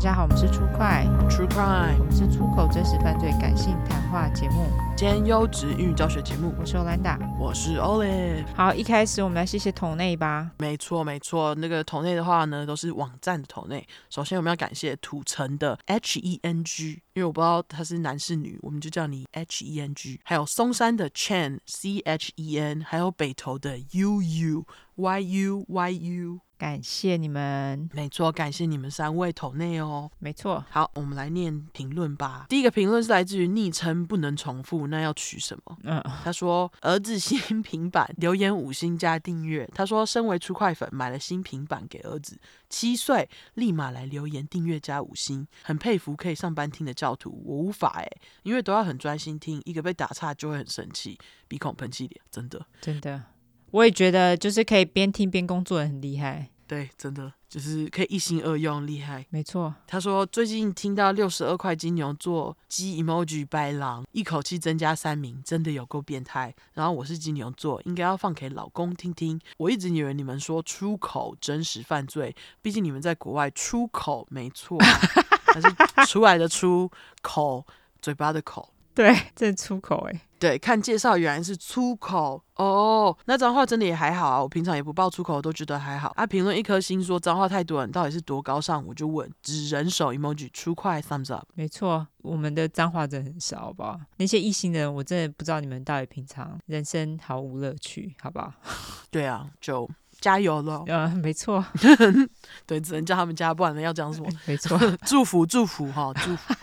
大家好，我们是出快 True Crime，我们是出口真实犯罪感性谈话节目兼优质英语教学节目。我是 Olanda，我是 Olive。好，一开始我们来谢谢同内吧。没错，没错，那个同内的话呢，都是网站的同内。首先我们要感谢土城的 H E N G，因为我不知道他是男是女，我们就叫你 H E N G。还有松山的 Chen C H E N，还有北投的 U U Y U Y U。感谢你们，没错，感谢你们三位头内哦，没错。好，我们来念评论吧。第一个评论是来自于昵称不能重复，那要取什么？嗯，他说儿子新平板，留言五星加订阅。他说身为出快粉，买了新平板给儿子，七岁，立马来留言订阅加五星，很佩服可以上班听的教徒，我无法哎，因为都要很专心听，一个被打岔就会很生气，鼻孔喷气脸，真的，真的。我也觉得，就是可以边听边工作的很厉害。对，真的就是可以一心二用，厉害。没错。他说最近听到六十二块金牛座鸡 emoji 白狼，一口气增加三名，真的有够变态。然后我是金牛座，应该要放给老公听听。我一直以为你们说出口真实犯罪，毕竟你们在国外出口没错，还是出来的出口，嘴巴的口。对，这是出口哎。对，看介绍原来是出口哦。那脏话真的也还好啊，我平常也不爆出口，都觉得还好。啊，评论一颗星说脏话太多了，到底是多高尚？我就问，指人手 emoji 出快 thumbs up。没错，我们的脏话真的很少，好不好？那些异性的人，我真的不知道你们到底平常人生毫无乐趣，好不好？对啊，就加油了。呃，没错。对，只能叫他们加，不然要讲什么？没错，祝福祝福哈，祝福。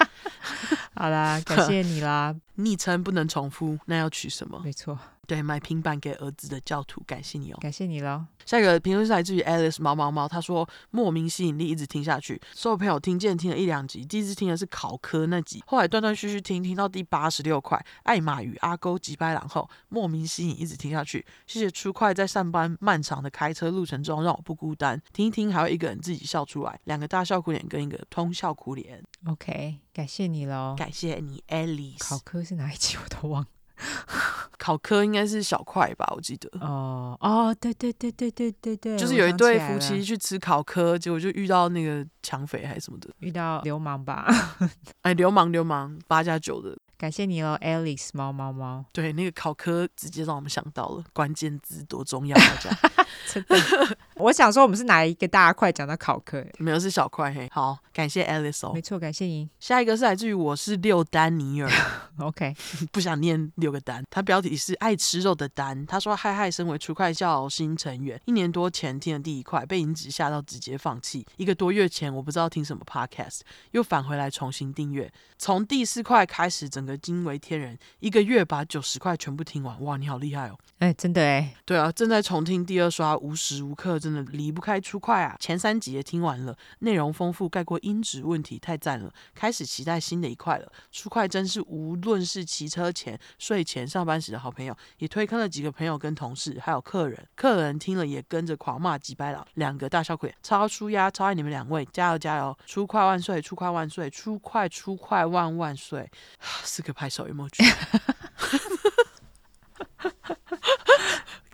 好啦，感谢你啦。昵称不能重复，那要取什么？没错。对，买平板给儿子的教徒，感谢你哦，感谢你喽。下一个评论是来自于 Alice 毛毛猫，他说莫名吸引力，一直听下去。所有朋友听见听了一两集，第一次听的是考科那集，后来断断续续听，听到第八十六块艾玛与阿勾击败狼后，莫名吸引，一直听下去。谢谢初快在上班漫长的开车路程中让我不孤单，听一听还有一个人自己笑出来，两个大笑哭脸跟一个通笑哭脸。OK，感谢你喽，感谢你，Alice。考科是哪一集我都忘了。考科应该是小块吧，我记得。哦哦，对对对对对对对，就是有一对夫妻去吃考科，结果就遇到那个抢匪还是什么的，遇到流氓吧？哎，流氓流氓，八加九的。感谢你哦，Alex 猫猫猫。对，那个考科直接让我们想到了关键字多重要，大家。真的，我想说我们是哪一个大块讲到考科？没有，是小块嘿。好，感谢 Alice 哦。没错，感谢您。下一个是来自于我是六丹尼尔。OK，不想念六个丹。他标题是爱吃肉的丹。他说：嗨嗨，身为出快教新成员，一年多前听了第一块，被音质吓到直接放弃。一个多月前，我不知道听什么 Podcast，又返回来重新订阅。从第四块开始，整个惊为天人，一个月把九十块全部听完。哇，你好厉害哦！哎，真的哎。对啊，正在重听第二刷，无时无刻真的离不开出快啊。前三集也听完了，内容丰富，盖过音质问题，太赞了。开始期待新的一块了。出快真是无论是骑车前、睡前、上班时的好朋友，也推坑了几个朋友跟同事，还有客人。客人听了也跟着狂骂几百老，两个大笑鬼，超出压，超爱你们两位，加油加油！出快万岁！出快万岁！出快出快万万岁！四个拍手有没有？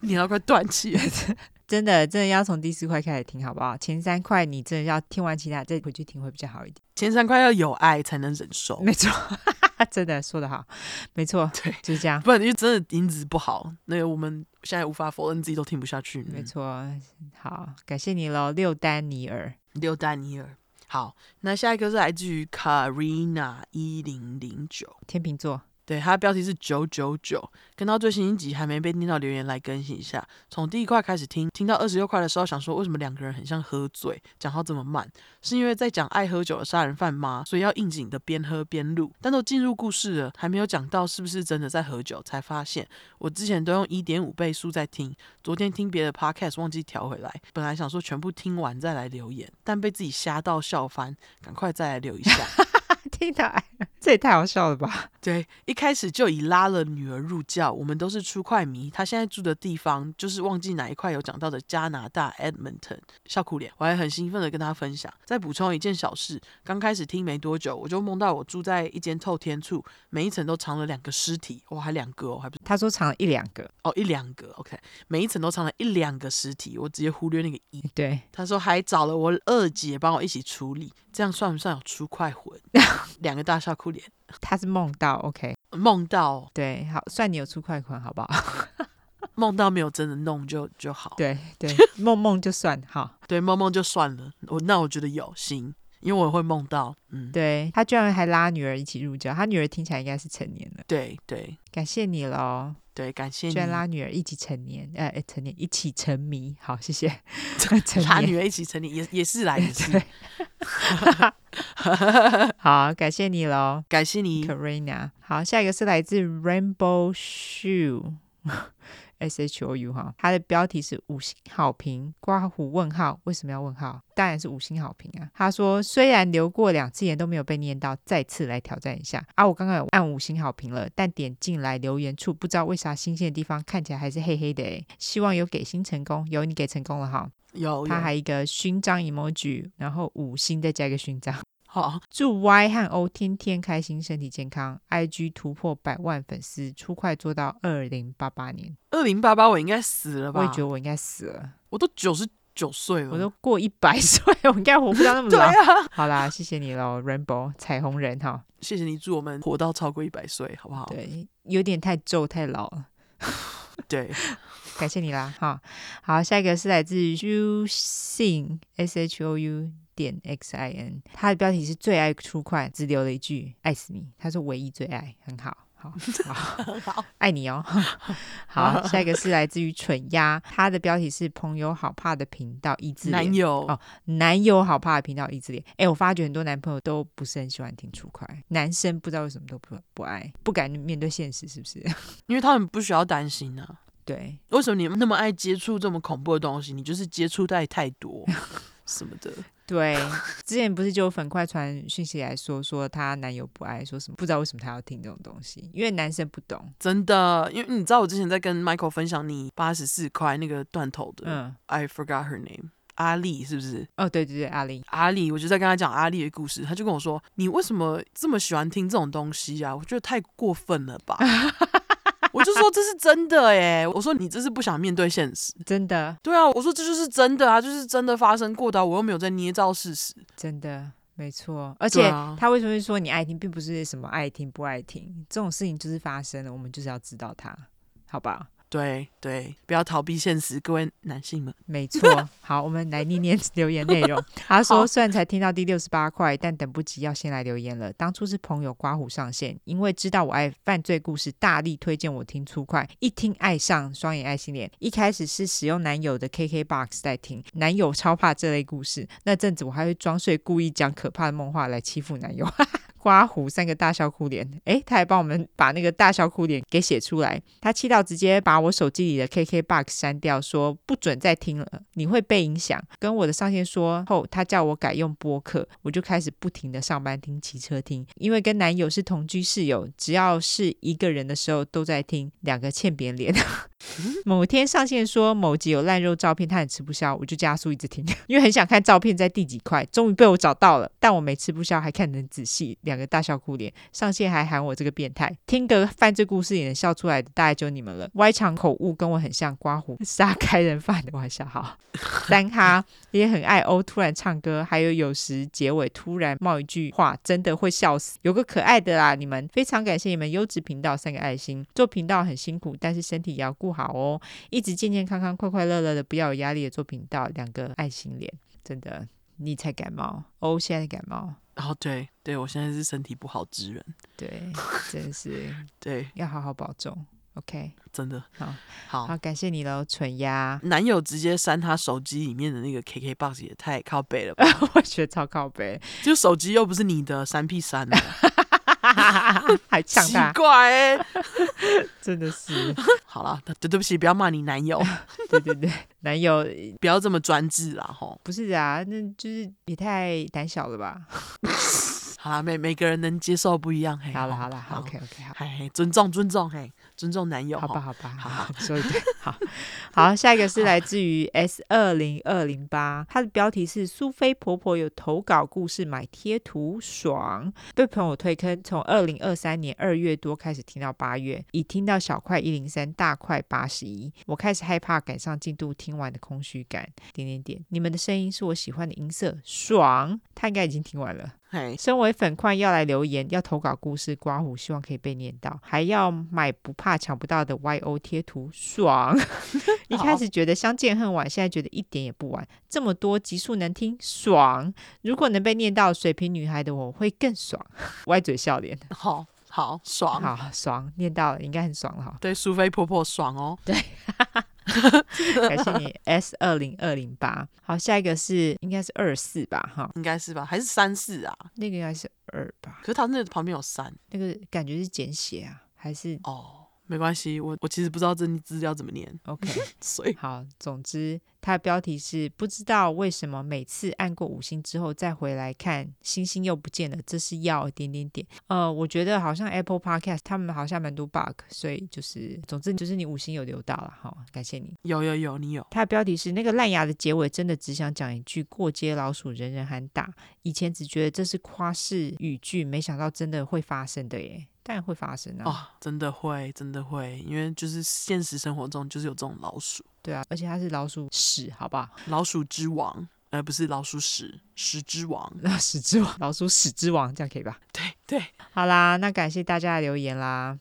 你要快断气！真的，真的要从第四块开始听，好不好？前三块你真的要听完其他，再回去听会比较好一点。前三块要有爱才能忍受，没错，真的说得好，没错，对，就是这样。不然你就真的音质不好，那个我们现在无法否认自己都听不下去。没错，好，感谢你喽，六丹尼尔，六丹尼尔。好，那下一个是来自于 Karina 一零零九，天秤座。对，它的标题是九九九，跟到最新一集还没被念到留言来更新一下。从第一块开始听，听到二十六块的时候，想说为什么两个人很像喝醉，讲话这么慢？是因为在讲爱喝酒的杀人犯吗？所以要应景的边喝边录。但都进入故事了，还没有讲到是不是真的在喝酒，才发现我之前都用一点五倍速在听。昨天听别的 podcast 忘记调回来，本来想说全部听完再来留言，但被自己吓到笑翻，赶快再来留一下。听到爱，这也太好笑了吧？对，一开始就已拉了女儿入教。我们都是出快迷，他现在住的地方就是忘记哪一块有讲到的加拿大 Edmonton，笑哭脸。我还很兴奋的跟他分享。再补充一件小事，刚开始听没多久，我就梦到我住在一间透天厝，每一层都藏了两个尸体，哇，还两个哦，还不是？他说藏了一两个哦，一两个，OK，每一层都藏了一两个尸体，我直接忽略那个一。对，他说还找了我二姐帮我一起处理，这样算不算有出快魂？两个大笑哭脸。他是梦到，OK，梦到，对，好，算你有出快魂，好不好？梦到没有真的弄就就好，对对，梦梦就算好，对，梦梦就算了。我那我觉得有行，因为我会梦到，嗯，对，他居然还拉女儿一起入教，他女儿听起来应该是成年了，对对，感谢你喽，对，感谢你，居然拉女儿一起成年，呃，成年一起沉迷，好，谢谢，拉女儿一起成年也也是来也是。好，感谢你喽，感谢你，Karina。好，下一个是来自 Rainbow Shoe S H O U 哈，它的标题是五星好评，刮胡问号，为什么要问号？当然是五星好评啊。他说虽然留过两次言都没有被念到，再次来挑战一下啊！我刚刚有按五星好评了，但点进来留言处不知道为啥新鲜的地方看起来还是黑黑的诶，希望有给星成功，有你给成功了哈。有，他还一个勋章 emoji，然后五星再加一个勋章。好，祝 Y 和 O 天天开心，身体健康，IG 突破百万粉丝，出快做到二零八八年。二零八八我应该死了吧？我也觉得我应该死了。我都九十九岁了，我都过一百岁，我应该活不到那么老。对啊，好啦，谢谢你喽，Rainbow 彩虹人哈。谢谢你，祝我们活到超过一百岁，好不好？对，有点太皱太老了。对。感谢你啦，哈，好，下一个是来自 Shou S H O U 点 X I N，他的标题是最爱出快，只留了一句爱死你，他说唯一最爱，很好，好，好，爱你哦，好，下一个是来自于蠢鸭，他的标题是朋友好怕的频道一字脸，男友哦，男友好怕的频道一字脸，哎，我发觉很多男朋友都不是很喜欢听出快，男生不知道为什么都不不爱，不敢面对现实，是不是？因为他们不需要担心呢、啊。对，为什么你们那么爱接触这么恐怖的东西？你就是接触太太多什么的。对，之前不是就有粉块传讯息来说，说她男友不爱，说什么不知道为什么她要听这种东西，因为男生不懂。真的，因为你知道我之前在跟 Michael 分享你八十四块那个断头的，嗯，I forgot her name，阿丽是不是？哦，对对对，阿丽，阿丽，我就在跟他讲阿丽的故事，他就跟我说，你为什么这么喜欢听这种东西啊？我觉得太过分了吧。我就说这是真的哎，我说你这是不想面对现实，真的。对啊，我说这就是真的啊，就是真的发生过的，我又没有在捏造事实，真的没错。而且他为什么会说你爱听，并不是什么爱听不爱听，这种事情就是发生了，我们就是要知道它，好吧？对对，不要逃避现实，各位男性们。没错，好，我们来念念 留言内容。他说，虽然才听到第六十八块，但等不及要先来留言了。当初是朋友刮胡上线，因为知道我爱犯罪故事，大力推荐我听粗快，一听爱上，双眼爱心脸。一开始是使用男友的 KKBOX 在听，男友超怕这类故事，那阵子我还会装睡，故意讲可怕的梦话来欺负男友。刮胡三个大笑哭脸，诶，他还帮我们把那个大笑哭脸给写出来。他气到直接把我手机里的 KKBOX 删掉，说不准再听了，你会被影响。跟我的上线说后，他叫我改用播客，我就开始不停的上班听、骑车听。因为跟男友是同居室友，只要是一个人的时候都在听，两个欠扁脸。某天上线说某集有烂肉照片，他很吃不消，我就加速一直听，因为很想看照片在第几块。终于被我找到了，但我没吃不消，还看得很仔细。两个大笑哭脸，上线还喊我这个变态。听个犯罪故事也能笑出来的，大概就你们了。歪场口误跟我很像，刮胡杀开人犯的玩笑。好，三哈也很爱欧，突然唱歌，还有有时结尾突然冒一句话，真的会笑死。有个可爱的啦，你们非常感谢你们优质频道三个爱心。做频道很辛苦，但是身体也要顾好哦。一直健健康康、快快乐乐的，不要有压力的做频道。两个爱心脸，真的，你才感冒哦，现在感冒。哦，对对，我现在是身体不好之人，对，真的是 对，要好好保重。OK，真的好，好，好，感谢你喽，蠢鸭。男友直接删他手机里面的那个 KKBOX 也太靠背了吧？我觉得超靠背，就手机又不是你的，三 P 删的。还呛他，奇怪哎、欸，真的是。好了，对对不起，不要骂你男友。对对对，男友不要这么专制啦，吼。不是啊，那就是也太胆小了吧。好啦，每每个人能接受不一样。嘿，好了好了，OK OK，好，嘿，尊重尊重，嘿，尊重男友。好吧好吧，好，说一句，好好，下一个是来自于 S 二零二零八，它的标题是苏菲婆婆有投稿故事买贴图爽，被朋友推坑，从二零二三年二月多开始听到八月，已听到小块一零三，大块八十一，我开始害怕赶上进度，听完的空虚感，点点点，你们的声音是我喜欢的音色，爽，他应该已经听完了。身为粉块要来留言，要投稿故事，刮胡希望可以被念到，还要买不怕抢不到的 YO 贴图，爽！一开始觉得相见恨晚，现在觉得一点也不晚。这么多集数能听，爽！如果能被念到水瓶女孩的我会更爽，歪嘴笑脸，好好爽，好爽，念到了应该很爽了哈。对，苏菲婆婆爽哦，对。感谢你 S 二零二零八，好，下一个是应该是二四吧，哈，应该是吧，还是三四啊？那个应该是二吧？可是他那个旁边有三，那个感觉是简写啊，还是哦，没关系，我我其实不知道这字要怎么念，OK，所以好，总之。它的标题是不知道为什么每次按过五星之后再回来看星星又不见了，这是要点点点。呃，我觉得好像 Apple Podcast 他们好像蛮多 bug，所以就是总之就是你五星有留到了，好，感谢你。有有有，你有。它的标题是那个烂牙的结尾，真的只想讲一句过街老鼠人人喊打。以前只觉得这是夸饰语句，没想到真的会发生的耶，当然会发生啊。哦，真的会，真的会，因为就是现实生活中就是有这种老鼠。对啊，而且它是老鼠屎，好不好？老鼠之王，而、呃、不是老鼠屎，屎之王，屎之王，老鼠屎之王，这样可以吧？对对，好啦，那感谢大家的留言啦，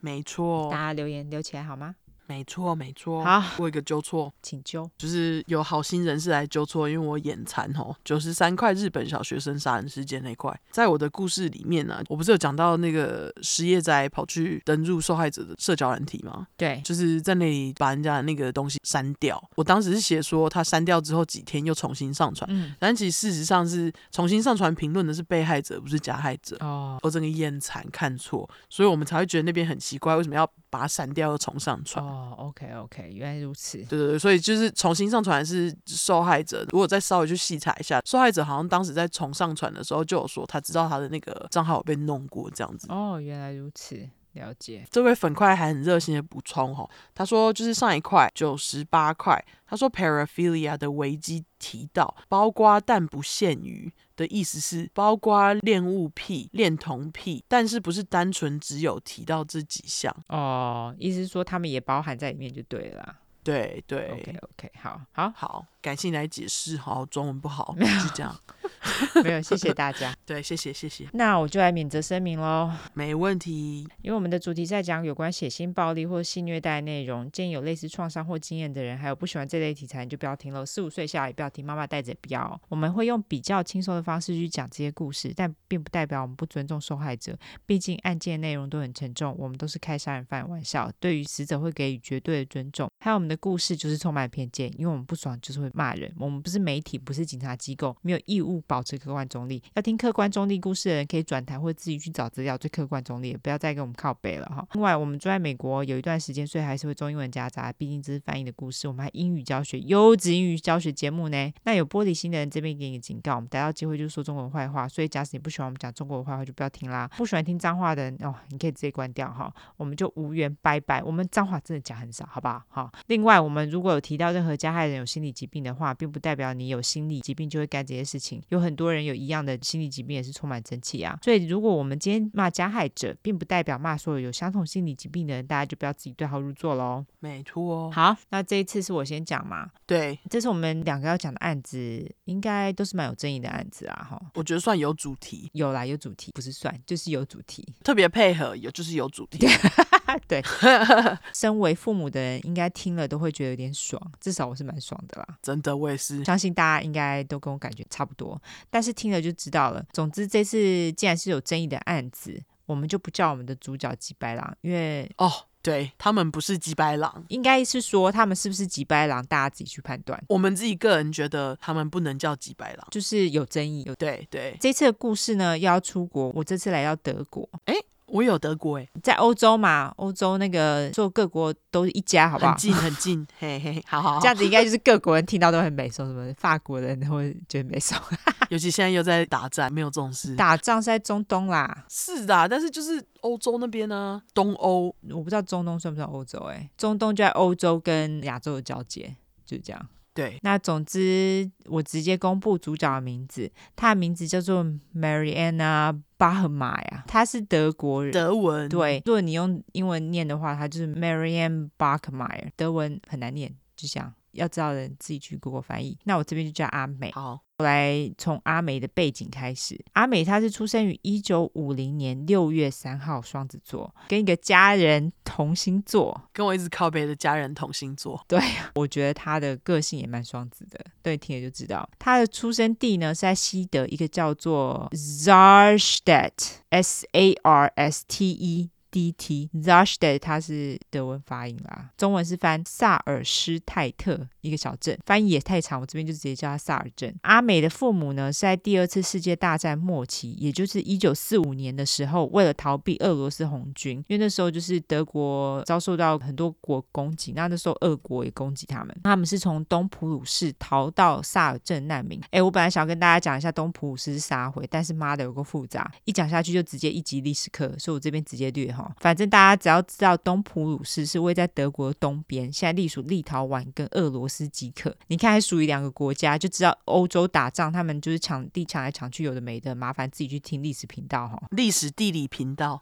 没错，大家留言留起来好吗？没错，没错。好，我有一个纠错，请纠，就是有好心人士来纠错，因为我眼馋哦。九十三块日本小学生杀人事件那块，在我的故事里面呢、啊，我不是有讲到那个失业仔跑去登入受害者的社交软体吗？对，就是在那里把人家的那个东西删掉。我当时是写说他删掉之后几天又重新上传，嗯，但其实事实上是重新上传评论的是被害者，不是加害者哦。我整个眼残看错，所以我们才会觉得那边很奇怪，为什么要把它删掉又重上传？哦。哦，OK，OK，原来如此。对对对，所以就是重新上传是受害者。如果再稍微去细查一下，受害者好像当时在重上传的时候就有说，他知道他的那个账号有被弄过这样子。哦，原来如此。了解，这位粉块还很热心的补充哦，他说就是上一块九十八块，他说 paraphilia 的维基提到，包括但不限于的意思是包括恋物癖、恋童癖，但是不是单纯只有提到这几项。哦，意思是说他们也包含在里面就对了啦。对对，OK OK，好好。好，感谢你来解释，好，中文不好，就这样。没有，谢谢大家。对，谢谢，谢谢。那我就来免责声明喽。没问题。因为我们的主题在讲有关血腥暴力或性虐待内容，建议有类似创伤或经验的人，还有不喜欢这类题材，你就不要听了。四五岁下也不要听，妈妈带着也不要。我们会用比较轻松的方式去讲这些故事，但并不代表我们不尊重受害者。毕竟案件内容都很沉重，我们都是开杀人犯玩笑，对于死者会给予绝对的尊重。还有我们的故事就是充满偏见，因为我们不爽就是会骂人。我们不是媒体，不是警察机构，没有义务保持客观中立。要听客观中立故事的人可以转台或者自己去找资料，最客观中立，不要再跟我们靠北了哈。另外，我们住在美国有一段时间，所以还是会中英文夹杂，毕竟这是翻译的故事。我们还英语教学，优质英语教学节目呢。那有玻璃心的人这边给你警告，我们逮到机会就说中国坏话。所以，假使你不喜欢我们讲中国的坏话，就不要听啦。不喜欢听脏话的人哦，你可以直接关掉哈。我们就无缘拜拜。我们脏话真的讲很少，好不好？好。另外，我们如果有提到任何加害人有心理疾病的话，并不代表你有心理疾病就会干这些事情。有很多人有一样的心理疾病，也是充满争气啊。所以，如果我们今天骂加害者，并不代表骂所有有相同心理疾病的人，大家就不要自己对号入座喽。没错。好，那这一次是我先讲嘛？对，这是我们两个要讲的案子，应该都是蛮有争议的案子啊。哈，我觉得算有主题，有啦，有主题，不是算，就是有主题，特别配合，有就是有主题。对，身为父母的人应该听了都会觉得有点爽，至少我是蛮爽的啦。真的，我也是。相信大家应该都跟我感觉差不多，但是听了就知道了。总之，这次既然是有争议的案子，我们就不叫我们的主角吉白狼，因为哦，对，他们不是吉白狼，应该是说他们是不是吉白狼，大家自己去判断。我们自己个人觉得他们不能叫吉白狼，就是有争议。有对对，这次的故事呢，要出国，我这次来到德国，哎。我有德国诶，在欧洲嘛，欧洲那个做各国都是一家，好不好？很近很近，嘿嘿，好好，好，这样子应该就是各国人听到都很美受，什么法国人会觉得美受，尤其现在又在打仗，没有这种事。打仗是在中东啦，是的，但是就是欧洲那边呢，东欧，我不知道中东算不算欧洲诶，中东就在欧洲跟亚洲的交界，就是这样。对，那总之我直接公布主角的名字，他的名字叫做 Marianne Bachmeier 呀，他是德国人，德文。对，如果你用英文念的话，他就是 Marianne Bachmeier，德文很难念，就像要知道的人自己去 Google 翻译。那我这边就叫阿美。好。我来从阿美的背景开始，阿美她是出生于一九五零年六月三号，双子座，跟一个家人同星座，跟我一直靠背的家人同星座。对，我觉得她的个性也蛮双子的，对，听了就知道。她的出生地呢是在西德一个叫做 Sarstedt，S A R S T E。D T z a s h d e 它是德文发音啦，中文是翻萨尔施泰特一个小镇，翻译也太长，我这边就直接叫它萨尔镇。阿美的父母呢是在第二次世界大战末期，也就是一九四五年的时候，为了逃避俄罗斯红军，因为那时候就是德国遭受到很多国攻击，那那时候俄国也攻击他们，他们是从东普鲁士逃到萨尔镇难民。哎，我本来想跟大家讲一下东普鲁士是啥回，但是妈的有个复杂，一讲下去就直接一集历史课，所以我这边直接略哈。反正大家只要知道东普鲁士是位在德国东边，现在隶属立陶宛跟俄罗斯即可。你看还属于两个国家，就知道欧洲打仗他们就是抢地抢来抢去，有的没的，麻烦自己去听历史频道哈。历史地理频道。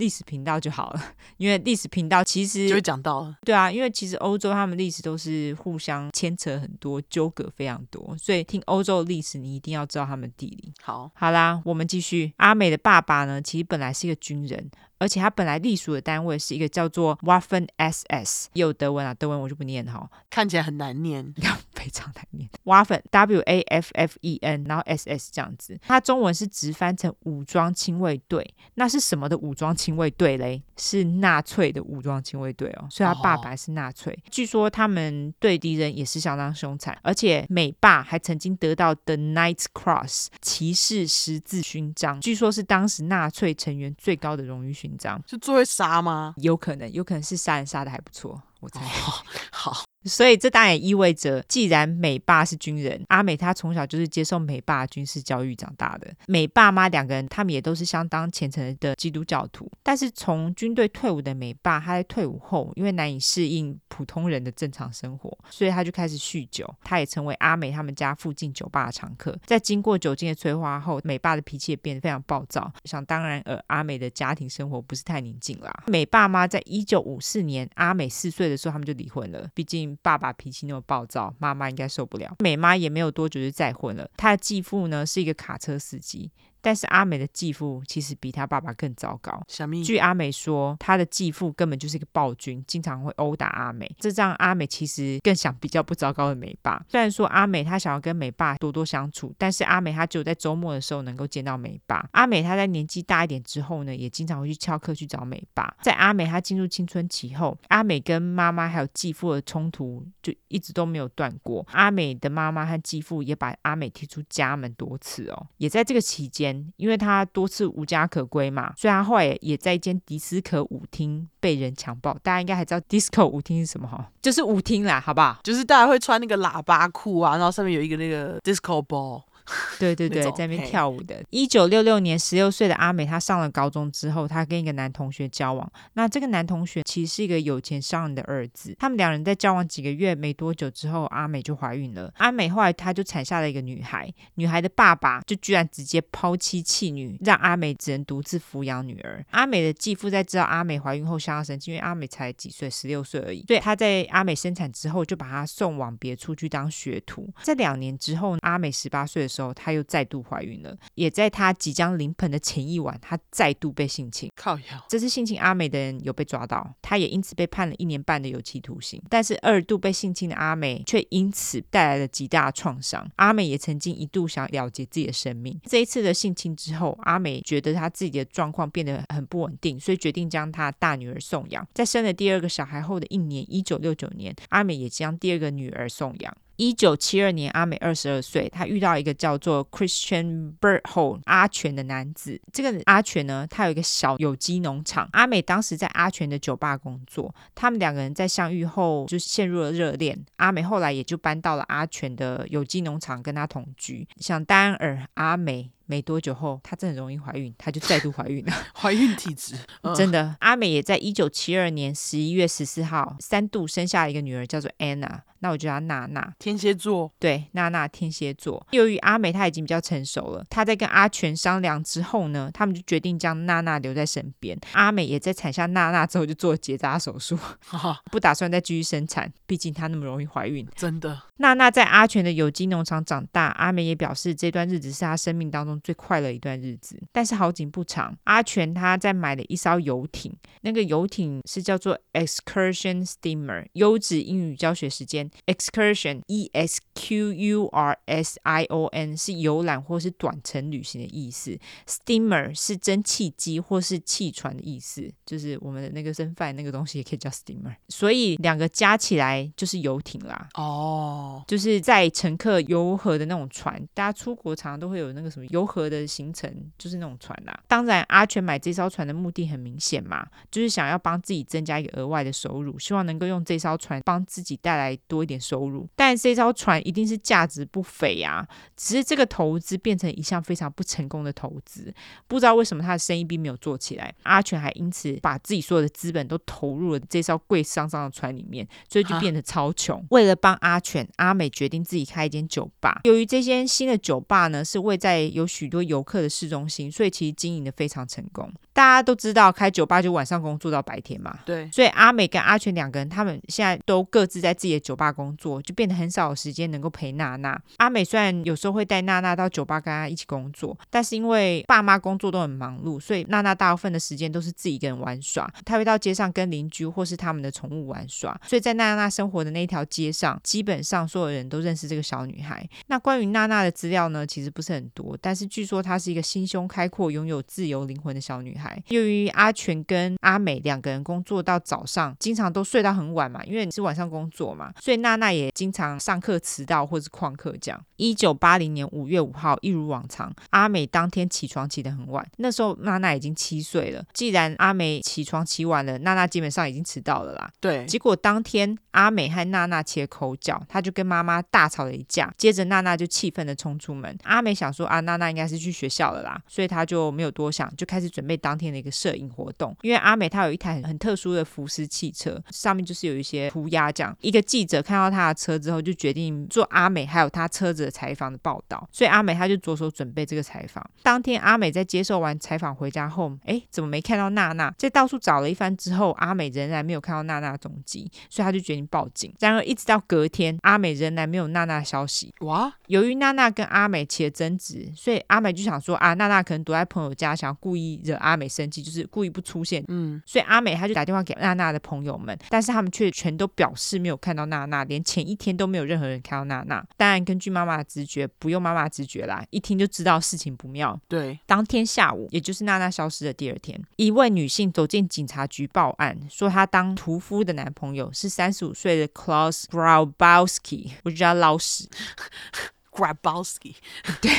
历史频道就好了，因为历史频道其实就会讲到了。对啊，因为其实欧洲他们历史都是互相牵扯很多，纠葛非常多，所以听欧洲的历史，你一定要知道他们地理。好，好啦，我们继续。阿美的爸爸呢，其实本来是一个军人。而且他本来隶属的单位是一个叫做 Waffen SS，也有德文啊，德文我就不念哈，看起来很难念，非常难念。Waffen W A F F E N，然后 SS 这样子，它中文是直翻成武装亲卫队。那是什么的武装亲卫队嘞？是纳粹的武装亲卫队哦。所以他爸爸是纳粹，哦、据说他们对敌人也是相当凶残，而且美爸还曾经得到 The Knight's Cross 骑士十字勋章，据说是当时纳粹成员最高的荣誉勋章。是最会杀吗？有可能，有可能是杀人杀的还不错，我猜。哦、好。所以这当然也意味着，既然美爸是军人，阿美她从小就是接受美爸军事教育长大的。美爸妈两个人，他们也都是相当虔诚的基督教徒。但是从军队退伍的美爸，他在退伍后，因为难以适应普通人的正常生活，所以他就开始酗酒。他也成为阿美他们家附近酒吧的常客。在经过酒精的催化后，美爸的脾气也变得非常暴躁。想当然尔，阿美的家庭生活不是太宁静啦。美爸妈在一九五四年阿美四岁的时候，他们就离婚了。毕竟爸爸脾气那么暴躁，妈妈应该受不了。美妈也没有多久就再婚了。她的继父呢是一个卡车司机。但是阿美的继父其实比他爸爸更糟糕。据阿美说，他的继父根本就是一个暴君，经常会殴打阿美。这让阿美其实更想比较不糟糕的美爸。虽然说阿美她想要跟美爸多多相处，但是阿美她只有在周末的时候能够见到美爸。阿美她在年纪大一点之后呢，也经常会去翘课去找美爸。在阿美她进入青春期后，阿美跟妈妈还有继父的冲突就一直都没有断过。阿美的妈妈和继父也把阿美踢出家门多次哦。也在这个期间。因为他多次无家可归嘛，所以他后来也在一间迪斯科舞厅被人强暴。大家应该还知道 disco 舞厅是什么哈？就是舞厅啦，好不好？就是大家会穿那个喇叭裤啊，然后上面有一个那个 disco ball。对对对，在那边跳舞的。一九六六年，十六岁的阿美，她上了高中之后，她跟一个男同学交往。那这个男同学其实是一个有钱商人的儿子。他们两人在交往几个月没多久之后，阿美就怀孕了。阿美后来她就产下了一个女孩。女孩的爸爸就居然直接抛妻弃女，让阿美只能独自抚养女儿。阿美的继父在知道阿美怀孕后相当生气，因为阿美才几岁，十六岁而已。对，他在阿美生产之后就把她送往别处去当学徒。在两年之后，阿美十八岁的时候，她又再度怀孕了，也在她即将临盆的前一晚，她再度被性侵。靠腰，这次性侵阿美的人有被抓到，她也因此被判了一年半的有期徒刑。但是二度被性侵的阿美却因此带来了极大的创伤。阿美也曾经一度想了结自己的生命。这一次的性侵之后，阿美觉得她自己的状况变得很不稳定，所以决定将她大女儿送养。在生了第二个小孩后的一年，一九六九年，阿美也将第二个女儿送养。一九七二年，阿美二十二岁，她遇到一个叫做 Christian Berthold 阿全的男子。这个阿全呢，他有一个小有机农场。阿美当时在阿全的酒吧工作，他们两个人在相遇后就陷入了热恋。阿美后来也就搬到了阿全的有机农场跟他同居。想当然阿美。没多久后，她真的容易怀孕，她就再度怀孕了。怀孕体质，嗯、真的。阿美也在一九七二年十一月十四号三度生下一个女儿，叫做 Anna。那我就叫她娜娜。天蝎座，对，娜娜天蝎座。由于阿美她已经比较成熟了，她在跟阿全商量之后呢，他们就决定将娜娜留在身边。阿美也在产下娜娜之后就做了结扎手术，不打算再继续生产，毕竟她那么容易怀孕。真的。娜娜在阿全的有机农场长大，阿美也表示这段日子是她生命当中最快乐一段日子，但是好景不长，阿全他在买了一艘游艇，那个游艇是叫做 Excursion Steamer。优质英语教学时间，Excursion E S Q U R S I O N 是游览或是短程旅行的意思，Steamer 是蒸汽机或是汽船的意思，就是我们的那个蒸饭那个东西也可以叫 Steamer，所以两个加起来就是游艇啦。哦，就是在乘客游河的那种船，大家出国常常都会有那个什么游河的。行程就是那种船啦、啊。当然，阿全买这艘船的目的很明显嘛，就是想要帮自己增加一个额外的收入，希望能够用这艘船帮自己带来多一点收入。但这艘船一定是价值不菲呀、啊，只是这个投资变成一项非常不成功的投资。不知道为什么他的生意并没有做起来，阿全还因此把自己所有的资本都投入了这艘贵桑桑的船里面，所以就变得超穷。啊、为了帮阿全，阿美决定自己开一间酒吧。由于这间新的酒吧呢，是位在有许多游客的市中心，所以其实经营的非常成功。大家都知道，开酒吧就晚上工作到白天嘛。对。所以阿美跟阿全两个人，他们现在都各自在自己的酒吧工作，就变得很少有时间能够陪娜娜。阿美虽然有时候会带娜娜到酒吧跟她一起工作，但是因为爸妈工作都很忙碌，所以娜娜大部分的时间都是自己一个人玩耍。她会到街上跟邻居或是他们的宠物玩耍。所以在娜娜生活的那一条街上，基本上所有人都认识这个小女孩。那关于娜娜的资料呢，其实不是很多，但是据说她是一个心胸开阔、拥有自由灵魂的小女孩。由于阿全跟阿美两个人工作到早上，经常都睡到很晚嘛，因为你是晚上工作嘛，所以娜娜也经常上课迟到或是旷课这样。一九八零年五月五号，一如往常，阿美当天起床起得很晚。那时候娜娜已经七岁了。既然阿美起床起晚了，娜娜基本上已经迟到了啦。对。结果当天阿美和娜娜起了口角，她就跟妈妈大吵了一架。接着娜娜就气愤的冲出门。阿美想说啊，娜娜应该是去学校了啦，所以他就没有多想，就开始准备当天的一个摄影活动。因为阿美她有一台很很特殊的福斯汽车，上面就是有一些涂鸦这样。一个记者看到他的车之后，就决定做阿美还有他车子的采访的报道。所以阿美她就着手准备这个采访。当天阿美在接受完采访回家后，哎，怎么没看到娜娜？在到处找了一番之后，阿美仍然没有看到娜娜的踪迹，所以她就决定报警。然而一直到隔天，阿美仍然没有娜娜的消息。哇！由于娜娜跟阿美起了争执，所以阿美就想说啊，娜娜可能躲在朋友家，想要故意惹阿美生气，就是故意不出现。嗯，所以阿美她就打电话给娜娜的朋友们，但是他们却全都表示没有看到娜娜，连前一天都没有任何人看到娜娜。当然，根据妈妈的直觉，不用妈妈的直觉啦，一听就知道事情不妙。对，当天下午，也就是娜娜消失的第二天，一位女性走进警察局报案，说她当屠夫的男朋友是三十五岁的 Klaus Grabowski，我就叫他捞屎。Grabowski，对。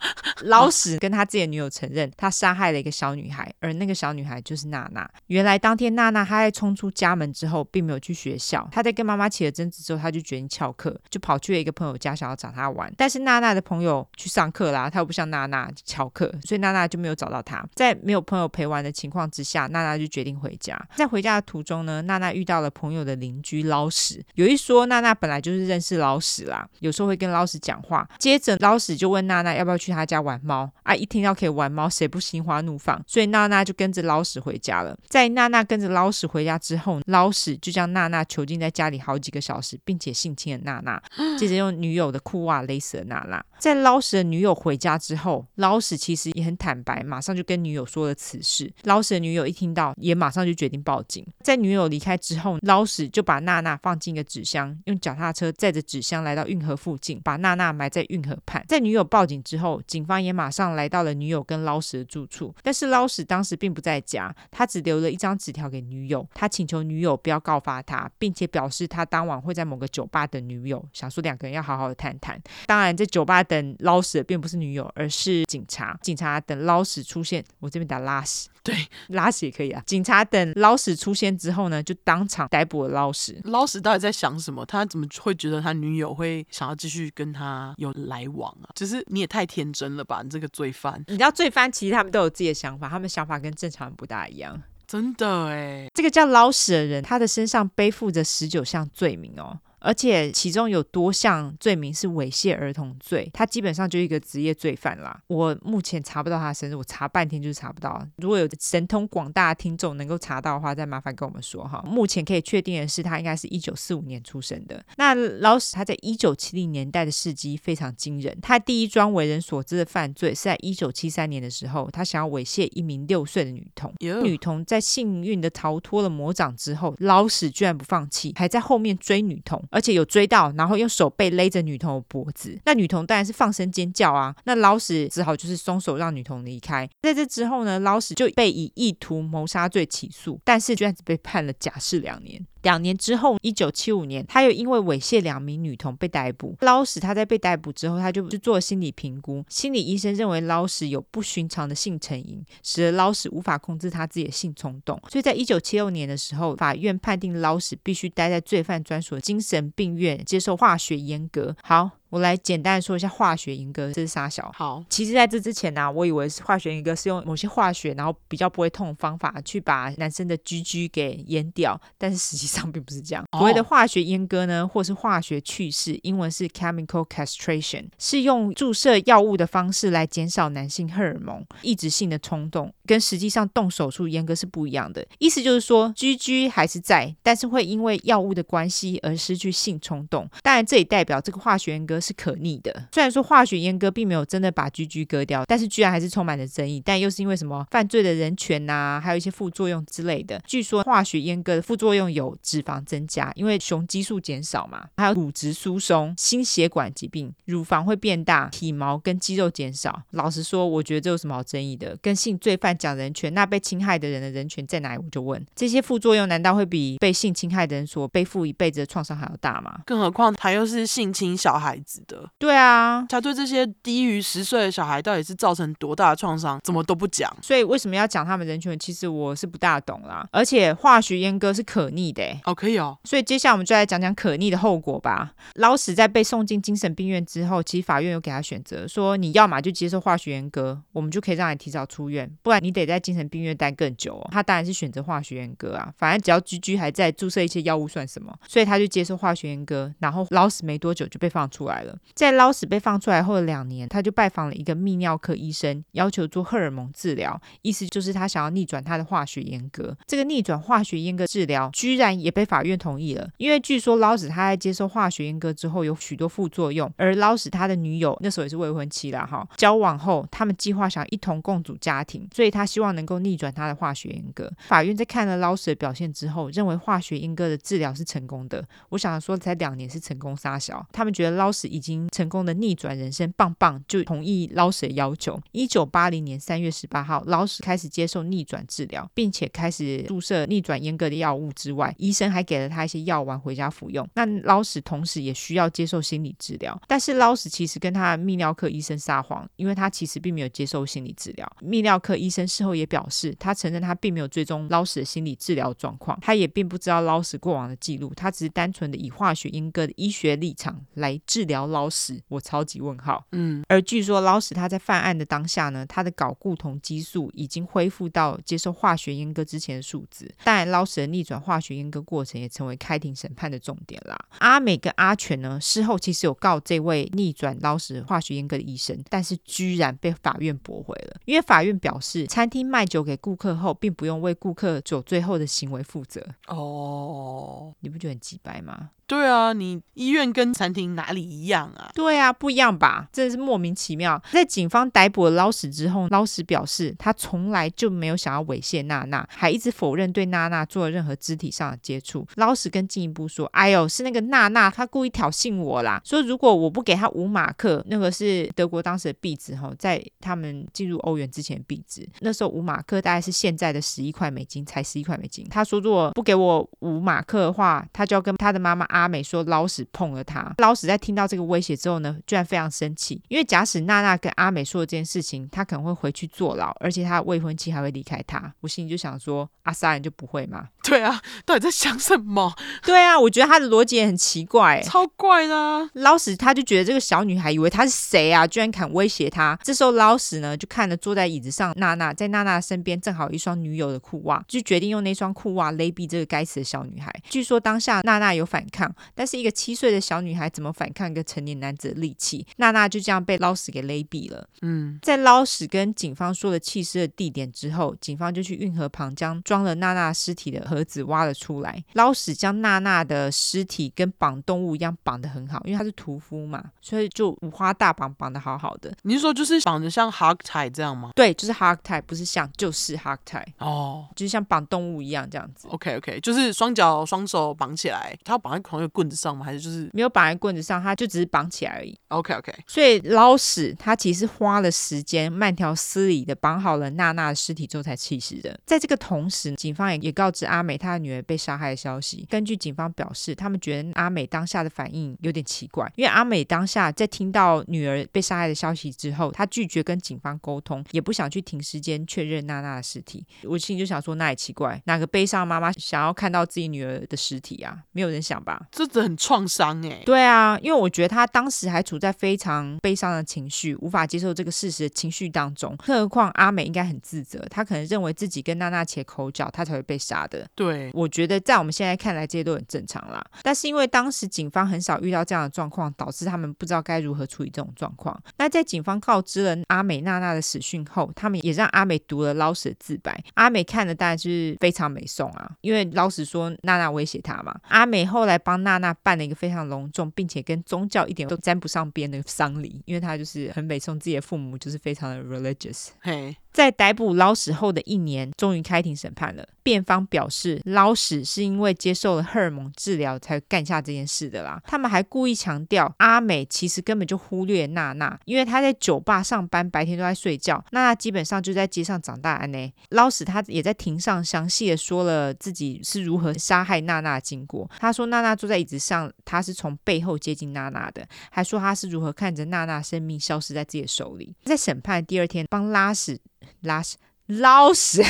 老史跟他自己的女友承认，他杀害了一个小女孩，而那个小女孩就是娜娜。原来当天娜娜她在冲出家门之后，并没有去学校。她在跟妈妈起了争执之后，她就决定翘课，就跑去了一个朋友家，想要找她玩。但是娜娜的朋友去上课啦，她又不像娜娜翘课，所以娜娜就没有找到她。在没有朋友陪玩的情况之下，娜娜就决定回家。在回家的途中呢，娜娜遇到了朋友的邻居老史。有一说，娜娜本来就是认识老史啦，有时候会跟老史讲话。接着老史就问娜娜要不要去去他家玩猫啊！一听到可以玩猫，谁不心花怒放？所以娜娜就跟着老史回家了。在娜娜跟着老史回家之后，老史就将娜娜囚禁在家里好几个小时，并且性侵了娜娜，接着用女友的裤袜勒死了娜娜。在老史的女友回家之后，老史其实也很坦白，马上就跟女友说了此事。老史的女友一听到，也马上就决定报警。在女友离开之后，老史就把娜娜放进一个纸箱，用脚踏车载着纸箱来到运河附近，把娜娜埋在运河畔。在女友报警之后，警方也马上来到了女友跟捞屎的住处。但是捞屎当时并不在家，他只留了一张纸条给女友，他请求女友不要告发他，并且表示他当晚会在某个酒吧等女友，想说两个人要好好的谈谈。当然，在酒吧等捞屎的并不是女友，而是警察。警察等捞屎出现，我这边打拉屎，对，拉屎也可以啊。警察等捞屎出现之后呢，就当场逮捕了捞屎。捞屎到底在想什么？他怎么会觉得他女友会想要继续跟他有来往啊？就是你也太天真了吧，你这个罪犯。你知道罪犯其实他们都有自己的想法，他们想法跟正常人不大一样。真的哎，这个叫捞屎的人，他的身上背负着十九项罪名哦。而且其中有多项罪名是猥亵儿童罪，他基本上就是一个职业罪犯啦。我目前查不到他的生日，我查半天就是查不到。如果有神通广大的听众能够查到的话，再麻烦跟我们说哈。目前可以确定的是，他应该是一九四五年出生的。那老史他在一九七零年代的事迹非常惊人，他第一桩为人所知的犯罪是在一九七三年的时候，他想要猥亵一名六岁的女童。Yeah. 女童在幸运的逃脱了魔掌之后，老史居然不放弃，还在后面追女童。而且有追到，然后用手背勒着女童脖子，那女童当然是放声尖叫啊。那捞屎只好就是松手让女童离开。在这之后呢，捞屎就被以意图谋杀罪起诉，但是居然只被判了假释两年。两年之后，一九七五年，他又因为猥亵两名女童被逮捕。捞屎他在被逮捕之后，他就去做心理评估，心理医生认为捞屎有不寻常的性成瘾，使得捞屎无法控制他自己的性冲动。所以在一九七六年的时候，法院判定捞屎必须待在罪犯专属精神病院接受化学阉割。好。我来简单的说一下化学阉割，这是啥小？好，其实在这之前呢、啊，我以为是化学阉割是用某些化学，然后比较不会痛的方法去把男生的 GG 给阉掉，但是实际上并不是这样。所谓的化学阉割呢，或是化学去势，英文是 chemical castration，是用注射药物的方式来减少男性荷尔蒙抑制性的冲动，跟实际上动手术阉割是不一样的。意思就是说，GG 还是在，但是会因为药物的关系而失去性冲动。当然，这也代表这个化学阉割。是可逆的。虽然说化学阉割并没有真的把 GG 割掉，但是居然还是充满了争议。但又是因为什么犯罪的人权呐、啊，还有一些副作用之类的。据说化学阉割的副作用有脂肪增加，因为雄激素减少嘛，还有骨质疏松、心血管疾病、乳房会变大、体毛跟肌肉减少。老实说，我觉得这有什么好争议的？跟性罪犯讲人权，那被侵害的人的人权在哪里？我就问，这些副作用难道会比被性侵害的人所背负一辈子的创伤还要大吗？更何况他又是性侵小孩子。的对啊，他对这些低于十岁的小孩到底是造成多大的创伤，怎么都不讲。所以为什么要讲他们人权？其实我是不大懂啦。而且化学阉割是可逆的，哦，可以哦。所以接下来我们就来讲讲可逆的后果吧。老史在被送进精神病院之后，其实法院有给他选择，说你要么就接受化学阉割，我们就可以让你提早出院；不然你得在精神病院待更久哦。他当然是选择化学阉割啊，反正只要居居还在，注射一些药物算什么？所以他就接受化学阉割，然后老死没多久就被放出来了。在捞屎被放出来后的两年，他就拜访了一个泌尿科医生，要求做荷尔蒙治疗，意思就是他想要逆转他的化学阉割。这个逆转化学阉割治疗居然也被法院同意了，因为据说捞屎他在接受化学阉割之后有许多副作用，而捞屎他的女友那时候也是未婚妻啦，哈，交往后他们计划想一同共组家庭，所以他希望能够逆转他的化学阉割。法院在看了捞屎的表现之后，认为化学阉割的治疗是成功的。我想说才两年是成功杀小，他们觉得捞屎已经。成功的逆转人生，棒棒就同意捞屎的要求。一九八零年三月十八号，捞屎开始接受逆转治疗，并且开始注射逆转阉割的药物之外，医生还给了他一些药丸回家服用。那捞屎同时也需要接受心理治疗，但是捞屎其实跟他的泌尿科医生撒谎，因为他其实并没有接受心理治疗。泌尿科医生事后也表示，他承认他并没有追踪捞屎的心理治疗状况，他也并不知道捞屎过往的记录，他只是单纯的以化学阉割的医学立场来治疗捞屎。我超级问号，嗯，而据说捞屎他在犯案的当下呢，他的睾固酮激素已经恢复到接受化学阉割之前的数值。当然，捞屎的逆转化学阉割过程也成为开庭审判的重点啦。阿美跟阿全呢，事后其实有告这位逆转捞屎化学阉割的医生，但是居然被法院驳回了，因为法院表示，餐厅卖酒给顾客后，并不用为顾客酒醉后的行为负责。哦，你不觉得很鸡掰吗？对啊，你医院跟餐厅哪里一一样啊？对啊，不一样吧？真的是莫名其妙。在警方逮捕了捞屎之后，捞屎表示他从来就没有想要猥亵娜娜，还一直否认对娜娜做了任何肢体上的接触。捞屎更进一步说：“哎呦，是那个娜娜，她故意挑衅我啦！说如果我不给她五马克，那个是德国当时的币值哈，在他们进入欧元之前的币值，那时候五马克大概是现在的十一块美金，才十一块美金。他说如果不给我五马克的话，他就要跟他的妈妈。”阿美说：“捞屎碰了他。”捞屎在听到这个威胁之后呢，居然非常生气，因为假使娜娜跟阿美说了这件事情，他可能会回去坐牢，而且他的未婚妻还会离开他。我心里就想说：“阿杀人就不会吗？” 对啊，到底在想什么？对啊，我觉得他的逻辑也很奇怪，超怪的啊。捞屎他就觉得这个小女孩以为他是谁啊，居然敢威胁他。这时候捞屎呢，就看着坐在椅子上娜娜，在娜娜身边正好有一双女友的裤袜，就决定用那双裤袜勒毙这个该死的小女孩。据说当下娜娜有反抗。但是一个七岁的小女孩怎么反抗一个成年男子的力气？娜娜就这样被捞屎给勒毙了。嗯，在捞屎跟警方说了弃尸的地点之后，警方就去运河旁将装了娜娜尸体的盒子挖了出来。捞屎将娜娜的尸体跟绑动物一样绑得很好，因为他是屠夫嘛，所以就五花大绑，绑得好好的。你是说就是绑得像 hog tie 这样吗？对，就是 hog tie，不是像，就是 hog tie。哦，就是像绑动物一样这样子。OK OK，就是双脚双手绑起来，他要绑在同一个棍子上吗？还是就是没有绑在棍子上，他就只是绑起来而已。OK OK，所以捞屎他其实花了时间，慢条斯理的绑好了娜娜的尸体之后才弃尸的。在这个同时，警方也也告知阿美她的女儿被杀害的消息。根据警方表示，他们觉得阿美当下的反应有点奇怪，因为阿美当下在听到女儿被杀害的消息之后，她拒绝跟警方沟通，也不想去停尸间确认娜娜的尸体。我心里就想说，那也奇怪，哪个悲伤妈妈想要看到自己女儿的尸体啊？没有人想吧？这很创伤哎。对啊，因为我觉得他当时还处在非常悲伤的情绪，无法接受这个事实的情绪当中。更何况阿美应该很自责，她可能认为自己跟娜娜起口角，她才会被杀的。对，我觉得在我们现在看来，这些都很正常啦。但是因为当时警方很少遇到这样的状况，导致他们不知道该如何处理这种状况。那在警方告知了阿美娜娜的死讯后，他们也让阿美读了捞屎的自白。阿美看了当然就是非常美颂啊，因为捞屎说娜娜威胁他嘛。阿美后来帮娜娜办了一个非常隆重，并且跟宗教一点都沾不上边的丧礼，因为他就是很北宋自己的父母，就是非常的 religious。嘿。在逮捕捞死后的一年，终于开庭审判了。辩方表示，捞屎是因为接受了荷尔蒙治疗才干下这件事的啦。他们还故意强调，阿美其实根本就忽略娜娜，因为她在酒吧上班，白天都在睡觉。娜娜基本上就在街上长大呢。捞屎他也在庭上详细的说了自己是如何杀害娜娜的经过。他说，娜娜坐在椅子上，他是从背后接近娜娜的，还说他是如何看着娜娜生命消失在自己的手里。在审判第二天，帮拉屎。拉屎，捞屎。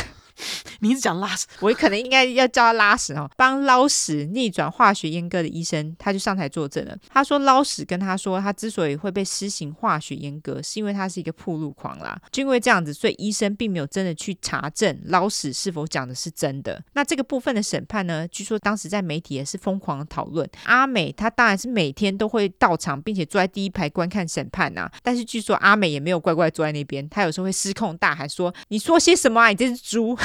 你一直讲拉屎，我可能应该要叫他拉屎哦。帮捞屎逆转化学阉割的医生，他就上台作证了。他说捞屎跟他说，他之所以会被施行化学阉割，是因为他是一个铺路狂啦。就因为这样子，所以医生并没有真的去查证捞屎是否讲的是真的。那这个部分的审判呢，据说当时在媒体也是疯狂的讨论。阿美她当然是每天都会到场，并且坐在第一排观看审判呐、啊。但是据说阿美也没有乖乖坐在那边，她有时候会失控大喊说：“你说些什么啊？你这只猪！”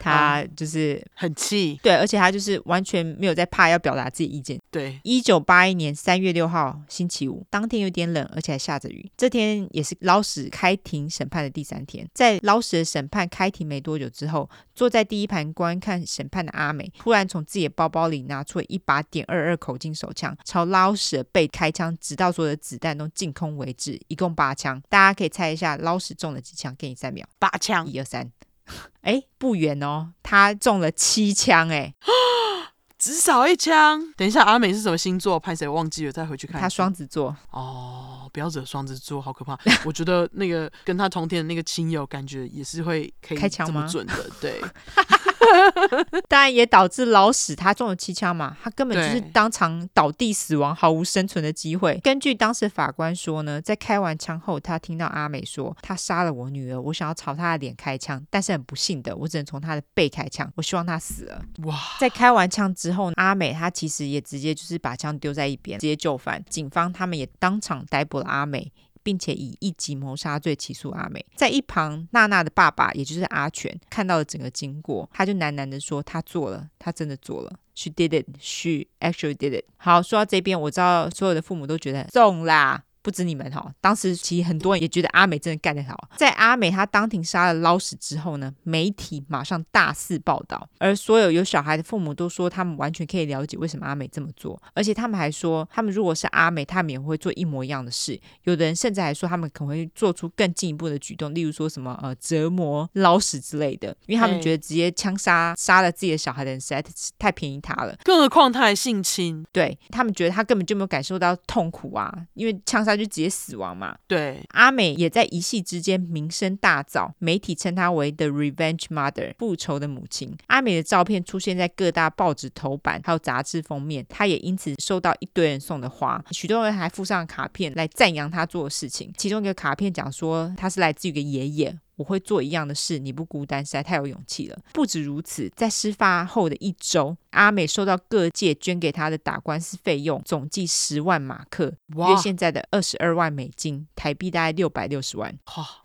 他就是很气，对，而且他就是完全没有在怕要表达自己意见。对，一九八一年三月六号星期五，当天有点冷，而且还下着雨。这天也是捞屎开庭审判的第三天。在捞屎的审判开庭没多久之后，坐在第一排观看审判的阿美，突然从自己的包包里拿出了一把点二二口径手枪，朝捞屎的背开枪，直到所有的子弹都净空为止，一共八枪。大家可以猜一下捞屎中了几枪？给你三秒，八枪，一二三。哎，不远哦，他中了七枪，哎，只少一枪。等一下，阿美是什么星座？拍谁忘记了？再回去看。他双子座。哦，不要惹双子座，好可怕。我觉得那个跟他同天的那个亲友，感觉也是会可以开枪这么准的，对。当然也导致老史他中了七枪嘛，他根本就是当场倒地死亡，毫无生存的机会。根据当时法官说呢，在开完枪后，他听到阿美说：“他杀了我女儿，我想要朝他的脸开枪，但是很不幸的，我只能从他的背开枪。我希望他死了。”哇！在开完枪之后，阿美他其实也直接就是把枪丢在一边，直接就范。警方他们也当场逮捕了阿美。并且以一级谋杀罪起诉阿美。在一旁，娜娜的爸爸也就是阿全看到了整个经过，他就喃喃地说：“他做了，他真的做了。” She did it. She actually did it. 好，说到这边，我知道所有的父母都觉得重啦。不止你们哈，当时其实很多人也觉得阿美真的干得好。在阿美她当庭杀了捞屎之后呢，媒体马上大肆报道，而所有有小孩的父母都说他们完全可以了解为什么阿美这么做，而且他们还说，他们如果是阿美，他们也会做一模一样的事。有的人甚至还说，他们可能会做出更进一步的举动，例如说什么呃折磨捞屎之类的，因为他们觉得直接枪杀杀了自己的小孩的人实在太便宜他了。更何况他还性侵，对他们觉得他根本就没有感受到痛苦啊，因为枪杀。他就直接死亡嘛？对，阿美也在一夕之间名声大噪，媒体称她为 The Revenge Mother，复仇的母亲。阿美的照片出现在各大报纸头版，还有杂志封面，她也因此收到一堆人送的花，许多人还附上卡片来赞扬她做的事情。其中一个卡片讲说，她是来自于一个爷爷。我会做一样的事，你不孤单，实在太有勇气了。不止如此，在事发后的一周，阿美收到各界捐给她的打官司费用，总计十万马克，约现在的二十二万美金，台币大概六百六十万。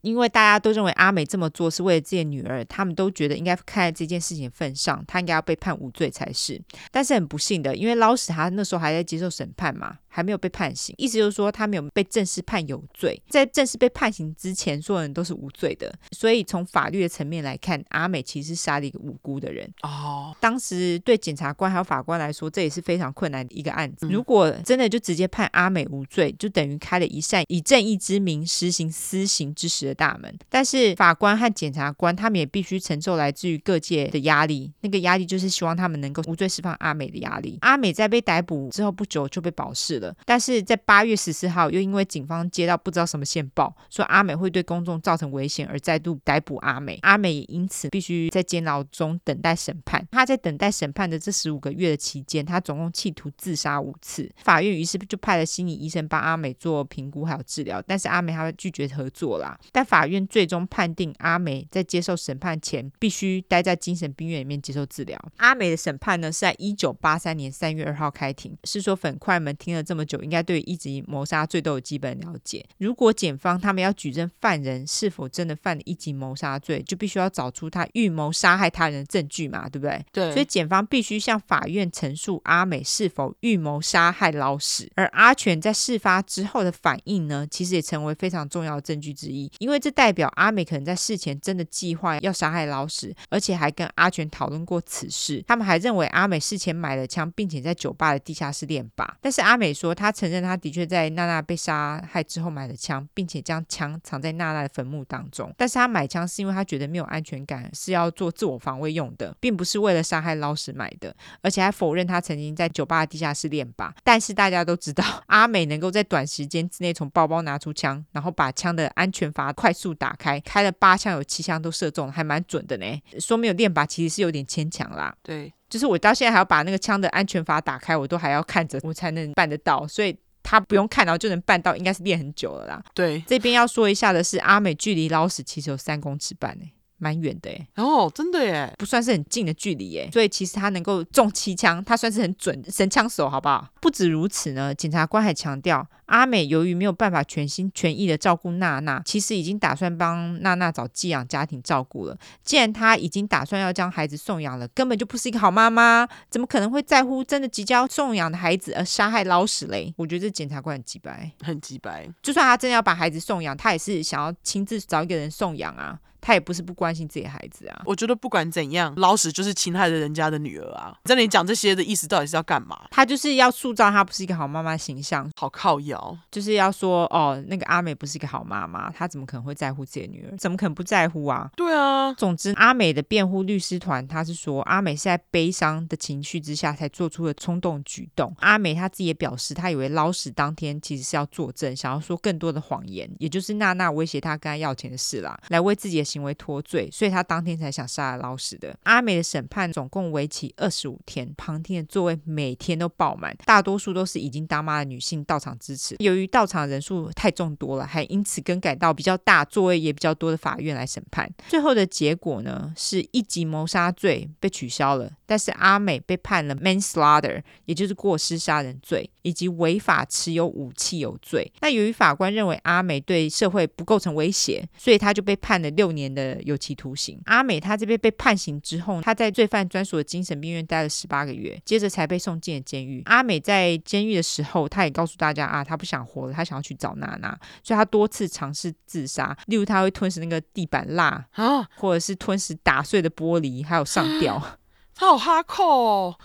因为大家都认为阿美这么做是为了自己的女儿，他们都觉得应该看在这件事情份上，她应该要被判无罪才是。但是很不幸的，因为捞屎他那时候还在接受审判嘛。还没有被判刑，意思就是说他没有被正式判有罪，在正式被判刑之前，所有人都是无罪的。所以从法律的层面来看，阿美其实是杀了一个无辜的人。哦，当时对检察官还有法官来说，这也是非常困难的一个案子。如果真的就直接判阿美无罪，就等于开了一扇以正义之名实行私刑之时的大门。但是法官和检察官他们也必须承受来自于各界的压力，那个压力就是希望他们能够无罪释放阿美的压力。阿美在被逮捕之后不久就被保释了。但是在八月十四号，又因为警方接到不知道什么线报，说阿美会对公众造成危险，而再度逮捕阿美。阿美也因此必须在监牢中等待审判。他在等待审判的这十五个月的期间，他总共企图自杀五次。法院于是就派了心理医生帮阿美做评估还有治疗，但是阿美他拒绝合作啦。但法院最终判定阿美在接受审判前必须待在精神病院里面接受治疗。阿美的审判呢是在一九八三年三月二号开庭。是说粉块们听了这。这么久，应该对一级谋杀罪都有基本了解。如果检方他们要举证犯人是否真的犯了一级谋杀罪，就必须要找出他预谋杀害他人的证据嘛，对不对？对。所以检方必须向法院陈述阿美是否预谋杀害老史。而阿全在事发之后的反应呢，其实也成为非常重要的证据之一，因为这代表阿美可能在事前真的计划要杀害老史，而且还跟阿全讨论过此事。他们还认为阿美事前买了枪，并且在酒吧的地下室练靶。但是阿美说。说他承认，他的确在娜娜被杀害之后买了枪，并且将枪藏在娜娜的坟墓当中。但是他买枪是因为他觉得没有安全感，是要做自我防卫用的，并不是为了杀害老师买的。而且还否认他曾经在酒吧的地下室练靶。但是大家都知道，阿美能够在短时间之内从包包拿出枪，然后把枪的安全阀快速打开，开了八枪，有七枪都射中，还蛮准的呢。说没有练靶其实是有点牵强啦。对。就是我到现在还要把那个枪的安全阀打开，我都还要看着，我才能办得到。所以他不用看，然后就能办到，应该是练很久了啦。对，这边要说一下的是，阿美距离老死其实有三公尺半诶。蛮远的哎，哦，真的耶，不算是很近的距离耶，所以其实他能够中七枪，他算是很准 神枪手，好不好？不止如此呢，检察官还强调，阿美由于没有办法全心全意的照顾娜娜，其实已经打算帮娜娜找寄养家庭照顾了。既然他已经打算要将孩子送养了，根本就不是一个好妈妈，怎么可能会在乎真的即将要送养的孩子而杀害老屎嘞？我觉得这检察官很鸡白，很鸡白。就算他真的要把孩子送养，他也是想要亲自找一个人送养啊。他也不是不关心自己的孩子啊。我觉得不管怎样，捞屎就是侵害了人家的女儿啊。在你讲这些的意思到底是要干嘛？他就是要塑造她不是一个好妈妈形象，好靠摇，就是要说哦，那个阿美不是一个好妈妈，她怎么可能会在乎自己的女儿？怎么可能不在乎啊？对啊。总之，阿美的辩护律师团他是说，阿美是在悲伤的情绪之下才做出了冲动举动。阿美她自己也表示，她以为捞屎当天其实是要作证，想要说更多的谎言，也就是娜娜威胁她跟她要钱的事啦，来为自己的行为脱罪，所以他当天才想杀了老死的。阿美的审判总共为期二十五天，旁听的座位每天都爆满，大多数都是已经当妈的女性到场支持。由于到场人数太众多了，还因此更改到比较大、座位也比较多的法院来审判。最后的结果呢，是一级谋杀罪被取消了，但是阿美被判了 manslaughter，也就是过失杀人罪，以及违法持有武器有罪。那由于法官认为阿美对社会不构成威胁，所以他就被判了六年的有期徒刑。阿美她这边被判刑之后，她在罪犯专属的精神病院待了十八个月，接着才被送进了监狱。阿美在监狱的时候，她也告诉大家啊，她不想活了，她想要去找娜娜，所以她多次尝试自杀，例如她会吞食那个地板蜡啊，或者是吞食打碎的玻璃，还有上吊。她好哈扣哦，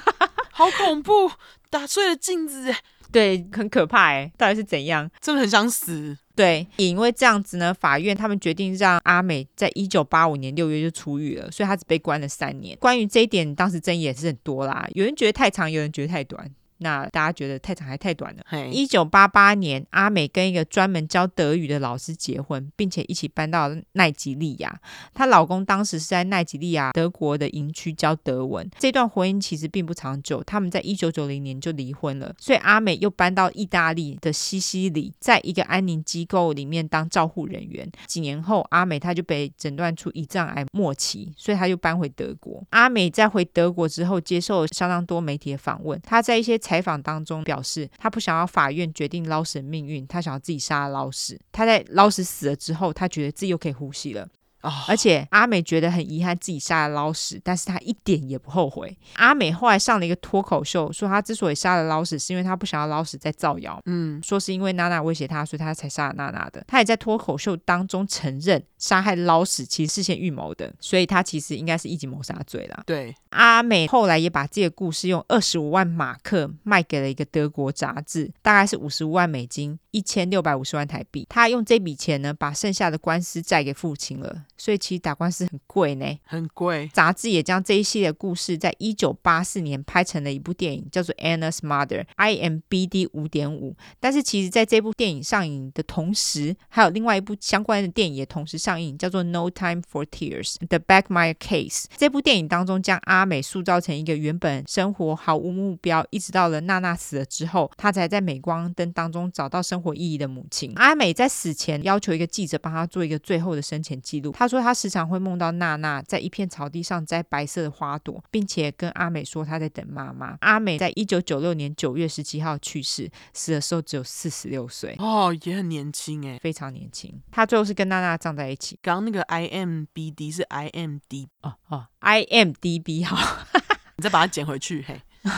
好恐怖，打碎了镜子，对，很可怕哎，到底是怎样？真的很想死。对，因为这样子呢，法院他们决定让阿美在一九八五年六月就出狱了，所以她只被关了三年。关于这一点，当时争议也是很多啦，有人觉得太长，有人觉得太短。那大家觉得太长还太短了。一九八八年，阿美跟一个专门教德语的老师结婚，并且一起搬到奈及利亚。她老公当时是在奈及利亚德国的营区教德文。这段婚姻其实并不长久，他们在一九九零年就离婚了。所以阿美又搬到意大利的西西里，在一个安宁机构里面当照护人员。几年后，阿美她就被诊断出胰脏癌末期，所以她就搬回德国。阿美在回德国之后，接受了相当多媒体的访问。她在一些采访当中表示，他不想要法院决定捞神命运，他想要自己杀了捞死。他在捞死死了之后，他觉得自己又可以呼吸了。而且阿美觉得很遗憾自己杀了劳斯，但是他一点也不后悔。阿美后来上了一个脱口秀，说他之所以杀了劳斯，是因为他不想要劳斯再造谣。嗯，说是因为娜娜威胁他，所以他才杀了娜娜的。他也在脱口秀当中承认杀害劳斯其实是先预谋的，所以他其实应该是一级谋杀罪了。对，阿美后来也把这个故事用二十五万马克卖给了一个德国杂志，大概是五十五万美金，一千六百五十万台币。他用这笔钱呢，把剩下的官司债给付清了。所以其实打官司很贵呢，很贵。杂志也将这一系列故事在一九八四年拍成了一部电影，叫做《Anna's Mother》，IMBD 五点五。但是其实在这部电影上映的同时，还有另外一部相关的电影也同时上映，叫做《No Time for Tears》，The Backmire Case。这部电影当中将阿美塑造成一个原本生活毫无目标，一直到了娜娜死了之后，她才在镁光灯当中找到生活意义的母亲。阿美在死前要求一个记者帮她做一个最后的生前记录。她说她时常会梦到娜娜在一片草地上摘白色的花朵，并且跟阿美说她在等妈妈。阿美在一九九六年九月十七号去世，死的时候只有四十六岁哦，也很年轻诶，非常年轻。她最后是跟娜娜葬在一起。刚刚那个 IMBD 是 IMD 哦哦，IMDB 好，你再把它剪回去嘿。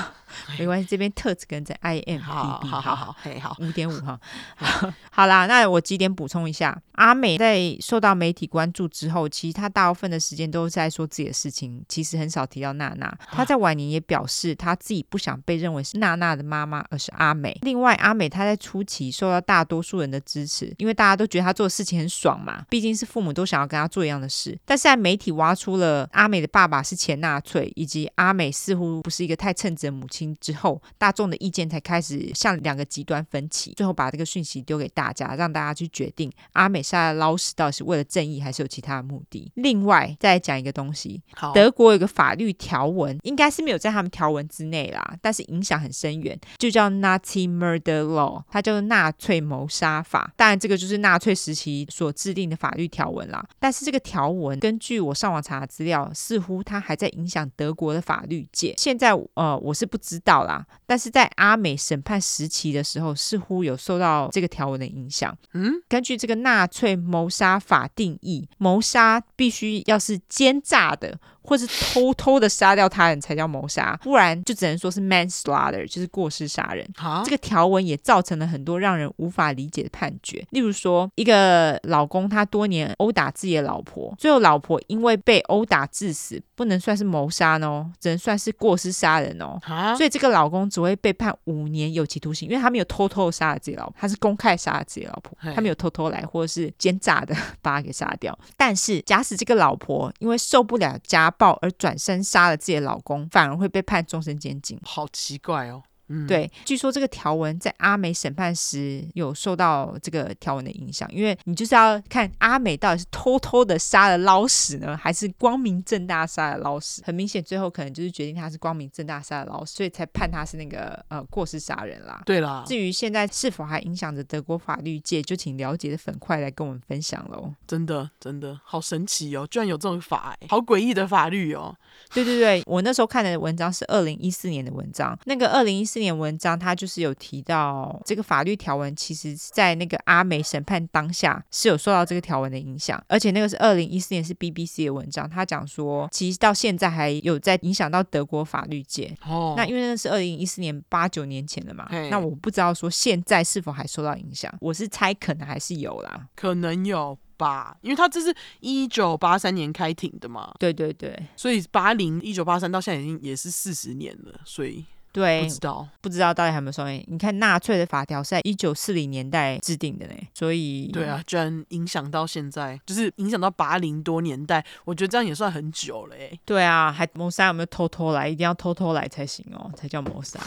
没关系，这边特指跟在 IMDB 好好好好好五点五哈。好啦，那我几点补充一下。阿美在受到媒体关注之后，其实她大部分的时间都是在说自己的事情，其实很少提到娜娜。她在晚年也表示，她自己不想被认为是娜娜的妈妈，而是阿美。另外，阿美她在初期受到大多数人的支持，因为大家都觉得她做的事情很爽嘛，毕竟是父母都想要跟她做一样的事。但是在媒体挖出了阿美的爸爸是前纳粹，以及阿美似乎不是一个太称职的母亲之后，大众的意见才开始向两个极端分歧。最后把这个讯息丢给大家，让大家去决定阿美。莎的捞屎到底是为了正义还是有其他的目的？另外再讲一个东西，德国有个法律条文，应该是没有在他们条文之内啦，但是影响很深远，就叫 Nazi Murder Law，它叫做纳粹谋杀法。当然，这个就是纳粹时期所制定的法律条文啦。但是这个条文，根据我上网查的资料，似乎它还在影响德国的法律界。现在呃，我是不知道啦，但是在阿美审判时期的时候，似乎有受到这个条文的影响。嗯，根据这个纳粹谋杀法定义，谋杀必须要是奸诈的。或是偷偷的杀掉他人才叫谋杀，不然就只能说是 manslaughter，就是过失杀人。Huh? 这个条文也造成了很多让人无法理解的判决。例如说，一个老公他多年殴打自己的老婆，最后老婆因为被殴打致死，不能算是谋杀哦，只能算是过失杀人哦。所以这个老公只会被判五年有期徒刑，因为他没有偷偷杀了自己老婆，他是公开杀了自己老婆他没有偷偷来或者是奸诈的把他给杀掉。但是假使这个老婆因为受不了家暴而转身杀了自己的老公，反而会被判终身监禁。好奇怪哦！嗯，对，据说这个条文在阿美审判时有受到这个条文的影响，因为你就是要看阿美到底是偷偷的杀了捞屎呢，还是光明正大杀了捞屎。很明显，最后可能就是决定他是光明正大杀了捞屎，所以才判他是那个呃过失杀人啦。对啦，至于现在是否还影响着德国法律界，就请了解的粉块来跟我们分享喽。真的真的好神奇哦，居然有这种法哎，好诡异的法律哦。对对对，我那时候看的文章是二零一四年的文章，那个二零一四年文章他就是有提到这个法律条文，其实在那个阿美审判当下是有受到这个条文的影响，而且那个是二零一四年是 BBC 的文章，他讲说其实到现在还有在影响到德国法律界。哦，那因为那是二零一四年八九年前了嘛，那我不知道说现在是否还受到影响，我是猜可能还是有啦，可能有。吧，因为他这是一九八三年开庭的嘛，对对对，所以八零一九八三到现在已经也是四十年了，所以对，不知道不知道到底有没有受益。你看纳粹的法条是在一九四零年代制定的呢，所以对啊，居然影响到现在，就是影响到八零多年代，我觉得这样也算很久了哎。对啊，还谋杀有没有偷偷来？一定要偷偷来才行哦，才叫谋杀。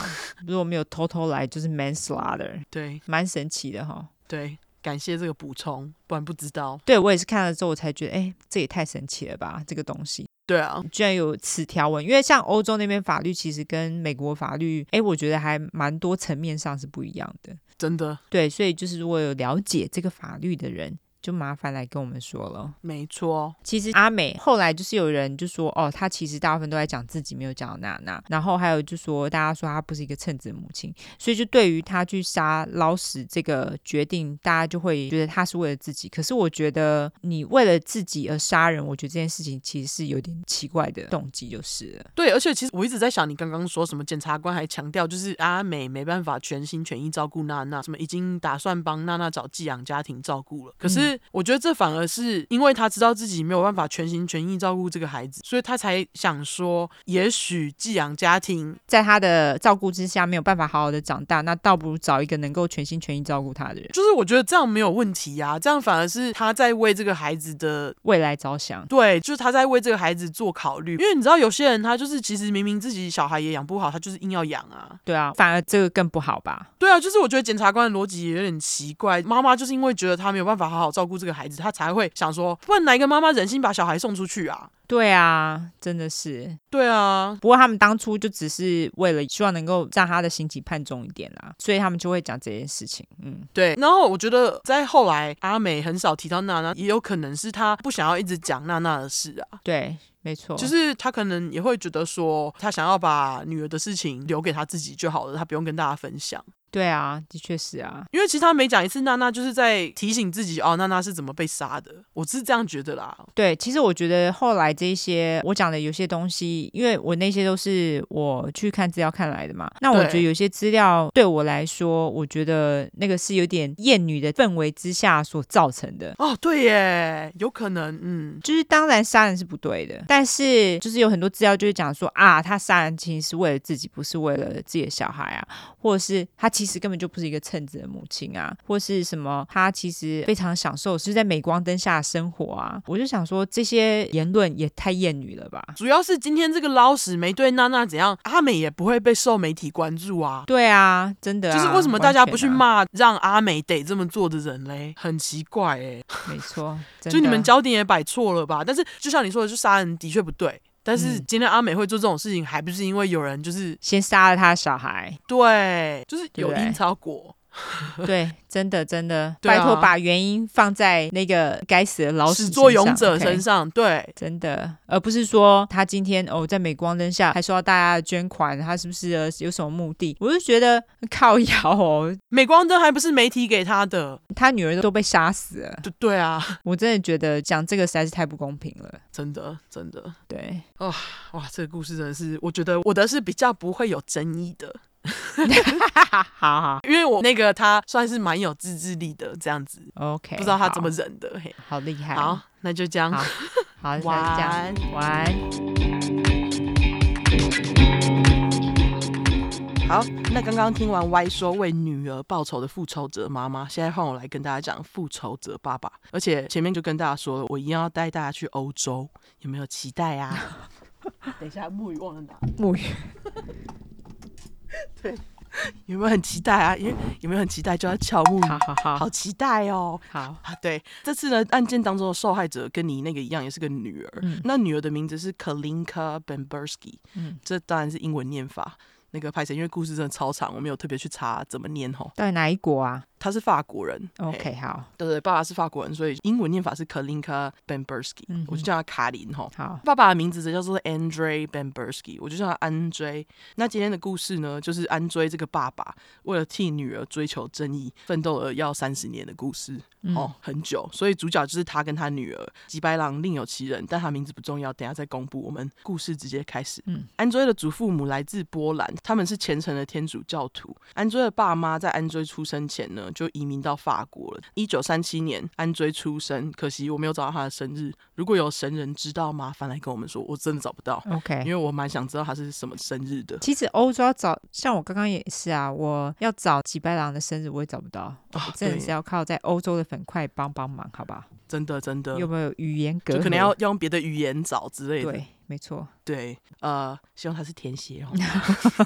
如果没有偷偷来，就是 manslaughter。对，蛮神奇的哈、哦。对。感谢这个补充，不然不知道。对，我也是看了之后，我才觉得，哎，这也太神奇了吧，这个东西。对啊，居然有此条文，因为像欧洲那边法律，其实跟美国法律，哎，我觉得还蛮多层面上是不一样的。真的。对，所以就是如果有了解这个法律的人。就麻烦来跟我们说了。没错，其实阿美后来就是有人就说，哦，她其实大部分都在讲自己，没有讲到娜娜。然后还有就说，大家说她不是一个称职的母亲，所以就对于她去杀老死这个决定，大家就会觉得她是为了自己。可是我觉得你为了自己而杀人，我觉得这件事情其实是有点奇怪的动机，就是了。对，而且其实我一直在想，你刚刚说什么？检察官还强调，就是阿美没办法全心全意照顾娜娜，什么已经打算帮娜娜找寄养家庭照顾了。可是。嗯我觉得这反而是因为他知道自己没有办法全心全意照顾这个孩子，所以他才想说，也许寄养家庭在他的照顾之下没有办法好好的长大，那倒不如找一个能够全心全意照顾他的人。就是我觉得这样没有问题啊，这样反而是他在为这个孩子的未来着想。对，就是他在为这个孩子做考虑。因为你知道有些人他就是其实明明自己小孩也养不好，他就是硬要养啊。对啊，反而这个更不好吧？对啊，就是我觉得检察官的逻辑也有点奇怪。妈妈就是因为觉得他没有办法好好照顾这个孩子，他才会想说，不然哪一个妈妈忍心把小孩送出去啊？对啊，真的是。对啊，不过他们当初就只是为了希望能够让他的刑期判重一点啦，所以他们就会讲这件事情。嗯，对。然后我觉得在后来，阿美很少提到娜娜，也有可能是她不想要一直讲娜娜的事啊。对。没错，就是他可能也会觉得说，他想要把女儿的事情留给他自己就好了，他不用跟大家分享。对啊，的确是啊，因为其实他每讲一次娜娜，就是在提醒自己哦，娜娜是怎么被杀的。我是这样觉得啦。对，其实我觉得后来这些我讲的有些东西，因为我那些都是我去看资料看来的嘛。那我觉得有些资料对我来说，我觉得那个是有点厌女的氛围之下所造成的。哦，对耶，有可能，嗯，就是当然杀人是不对的。但是，就是有很多资料就是讲说啊，他杀人其实是为了自己，不是为了自己的小孩啊，或者是他其实根本就不是一个称职的母亲啊，或是什么她其实非常享受是在镁光灯下生活啊。我就想说，这些言论也太厌女了吧？主要是今天这个捞屎没对娜娜怎样，阿美也不会被受媒体关注啊。对啊，真的啊，就是为什么大家不去骂让阿美得这么做的人嘞？很奇怪哎。没错，就你们焦点也摆错了吧？但是就像你说的，就杀人的确不对。但是今天阿美会做这种事情，还不是因为有人就是先杀了他的小孩？对，就是有因才有果。对，真的真的，拜托把原因放在那个该死的老始作俑者身上。Okay? 对，真的，而不是说他今天哦在镁光灯下还收到大家的捐款，他是不是有什么目的？我就觉得靠谣哦，镁光灯还不是媒体给他的，他女儿都被杀死了。对对啊，我真的觉得讲这个实在是太不公平了，真的真的。对，哦哇，这个故事真的是，我觉得我的是比较不会有争议的。好好，因为我那个他算是蛮有自制力的，这样子。OK，不知道他怎么忍的，嘿，好厉害。好，那就这样。好，好，晚安，晚安。好，那刚刚听完 Y 说为女儿报仇的复仇者妈妈，现在换我来跟大家讲复仇者爸爸。而且前面就跟大家说了，我一定要带大家去欧洲，有没有期待啊？等一下，木鱼忘了拿。木鱼。对，有没有很期待啊？因为有没有很期待就要敲木鱼？好好好，好期待哦！好啊，对，这次呢案件当中的受害者跟你那个一样，也是个女儿。嗯，那女儿的名字是 Kalinka Bamburski。嗯，这当然是英文念法。那个拍摄，因为故事真的超长，我没有特别去查怎么念吼。到底哪一国啊？他是法国人。OK，好。对对，爸爸是法国人，所以英文念法是 Kalinka Bembursky，嗯，我就叫他卡林吼。好，爸爸的名字则叫做 Andrei Bembursky，我就叫他安追。那今天的故事呢，就是安追这个爸爸为了替女儿追求正义，奋斗了要三十年的故事。嗯、哦，很久，所以主角就是他跟他女儿吉白狼另有其人，但他名字不重要，等下再公布。我们故事直接开始。嗯，安追的祖父母来自波兰，他们是虔诚的天主教徒。安追的爸妈在安追出生前呢，就移民到法国了。一九三七年，安追出生，可惜我没有找到他的生日。如果有神人知道，麻烦来跟我们说，我真的找不到。OK，因为我蛮想知道他是什么生日的。其实欧洲要找，像我刚刚也是啊，我要找吉白狼的生日，我也找不到。哦、真的是要靠在欧洲的粉快帮帮忙，好不好？真的真的，有没有语言隔阂？可能要用别的语言找之类的。对，没错。对，呃，希望他是天蝎哦。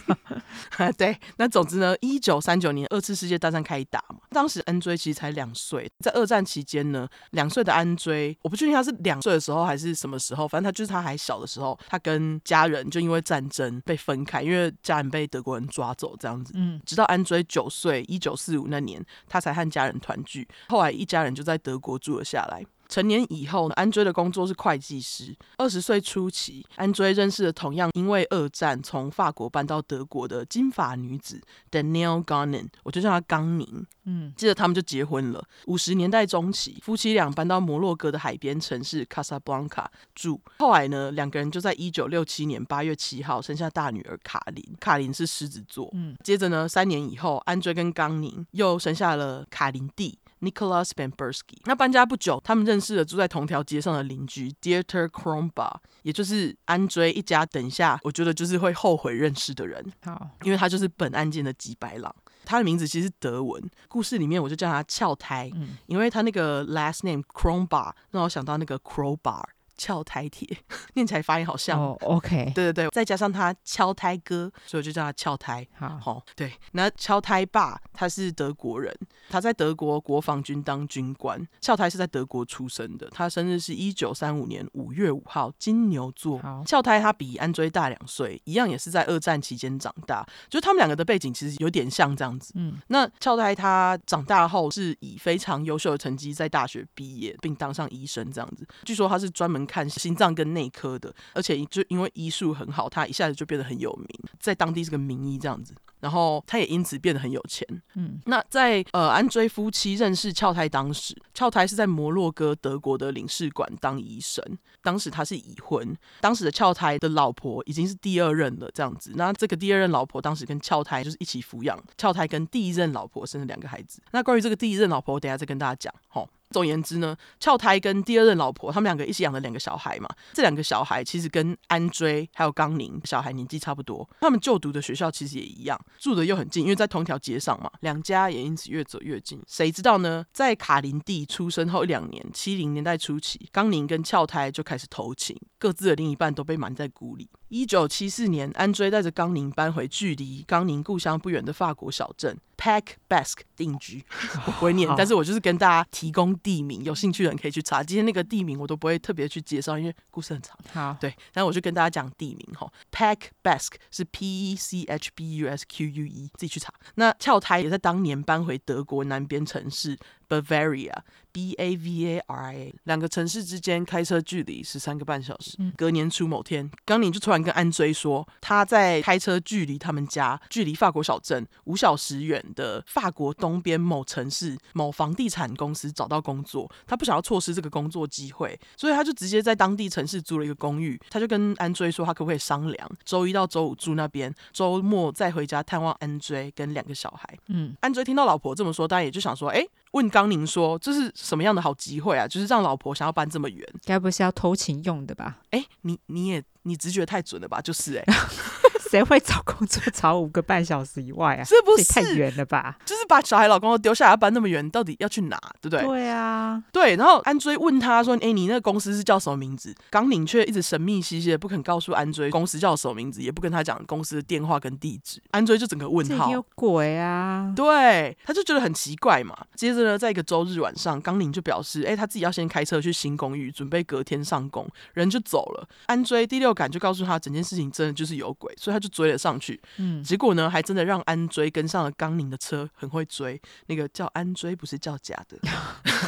对，那总之呢，一九三九年二次世界大战开打嘛，当时安追其实才两岁，在二战期间呢，两岁的安追，我不确定他是两岁的时候还是什么时候，反正他就是他还小的时候，他跟家人就因为战争被分开，因为家人被德国人抓走这样子。嗯，直到安追九岁，一九四五那年，他才和家人团聚，后来一家人就在德国住了下来。成年以后，安追的工作是会计师。二十岁初期，安追认识了同样因为二战从法国搬到德国的金发女子 Danielle Gaugnin，我就叫她冈宁。嗯，接着他们就结婚了。五十年代中期，夫妻俩搬到摩洛哥的海边城市 Casablanca 住。后来呢，两个人就在一九六七年八月七号生下大女儿卡琳。卡琳是狮子座。嗯，接着呢，三年以后，安追跟冈宁又生下了卡琳弟。Nicholas Bembursky，那搬家不久，他们认识了住在同条街上的邻居 Dieter Kronbach，也就是安追一家。等一下，我觉得就是会后悔认识的人。好，因为他就是本案件的吉白狼，他的名字其实是德文，故事里面我就叫他翘胎，嗯，因为他那个 last name Kronbach 让我想到那个 crowbar。翘胎铁，念起来发音好像。哦、oh，OK，对对对，再加上他翘胎哥，所以我就叫他翘胎。好，哦，对。那翘胎爸他是德国人，他在德国国防军当军官。翘胎是在德国出生的，他生日是一九三五年五月五号，金牛座。好，翘胎他比安追大两岁，一样也是在二战期间长大，就他们两个的背景其实有点像这样子。嗯，那翘胎他长大后是以非常优秀的成绩在大学毕业，并当上医生这样子。据说他是专门。看心脏跟内科的，而且就因为医术很好，他一下子就变得很有名，在当地是个名医这样子。然后他也因此变得很有钱。嗯，那在呃安追夫妻认识翘胎当时，翘胎是在摩洛哥德国的领事馆当医生。当时他是已婚，当时的翘胎的老婆已经是第二任了，这样子。那这个第二任老婆当时跟翘胎就是一起抚养，翘胎跟第一任老婆生了两个孩子。那关于这个第一任老婆，我等下再跟大家讲。齁。总言之呢，俏胎跟第二任老婆他们两个一起养了两个小孩嘛。这两个小孩其实跟安追还有刚宁小孩年纪差不多，他们就读的学校其实也一样，住的又很近，因为在同条街上嘛。两家也因此越走越近。谁知道呢？在卡林蒂出生后一两年，七零年代初期，刚宁跟俏胎就开始偷情，各自的另一半都被瞒在鼓里。一九七四年，安追带着冈宁搬回距离冈宁故乡不远的法国小镇，PAC Basque 定居。我不会念，但是我就是跟大家提供地名，有兴趣的人可以去查。今天那个地名我都不会特别去介绍，因为故事很长。好，对，但我就跟大家讲地名哈。Pec-Basque 是 P E C H B U S Q U E，自己去查。那跳台也在当年搬回德国南边城市。Bavaria，B A V A R I A，两个城市之间开车距离十三个半小时。隔年初某天，冈宁就突然跟安追说，他在开车距离他们家，距离法国小镇五小时远的法国东边某城市某房地产公司找到工作，他不想要错失这个工作机会，所以他就直接在当地城市租了一个公寓。他就跟安追说，他可不可以商量，周一到周五住那边，周末再回家探望安追跟两个小孩。嗯，安追听到老婆这么说，当然也就想说，哎。问刚宁说：“这是什么样的好机会啊？就是让老婆想要搬这么远，该不是要偷情用的吧？哎，你你也你直觉太准了吧？就是哎，谁会找工作找五个半小时以外啊？是不是太远了吧？就是把小孩老公都丢下来搬那么远，到底要去哪？对不对？对啊，对。然后安追问他说：“哎，你那个公司是叫什么名字？”冈宁却一直神秘兮兮的不肯告诉安追公司叫什么名字，也不跟他讲公司的电话跟地址。安追就整个问号，有鬼啊！对，他就觉得很奇怪嘛。接着呢，在一个周日晚上，冈宁就表示：“哎，他自己要先开车去新公寓，准备隔天上工，人就走了。”安追第六感就告诉他，整件事情真的就是有鬼，所以他就追了上去。嗯，结果呢，还真的让安追跟上了刚宁的车，很会追。那个叫安追，不是叫假的。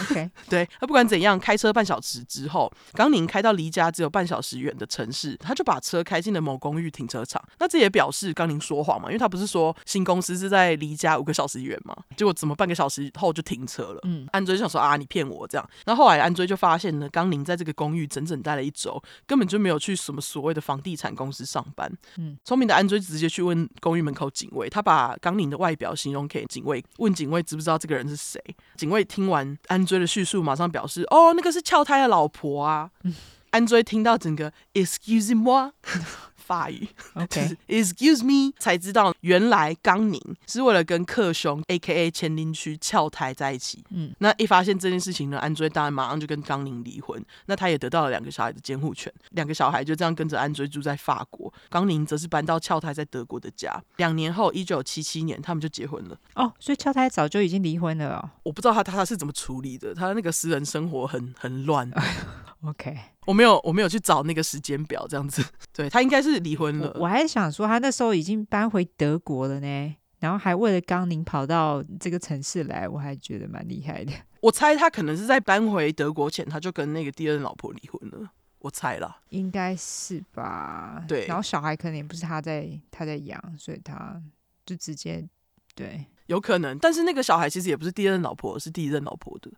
OK，对，他不管怎样，开车半小时之后，刚宁开到离家只有半小时远的城市，他就把车开进了某公寓停车场。那这也表示刚宁说谎嘛，因为他不是说新公司是在离家五个小时远嘛？结果怎么半个小时后就停车了？嗯，安追就想说啊，你骗我这样。那后来安追就发现呢，刚宁在这个公寓整整待了一周，根本就没有去什么所谓的房地产公司上班。嗯，聪明的安追直接去问公寓门口警卫，他把刚领的外表形容给警卫，问警卫知不知道这个人是谁。警卫听完安追的叙述，马上表示：“哦，那个是翘胎的老婆啊。”安追听到整个 “excuse me”。法语，OK，Excuse me，才知道原来冈宁是为了跟克雄 （A.K.A. 前林区）翘台在一起。嗯，那一发现这件事情呢，安追当然马上就跟冈宁离婚。那他也得到了两个小孩的监护权，两个小孩就这样跟着安追住在法国。冈宁则是搬到翘台在德国的家。两年后，一九七七年，他们就结婚了。哦，所以翘台早就已经离婚了哦。我不知道他他他是怎么处理的，他那个私人生活很很乱。OK，我没有我没有去找那个时间表，这样子。对，他应该是离婚了。我，我还想说，他那时候已经搬回德国了呢，然后还为了刚宁跑到这个城市来，我还觉得蛮厉害的。我猜他可能是在搬回德国前，他就跟那个第二任老婆离婚了。我猜啦，应该是吧。对，然后小孩可能也不是他在他在养，所以他就直接对，有可能。但是那个小孩其实也不是第二任老婆，是第一任老婆的。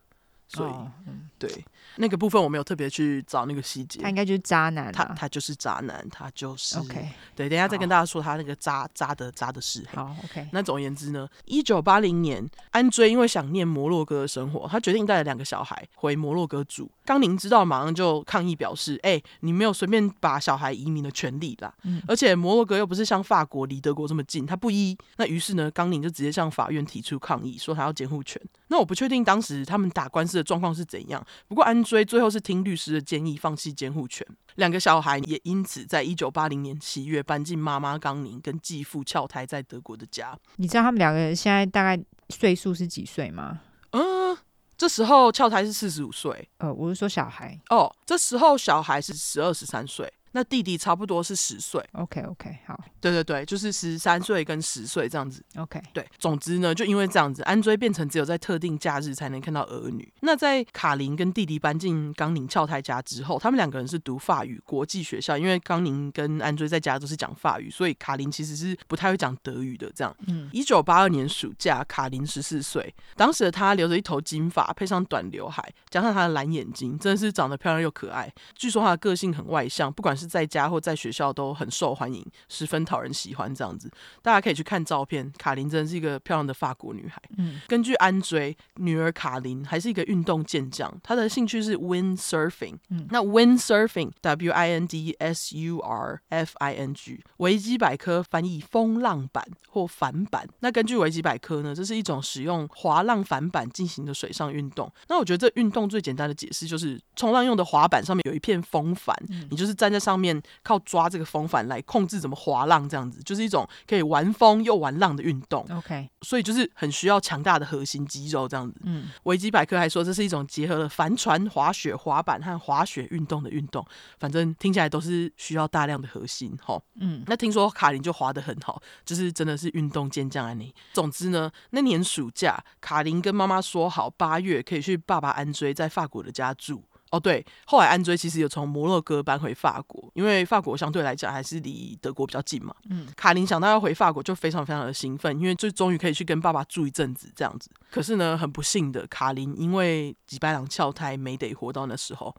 所以，哦嗯、对那个部分我没有特别去找那个细节。他应该就是渣男，他他就是渣男，他就是 OK。对，等一下再跟大家说他那个渣渣的渣的事。好，OK。那总而言之呢，一九八零年，安追因为想念摩洛哥的生活，他决定带了两个小孩回摩洛哥住。冈宁知道，马上就抗议表示：“哎、欸，你没有随便把小孩移民的权利啦。嗯、而且摩洛哥又不是像法国离德国这么近，他不依。那于是呢，冈宁就直接向法院提出抗议，说他要监护权。那我不确定当时他们打官司的状况是怎样。不过安追最后是听律师的建议，放弃监护权。两个小孩也因此在一九八零年七月搬进妈妈冈宁跟继父翘台在德国的家。你知道他们两个人现在大概岁数是几岁吗？嗯，这时候翘台是四十五岁。呃，我是说小孩。哦，这时候小孩是十二十三岁。那弟弟差不多是十岁，OK OK，好，对对对，就是十三岁跟十岁这样子，OK，对，总之呢，就因为这样子，安追变成只有在特定假日才能看到儿女。那在卡琳跟弟弟搬进冈宁翘太家之后，他们两个人是读法语国际学校，因为冈宁跟安追在家都是讲法语，所以卡琳其实是不太会讲德语的。这样，嗯，一九八二年暑假，卡琳十四岁，当时的她留着一头金发，配上短刘海，加上她的蓝眼睛，真的是长得漂亮又可爱。据说她的个性很外向，不管是在家或在学校都很受欢迎，十分讨人喜欢。这样子，大家可以去看照片。卡琳真的是一个漂亮的法国女孩。嗯，根据安追，女儿卡琳还是一个运动健将，她的兴趣是 windsurfing。嗯，那 windsurfing，W I N D S U R F I N G，维基百科翻译风浪板或帆板。那根据维基百科呢，这是一种使用滑浪帆板进行的水上运动。那我觉得这运动最简单的解释就是，冲浪用的滑板上面有一片风帆，嗯、你就是站在上面靠抓这个风帆来控制怎么滑浪，这样子就是一种可以玩风又玩浪的运动。OK，所以就是很需要强大的核心肌肉这样子。嗯，维基百科还说这是一种结合了帆船、滑雪、滑板和滑雪运动的运动。反正听起来都是需要大量的核心。哈，嗯，那听说卡琳就滑得很好，就是真的是运动健将啊你。总之呢，那年暑假，卡琳跟妈妈说好八月可以去爸爸安追在法国的家住。哦，对，后来安追其实有从摩洛哥搬回法国，因为法国相对来讲还是离德国比较近嘛。嗯，卡琳想到要回法国，就非常非常的兴奋，因为就终于可以去跟爸爸住一阵子这样子。可是呢，很不幸的，卡琳因为几百两翘胎，没得活到那时候。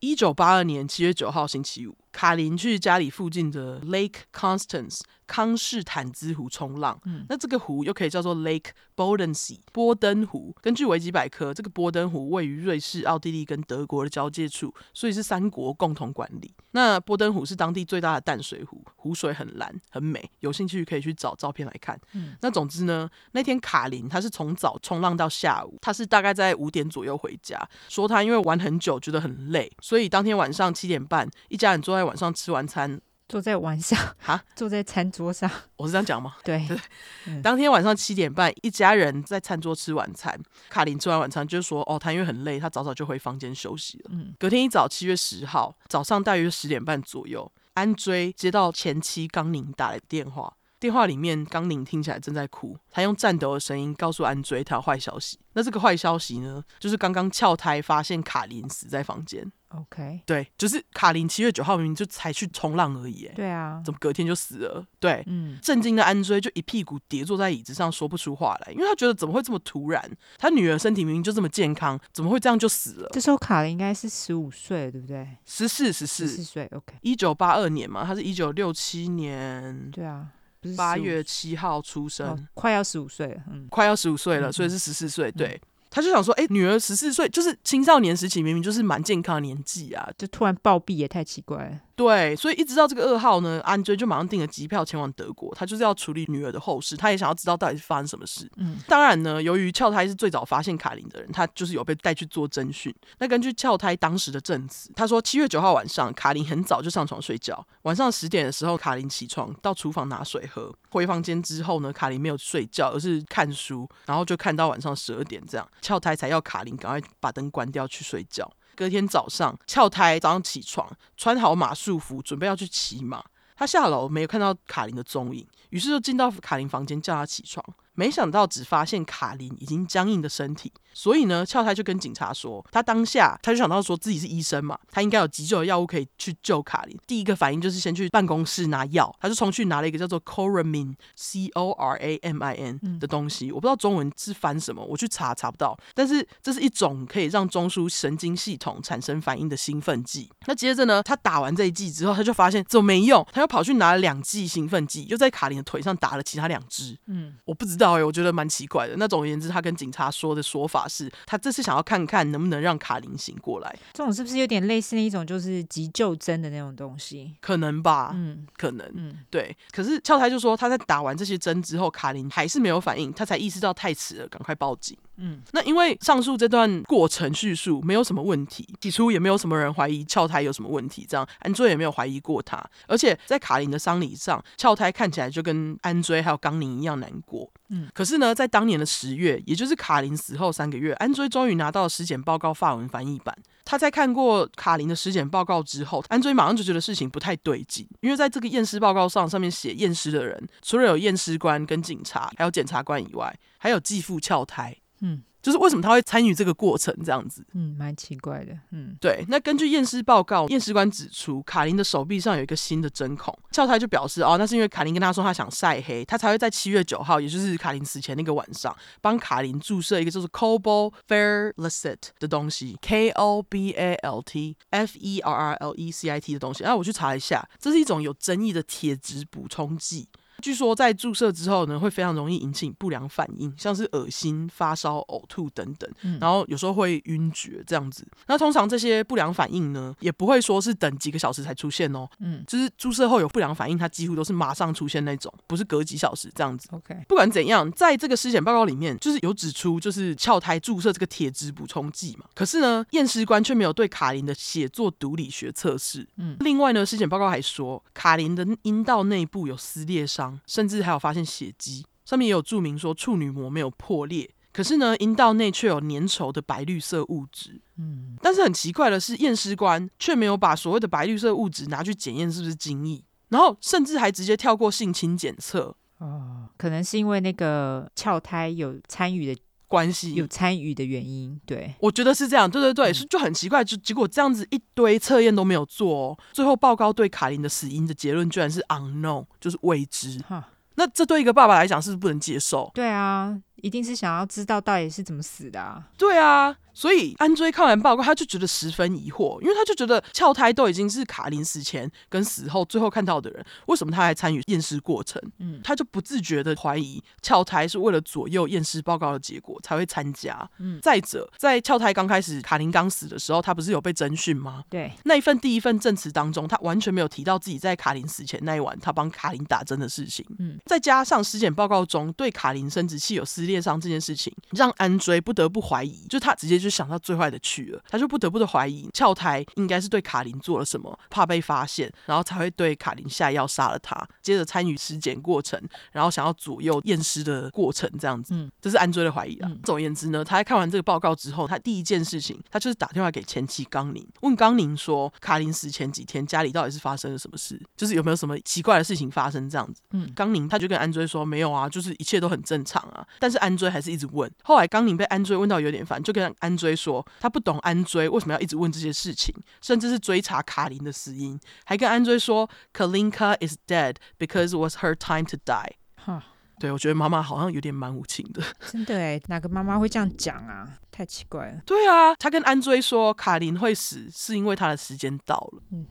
一九八二年七月九号星期五，卡林去家里附近的 Lake Constance 康士坦兹湖冲浪。嗯，那这个湖又可以叫做 Lake Bodensee 波登湖。根据维基百科，这个波登湖位于瑞士、奥地利跟德国的交界处，所以是三国共同管理。那波登湖是当地最大的淡水湖，湖水很蓝很美，有兴趣可以去找照片来看。嗯，那总之呢，那天卡林他是从早冲浪到下午，他是大概在五点左右回家，说他因为玩很久觉得很累，所以当天晚上七点半，一家人坐在晚上吃完餐。坐在晚上哈，坐在餐桌上，我是这样讲吗？对对。嗯、当天晚上七点半，一家人在餐桌吃晚餐。卡琳吃完晚餐就说：“哦，他因为很累，他早早就回房间休息了。”嗯。隔天一早，七月十号早上大约十点半左右，安追接到前妻刚宁打来的电话，电话里面刚宁听起来正在哭，他用颤抖的声音告诉安追他有坏消息。那这个坏消息呢，就是刚刚撬胎发现卡琳死在房间。OK，对，就是卡琳七月九号明明就才去冲浪而已，对啊，怎么隔天就死了？对，嗯，震惊的安追就一屁股跌坐在椅子上，说不出话来，因为他觉得怎么会这么突然？他女儿身体明明就这么健康，怎么会这样就死了？这时候卡琳应该是十五岁，对不对？十四，十四，十四岁。OK，一九八二年嘛，他是一九六七年，对啊，八月七号出生，哦，快要十五岁了，嗯，快要十五岁了，所以是十四岁，对。嗯他就想说，哎、欸，女儿十四岁，就是青少年时期，明明就是蛮健康的年纪啊，就突然暴毙也太奇怪了。对，所以一直到这个噩耗呢，安追就马上订了机票前往德国，他就是要处理女儿的后事，他也想要知道到底是发生什么事。嗯，当然呢，由于翘胎是最早发现卡琳的人，他就是有被带去做侦讯。那根据翘胎当时的证词，他说七月九号晚上，卡琳很早就上床睡觉，晚上十点的时候，卡琳起床到厨房拿水喝，回房间之后呢，卡琳没有睡觉，而是看书，然后就看到晚上十二点这样，翘胎才要卡琳赶快把灯关掉去睡觉。隔天早上，翘胎早上起床，穿好马术服，准备要去骑马。他下楼没有看到卡琳的踪影，于是就进到卡琳房间叫她起床。没想到只发现卡琳已经僵硬的身体，所以呢，翘太就跟警察说，他当下他就想到说自己是医生嘛，他应该有急救的药物可以去救卡琳。第一个反应就是先去办公室拿药，他就冲去拿了一个叫做 Coramin（C O R A M I N） 的东西，我不知道中文是翻什么，我去查查不到。但是这是一种可以让中枢神经系统产生反应的兴奋剂。那接着呢，他打完这一剂之后，他就发现怎么没用，他又跑去拿了两剂兴奋剂，又在卡琳的腿上打了其他两只。嗯，我不知道哎。我觉得蛮奇怪的。那总而言之，他跟警察说的说法是，他这次想要看看能不能让卡琳醒过来。这种是不是有点类似那一种，就是急救针的那种东西？可能吧，嗯，可能，嗯，对。可是俏台就说，他在打完这些针之后，卡琳还是没有反应，他才意识到太迟了，赶快报警。嗯，那因为上述这段过程叙述没有什么问题，起初也没有什么人怀疑翘胎有什么问题，这样安追也没有怀疑过他。而且在卡琳的丧礼上，翘胎看起来就跟安追还有冈宁一样难过。嗯，可是呢，在当年的十月，也就是卡琳死后三个月，安追终于拿到了尸检报告法文翻译版。他在看过卡琳的尸检报告之后，安追马上就觉得事情不太对劲，因为在这个验尸报告上，上面写验尸的人除了有验尸官跟警察，还有检察官以外，还有继父翘胎。嗯。就是为什么他会参与这个过程这样子？嗯，蛮奇怪的。嗯，对。那根据验尸报告，验尸官指出卡琳的手臂上有一个新的针孔。翘胎就表示哦，那是因为卡琳跟他说他想晒黑，他才会在七月九号，也就是卡琳死前那个晚上，帮卡琳注射一个叫做 cobalt f e r l e c i t 的东西，K O B A L T F E R R L E C I T 的东西。哎、啊，我去查一下，这是一种有争议的铁质补充剂。据说在注射之后呢，会非常容易引起不良反应，像是恶心、发烧、呕吐等等，然后有时候会晕厥这样子。那通常这些不良反应呢，也不会说是等几个小时才出现哦，嗯，就是注射后有不良反应，它几乎都是马上出现那种，不是隔几小时这样子。OK，不管怎样，在这个尸检报告里面，就是有指出就是鞘胎注射这个铁质补充剂嘛。可是呢，验尸官却没有对卡林的血做毒理学测试。嗯，另外呢，尸检报告还说卡林的阴道内部有撕裂伤。甚至还有发现血迹，上面也有注明说处女膜没有破裂，可是呢，阴道内却有粘稠的白绿色物质。嗯，但是很奇怪的是，验尸官却没有把所谓的白绿色物质拿去检验是不是精液，然后甚至还直接跳过性侵检测。哦，可能是因为那个翘胎有参与的关系，有参与的原因。对，我觉得是这样。对对对，是、嗯、就很奇怪，就结果这样子一堆测验都没有做，哦，最后报告对卡琳的死因的结论居然是 unknown，就是未知。哈，那这对一个爸爸来讲是不是不能接受？对啊。一定是想要知道到底是怎么死的啊。对啊。所以安追看完报告，他就觉得十分疑惑，因为他就觉得翘胎都已经是卡林死前跟死后最后看到的人，为什么他还参与验尸过程？嗯，他就不自觉的怀疑翘胎是为了左右验尸报告的结果才会参加。嗯，再者，在翘胎刚开始，卡林刚死的时候，他不是有被征讯吗？对，那一份第一份证词当中，他完全没有提到自己在卡林死前那一晚他帮卡林打针的事情。嗯，再加上尸检报告中对卡林生殖器有撕裂伤这件事情，让安追不得不怀疑，就他直接就想到最坏的去了，他就不得不的怀疑翘胎应该是对卡琳做了什么，怕被发现，然后才会对卡琳下药杀了他，接着参与尸检过程，然后想要左右验尸的过程，这样子，嗯，这是安追的怀疑啊。嗯、总而言之呢，他在看完这个报告之后，他第一件事情，他就是打电话给前妻刚宁，问刚宁说，卡琳死前几天家里到底是发生了什么事，就是有没有什么奇怪的事情发生这样子。嗯，刚宁他就跟安追说没有啊，就是一切都很正常啊，但是安追还是一直问。后来刚宁被安追问到有点烦，就跟安追说。他不懂安追为什么要一直问这些事情，甚至是追查卡琳的死因，还跟安追说 Kalinka is dead because it was her time to die。哈，对，我觉得妈妈好像有点蛮无情的。真的哎，哪个妈妈会这样讲啊？太奇怪了。对啊，他跟安追说卡琳会死是因为他的时间到了。嗯。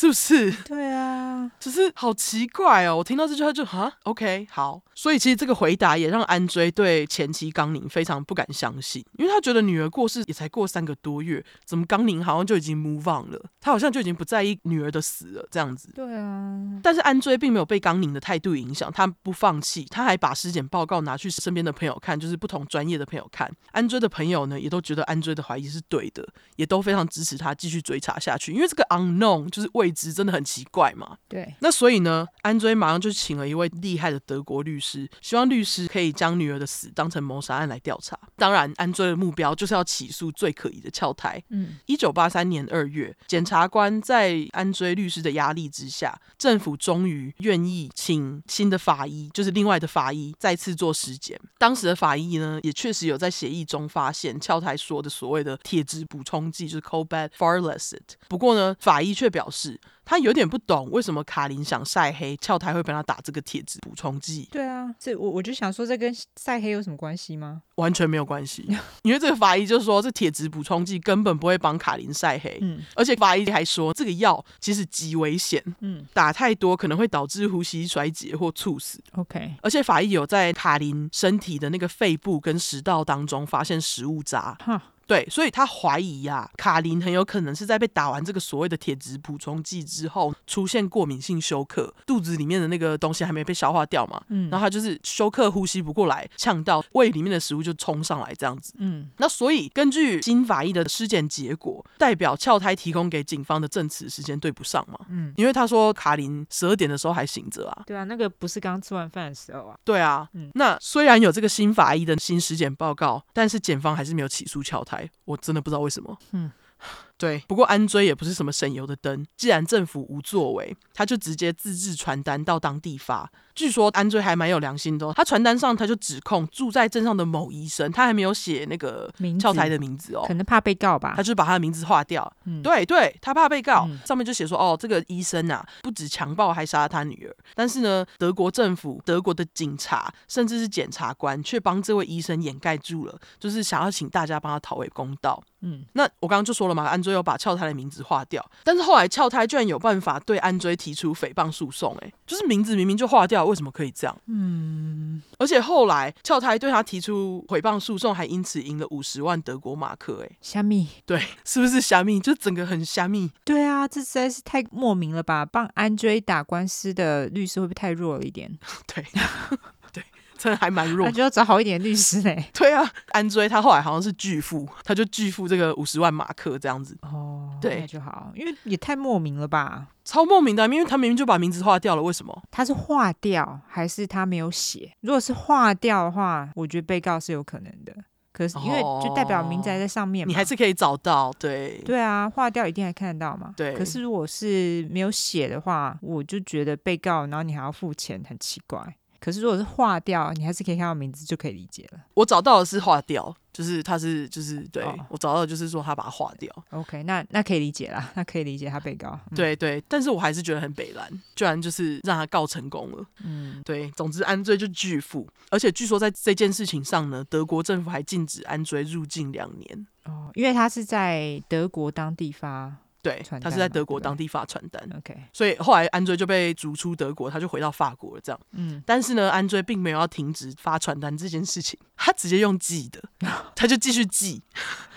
是不是？对啊，只是好奇怪哦。我听到这句话就哈，OK，好。所以其实这个回答也让安追对前妻刚宁非常不敢相信，因为他觉得女儿过世也才过三个多月，怎么刚宁好像就已经 move on 了？他好像就已经不在意女儿的死了这样子。对啊。但是安追并没有被刚宁的态度影响，他不放弃，他还把尸检报告拿去身边的朋友看，就是不同专业的朋友看。安追的朋友呢，也都觉得安追的怀疑是对的，也都非常支持他继续追查下去，因为这个 unknown 就是未。真的很奇怪嘛？对，那所以呢，安追马上就请了一位厉害的德国律师，希望律师可以将女儿的死当成谋杀案来调查。当然，安追的目标就是要起诉最可疑的翘胎。嗯，一九八三年二月，检察官在安追律师的压力之下，政府终于愿意请新的法医，就是另外的法医再次做尸检。当时的法医呢，也确实有在协议中发现翘胎说的所谓的铁质补充剂，就是 Cobalt-Farlesit。不过呢，法医却表示，他有点不懂为什么卡琳想晒黑，翘台会帮他打这个铁质补充剂。对啊，这我我就想说，这跟晒黑有什么关系吗？完全没有关系，因为这个法医就说，这铁质补充剂根本不会帮卡琳晒黑。嗯，而且法医还说，这个药其实极危险。嗯，打太多可能会导致呼吸衰竭或猝死。OK，而且法医有在卡琳身体的那个肺部跟食道当中发现食物渣。哈。对，所以他怀疑呀、啊，卡琳很有可能是在被打完这个所谓的铁质补充剂之后，出现过敏性休克，肚子里面的那个东西还没被消化掉嘛，嗯，然后他就是休克，呼吸不过来，呛到胃里面的食物就冲上来这样子，嗯，那所以根据新法医的尸检结果，代表翘胎提供给警方的证词时间对不上嘛，嗯，因为他说卡琳十二点的时候还醒着啊，对啊，那个不是刚吃完饭的时候啊，对啊，嗯，那虽然有这个新法医的新尸检报告，但是检方还是没有起诉翘胎。我真的不知道为什么。嗯。对，不过安追也不是什么省油的灯。既然政府无作为，他就直接自制传单到当地发。据说安追还蛮有良心的哦，他传单上他就指控住在镇上的某医生，他还没有写那个教材的名字哦，可能怕被告吧。他就把他的名字划掉。嗯，对对，他怕被告，嗯，上面就写说哦，这个医生啊，不止强暴还杀了他女儿。但是呢，德国政府、德国的警察甚至是检察官，却帮这位医生掩盖住了，就是想要请大家帮他讨回公道。嗯，那我刚刚就说了嘛，安追有把翘胎的名字划掉，但是后来翘胎居然有办法对安追提出诽谤诉讼，哎，就是名字明明就划掉，为什么可以这样？嗯，而且后来翘胎对他提出诽谤诉讼，还因此赢了五十万德国马克，哎，虾米？对，是不是虾米？就整个很虾米？对啊，这实在是太莫名了吧？帮安追打官司的律师会不会太弱了一点？对。真的还蛮弱，那就要找好一点律师嘞。对啊，安追他后来好像是拒付，他就拒付这个五十万马克这样子。哦，对，那就好，因为也太莫名了吧？超莫名的，因为他明明就把名字划掉了，为什么？他是划掉还是他没有写？如果是划掉的话，我觉得被告是有可能的。可是因为就代表名字还在上面嘛，你还是可以找到。对，对啊，划掉一定还看得到嘛。对。可是如果是没有写的话，我就觉得被告，然后你还要付钱，很奇怪。可是如果是划掉，你还是可以看到名字就可以理解了。我找到的是划掉，就是他是就是对、哦、我找到的就是说他把它划掉。OK，那那可以理解啦，那可以理解他被告。嗯、对对，但是我还是觉得很北蓝，居然就是让他告成功了。嗯，对，总之安追就拒付，而且据说在这件事情上呢，德国政府还禁止安追入境两年。哦，因为他是在德国当地发。对，他是在德国当地发传单，OK，所以后来安追就被逐出德国，他就回到法国了。这样，嗯，但是呢，安追并没有要停止发传单这件事情，他直接用寄的，他就继续寄。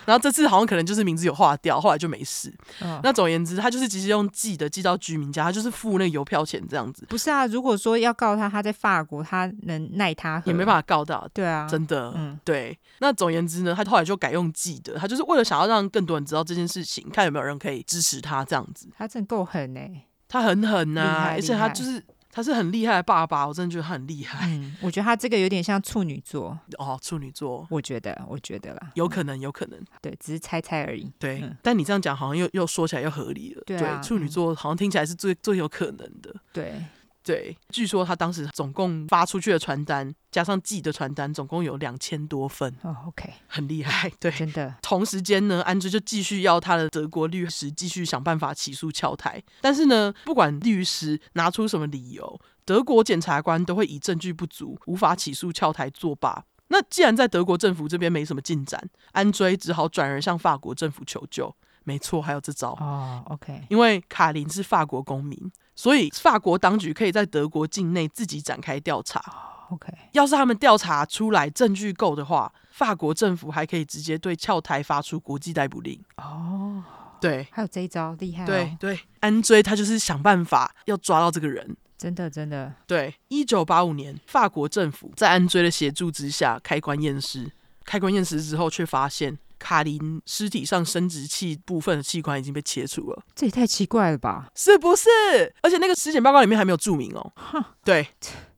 然后这次好像可能就是名字有划掉，后来就没事。哦、那总而言之，他就是直接用寄的寄到居民家，他就是付那个邮票钱这样子。不是啊，如果说要告他，他在法国，他能奈他？也没办法告到。对啊，真的，嗯，对。那总而言之呢，他后来就改用寄的，他就是为了想要让更多人知道这件事情，看有没有人可以支持他这样子。他真的够狠呢、欸，他很狠呐、啊，而且他就是。他是很厉害的爸爸，我真的觉得他很厉害。嗯，我觉得他这个有点像处女座哦，处女座，我觉得，我觉得啦，有可能，有可能，对，只是猜猜而已。对，嗯、但你这样讲好像又又说起来又合理了。对，啊、对，处女座好像听起来是最最有可能的。对。对，据说他当时总共发出去的传单加上寄的传单，总共有两千多份。哦，OK，很厉害。对，真的。同时间呢，安追就继续要他的德国律师继续想办法起诉翘台。但是呢，不管律师拿出什么理由，德国检察官都会以证据不足，无法起诉翘台作罢。那既然在德国政府这边没什么进展，安追只好转而向法国政府求救。没错，还有这招。哦，OK，因为卡琳是法国公民。所以法国当局可以在德国境内自己展开调查。OK，要是他们调查出来证据够的话，法国政府还可以直接对翘台发出国际逮捕令。哦，对，还有这一招厉害哦。对对，安追他就是想办法要抓到这个人。真的真的。对，一九八五年，法国政府在安追的协助之下开棺验尸。开棺验尸之后，却发现。卡琳尸体上生殖器部分的器官已经被切除了，这也太奇怪了吧？是不是？而且那个尸检报告里面还没有注明哦。哼，对，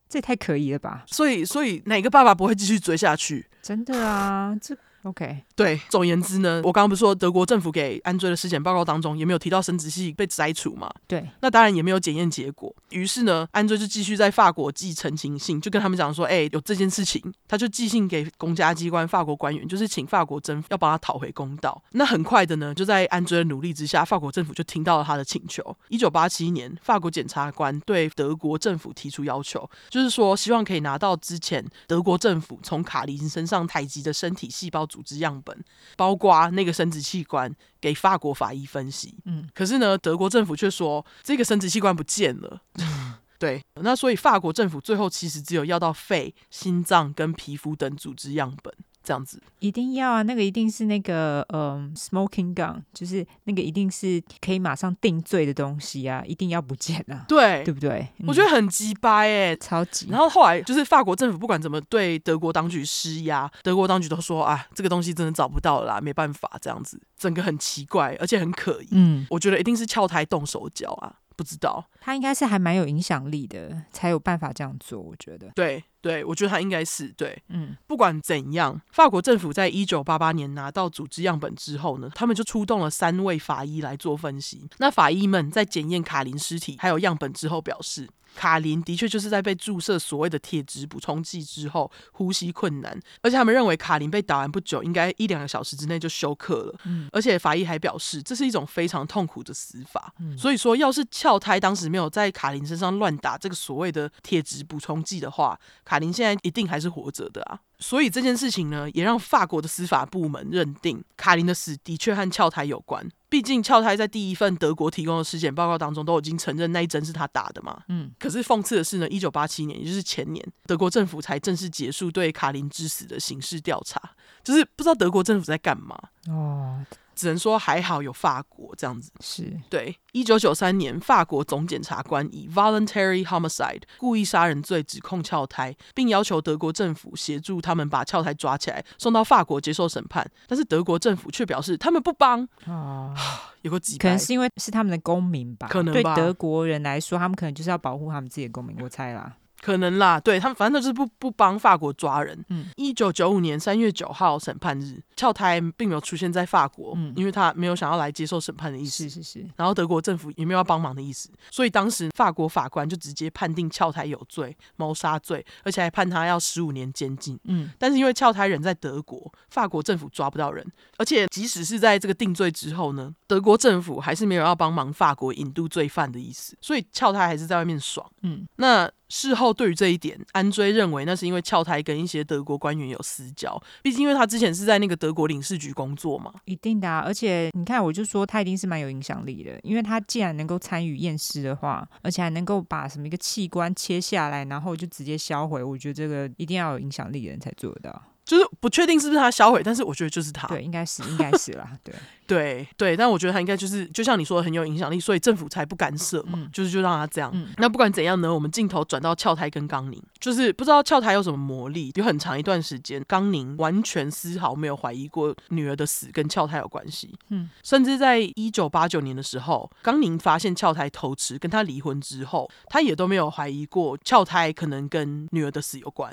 这也太可疑了吧？所以，所以哪个爸爸不会继续追下去？真的啊，这。OK，对，总而言之呢，我刚刚不是说德国政府给安追的尸检报告当中也没有提到生殖器被摘除嘛？对，那当然也没有检验结果。于是呢，安追就继续在法国寄澄清信，就跟他们讲说，哎、欸，有这件事情，他就寄信给公家机关法国官员，就是请法国政府要帮他讨回公道。那很快的呢，就在安追的努力之下，法国政府就听到了他的请求。一九八七年，法国检察官对德国政府提出要求，就是说希望可以拿到之前德国政府从卡琳身上采集的身体细胞组织样本。包括那个生殖器官给法国法医分析，嗯，可是呢，德国政府却说这个生殖器官不见了，嗯、对，那所以法国政府最后其实只有要到肺、心脏跟皮肤等组织样本。这样子一定要啊，那个一定是那个嗯，smoking gun，就是那个一定是可以马上定罪的东西啊，一定要不见啊，对，对不对？我觉得很鸡掰哎，超级。然后后来就是法国政府不管怎么对德国当局施压，德国当局都说啊，这个东西真的找不到了啦，没办法，这样子，整个很奇怪，而且很可疑。嗯，我觉得一定是翘台动手脚啊。不知道，他应该是还蛮有影响力的，才有办法这样做。我觉得，对对，我觉得他应该是对。嗯，不管怎样，法国政府在一九八八年拿到组织样本之后呢，他们就出动了三位法医来做分析。那法医们在检验卡琳尸体还有样本之后表示，卡林的确就是在被注射所谓的铁质补充剂之后呼吸困难，而且他们认为卡林被打完不久，应该一两个小时之内就休克了。嗯，而且法医还表示，这是一种非常痛苦的死法。嗯，所以说，要是俏胎当时没有在卡林身上乱打这个所谓的铁质补充剂的话，卡林现在一定还是活着的啊。所以这件事情呢，也让法国的司法部门认定卡琳的死的确和翘台有关。毕竟翘台在第一份德国提供的尸检报告当中都已经承认那一针是他打的嘛。嗯。可是讽刺的是呢，一九八七年，也就是前年，德国政府才正式结束对卡琳之死的刑事调查。就是不知道德国政府在干嘛。哦。只能说还好有法国这样子，是对。一九九三年，法国总检察官以 voluntary homicide 故意杀人罪指控翘胎，并要求德国政府协助他们把翘胎抓起来，送到法国接受审判。但是德国政府却表示他们不帮。啊，有个几，可能是因为是他们的公民吧？可能对德国人来说，他们可能就是要保护他们自己的公民。我猜啦。可能啦，对他们反正就是不不帮法国抓人。嗯，一九九五年三月九号审判日，翘胎并没有出现在法国，嗯，因为他没有想要来接受审判的意思。是是是。然后德国政府也没有要帮忙的意思，所以当时法国法官就直接判定翘胎有罪，谋杀罪，而且还判他要十五年监禁。嗯，但是因为翘胎人在德国，法国政府抓不到人，而且即使是在这个定罪之后呢，德国政府还是没有要帮忙法国引渡罪犯的意思，所以翘胎还是在外面爽。嗯，那。事后对于这一点，安追认为那是因为翘台跟一些德国官员有私交，毕竟因为他之前是在那个德国领事局工作嘛。一定的，而且你看，我就说他一定是蛮有影响力的，因为他既然能够参与验尸的话，而且还能够把什么一个器官切下来，然后就直接销毁，我觉得这个一定要有影响力的人才做得到。就是不确定是不是他销毁，但是我觉得就是他。对，应该是，应该是啦。对，对，对，但我觉得他应该就是，就像你说的很有影响力，所以政府才不干涉嘛，嗯、就是就让他这样。嗯、那不管怎样呢，我们镜头转到俏胎跟刚宁，就是不知道俏胎有什么魔力，有很长一段时间，刚宁完全丝毫没有怀疑过女儿的死跟俏胎有关系。嗯，甚至在一九八九年的时候，刚宁发现俏胎偷吃，跟他离婚之后，他也都没有怀疑过俏胎可能跟女儿的死有关。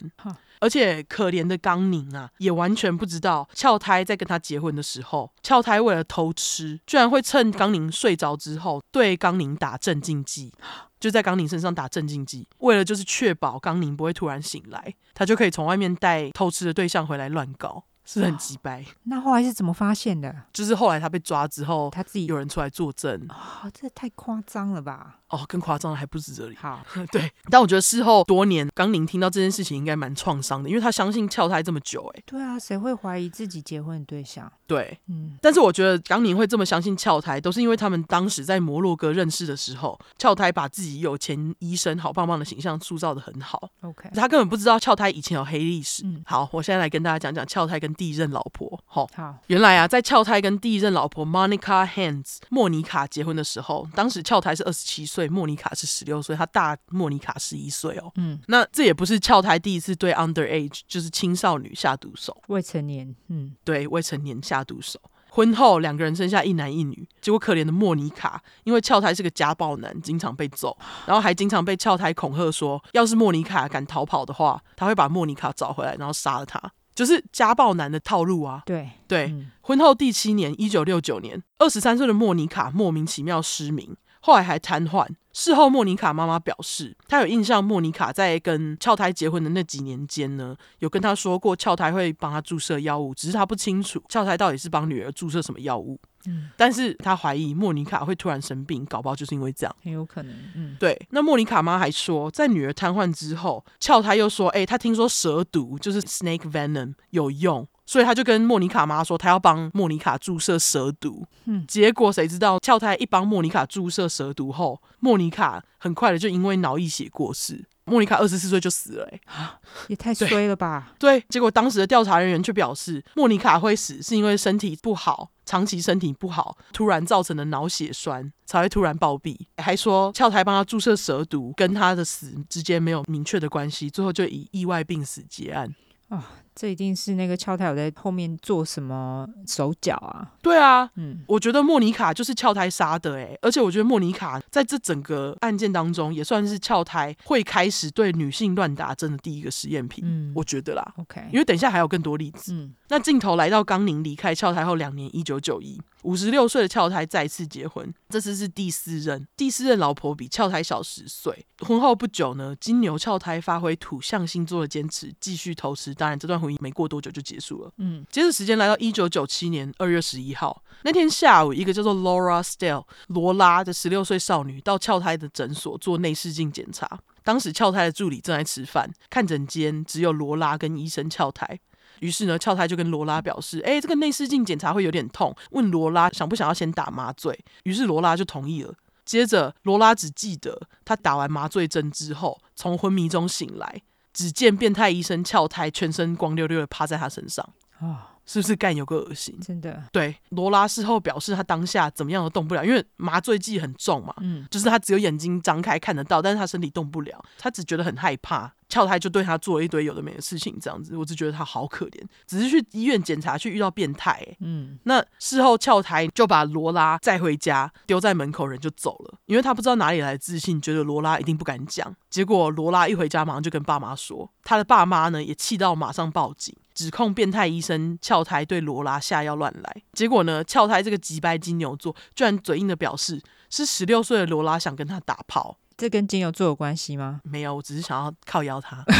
而且可怜的刚宁啊，也完全不知道俏胎在跟他结婚的时候，俏胎为了偷吃，居然会趁刚宁睡着之后，对刚宁打镇静剂，就在刚宁身上打镇静剂，为了就是确保刚宁不会突然醒来，他就可以从外面带偷吃的对象回来乱搞。是很机掰。那后来是怎么发现的？就是后来他被抓之后，他自己有人出来作证。啊、哦，这太夸张了吧？哦，更夸张的还不止这里。好，对，但我觉得事后多年，刚宁听到这件事情应该蛮创伤的，因为他相信翘胎这么久，哎。对啊，谁会怀疑自己结婚的对象？对，嗯。但是我觉得刚宁会这么相信翘胎，都是因为他们当时在摩洛哥认识的时候，翘胎把自己有钱医生好棒棒的形象塑造得很好。OK，他根本不知道翘胎以前有黑历史。嗯，好，我现在来跟大家讲讲翘胎跟第一任老婆。好，好，原来啊，在翘太跟第一任老婆 Monica Hands 莫妮卡结婚的时候，当时翘胎是二十七岁，莫妮卡是十六岁，他大莫妮卡十一岁哦。嗯，那这也不是翘胎第一次对 underage 就是青少女下毒手，未成年，嗯，对未成年下毒手。婚后两个人生下一男一女，结果可怜的莫妮卡因为翘胎是个家暴男，经常被揍，然后还经常被翘胎恐吓说，要是莫妮卡敢逃跑的话，他会把莫妮卡找回来，然后杀了她。就是家暴男的套路啊！对对，嗯、婚后第七年，一九六九年，二十三岁的莫妮卡莫名其妙失明，后来还瘫痪。事后，莫妮卡妈妈表示，她有印象，莫妮卡在跟俏胎结婚的那几年间呢，有跟她说过俏胎会帮她注射药物，只是她不清楚俏胎到底是帮女儿注射什么药物。嗯，但是他怀疑莫妮卡会突然生病，搞不好就是因为这样，很有可能。嗯，对。那莫妮卡妈还说，在女儿瘫痪之后，俏胎又说，哎、欸，她听说蛇毒就是 snake venom 有用。所以他就跟莫妮卡妈说，他要帮莫妮卡注射蛇毒。嗯，结果谁知道俏胎一帮莫妮卡注射蛇毒后，莫妮卡很快的就因为脑溢血过世。莫妮卡二十四岁就死了，欸，哎，也太衰了吧？对。对，结果当时的调查人员却表示，莫妮卡会死是因为身体不好，长期身体不好，突然造成的脑血栓才会突然暴毙。还说俏台帮他注射蛇毒跟他的死之间没有明确的关系，最后就以意外病死结案。啊、这一定是那个翘胎有在后面做什么手脚啊？对啊，嗯，我觉得莫妮卡就是翘胎杀的哎，而且我觉得莫妮卡在这整个案件当中也算是翘胎会开始对女性乱打针的第一个实验品，嗯，我觉得啦，OK，因为等一下还有更多例子，嗯，那镜头来到冈宁离开翘胎后两年，一九九一。五十六岁的翘胎再次结婚，这次是第四任。第四任老婆比翘胎小十岁。婚后不久呢，金牛翘胎发挥土象星座的坚持，继续偷吃。当然，这段婚姻没过多久就结束了。嗯，接着时间来到一九九七年二月十一号那天下午，一个叫做 Laura Stell 罗拉的十六岁少女到翘胎的诊所做内视镜检查。当时翘胎的助理正在吃饭，看诊间只有罗拉跟医生翘胎。于是呢，翘胎就跟罗拉表示：“哎，这个内视镜检查会有点痛，问罗拉想不想要先打麻醉。”于是罗拉就同意了。接着，罗拉只记得她打完麻醉针之后，从昏迷中醒来，只见变态医生翘胎全身光溜溜的趴在他身上。啊，是不是干有个恶心？真的。对，罗拉事后表示，他当下怎么样都动不了，因为麻醉剂很重嘛，嗯，就是他只有眼睛张开看得到，但是他身体动不了，他只觉得很害怕。翘台就对他做了一堆有的没的事情，这样子，我只觉得他好可怜，只是去医院检查，去遇到变态、欸，嗯，那事后翘台就把罗拉载回家，丢在门口，人就走了，因为他不知道哪里来的自信，觉得罗拉一定不敢讲，结果罗拉一回家，马上就跟爸妈说，他的爸妈呢也气到马上报警，指控变态医生翘台对罗拉下药乱来，结果呢，翘台这个急掰金牛座居然嘴硬的表示是十六岁的罗拉想跟他打炮。这跟金牛座有关系吗？没有，我只是想要靠邀他。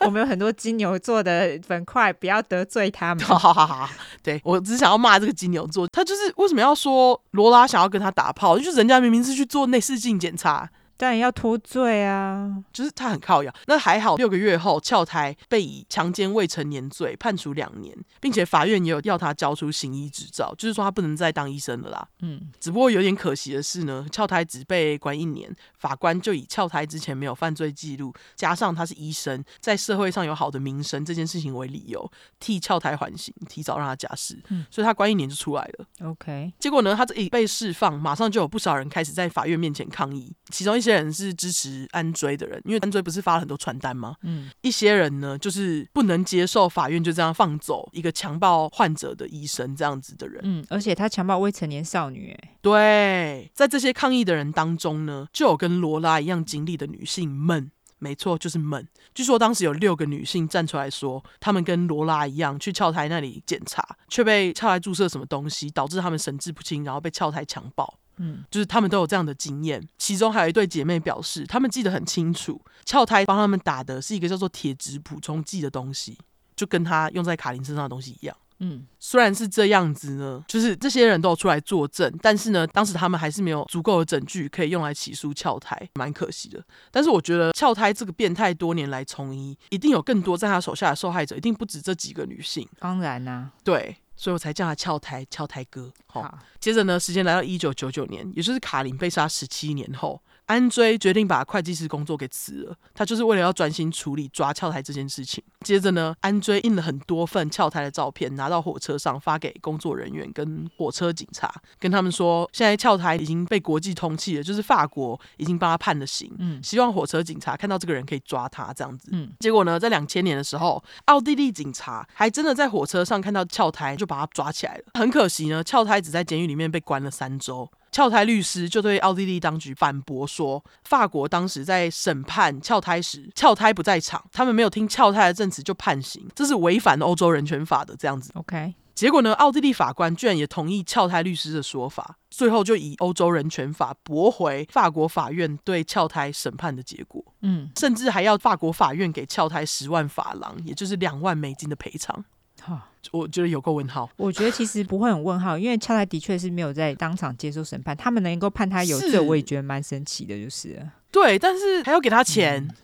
我们有很多金牛座的粉块，不要得罪他们。好好好，对，我只是想要骂这个金牛座，他就是为什么要说罗拉想要跟他打炮？就是人家明明是去做内视镜检查。当然要脱罪啊！就是他很靠腰，那还好，六个月后翘台被以强奸未成年罪判处两年，并且法院也有要他交出行医执照，就是说他不能再当医生了啦。嗯，只不过有点可惜的是呢，翘台只被关一年，法官就以翘台之前没有犯罪记录，加上他是医生，在社会上有好的名声这件事情为理由，替翘台缓刑，提早让他假释。嗯，所以他关一年就出来了。OK，结果呢，他这一被释放，马上就有不少人开始在法院面前抗议，其中一。一些人是支持安追的人，因为安追不是发了很多传单吗？嗯，一些人呢，就是不能接受法院就这样放走一个强暴患者的医生这样子的人。嗯，而且他强暴未成年少女，哎，对，在这些抗议的人当中呢，就有跟罗拉一样经历的女性们，没错，就是闷。据说当时有六个女性站出来说，她们跟罗拉一样去翘台那里检查，却被翘台注射什么东西，导致她们神志不清，然后被翘台强暴。嗯，就是她们都有这样的经验，其中还有一对姐妹表示，她们记得很清楚，翘台帮他们打的是一个叫做铁质补充剂的东西，就跟她用在卡琳身上的东西一样。嗯，虽然是这样子呢，就是这些人都有出来作证，但是呢，当时他们还是没有足够的证据可以用来起诉撬胎，蛮可惜的。但是我觉得撬胎这个变态多年来从医，一定有更多在他手下的受害者，一定不止这几个女性。当然啦、啊，对。所以我才叫他翘台，翘台哥。好，接着呢，时间来到一九九九年，也就是卡琳被杀十七年后。安追决定把会计师工作给辞了，他就是为了要专心处理抓翘台这件事情。接着呢，安追印了很多份翘台的照片，拿到火车上发给工作人员跟火车警察，跟他们说，现在翘台已经被国际通缉了，就是法国已经帮他判了刑，嗯，希望火车警察看到这个人可以抓他这样子。嗯，结果呢，在两千年的时候，奥地利警察还真的在火车上看到翘台，就把他抓起来了。很可惜呢，翘台只在监狱里面被关了三周。翘台律师就对奥地利当局反驳说，法国当时在审判俏胎时，俏胎不在场，他们没有听俏胎的证词就判刑，这是违反欧洲人权法的。这样子，OK。结果呢，奥地利法官居然也同意俏胎律师的说法，最后就以欧洲人权法驳回法国法院对俏胎审判的结果。嗯，甚至还要法国法院给俏胎十万法郎，也就是两万美金的赔偿。哈，我觉得有个问号。我觉得其实不会很问号，因为翘台的确是没有在当场接受审判，他们能够判他有罪，我也觉得蛮神奇的，就是。对，但是还要给他钱，嗯，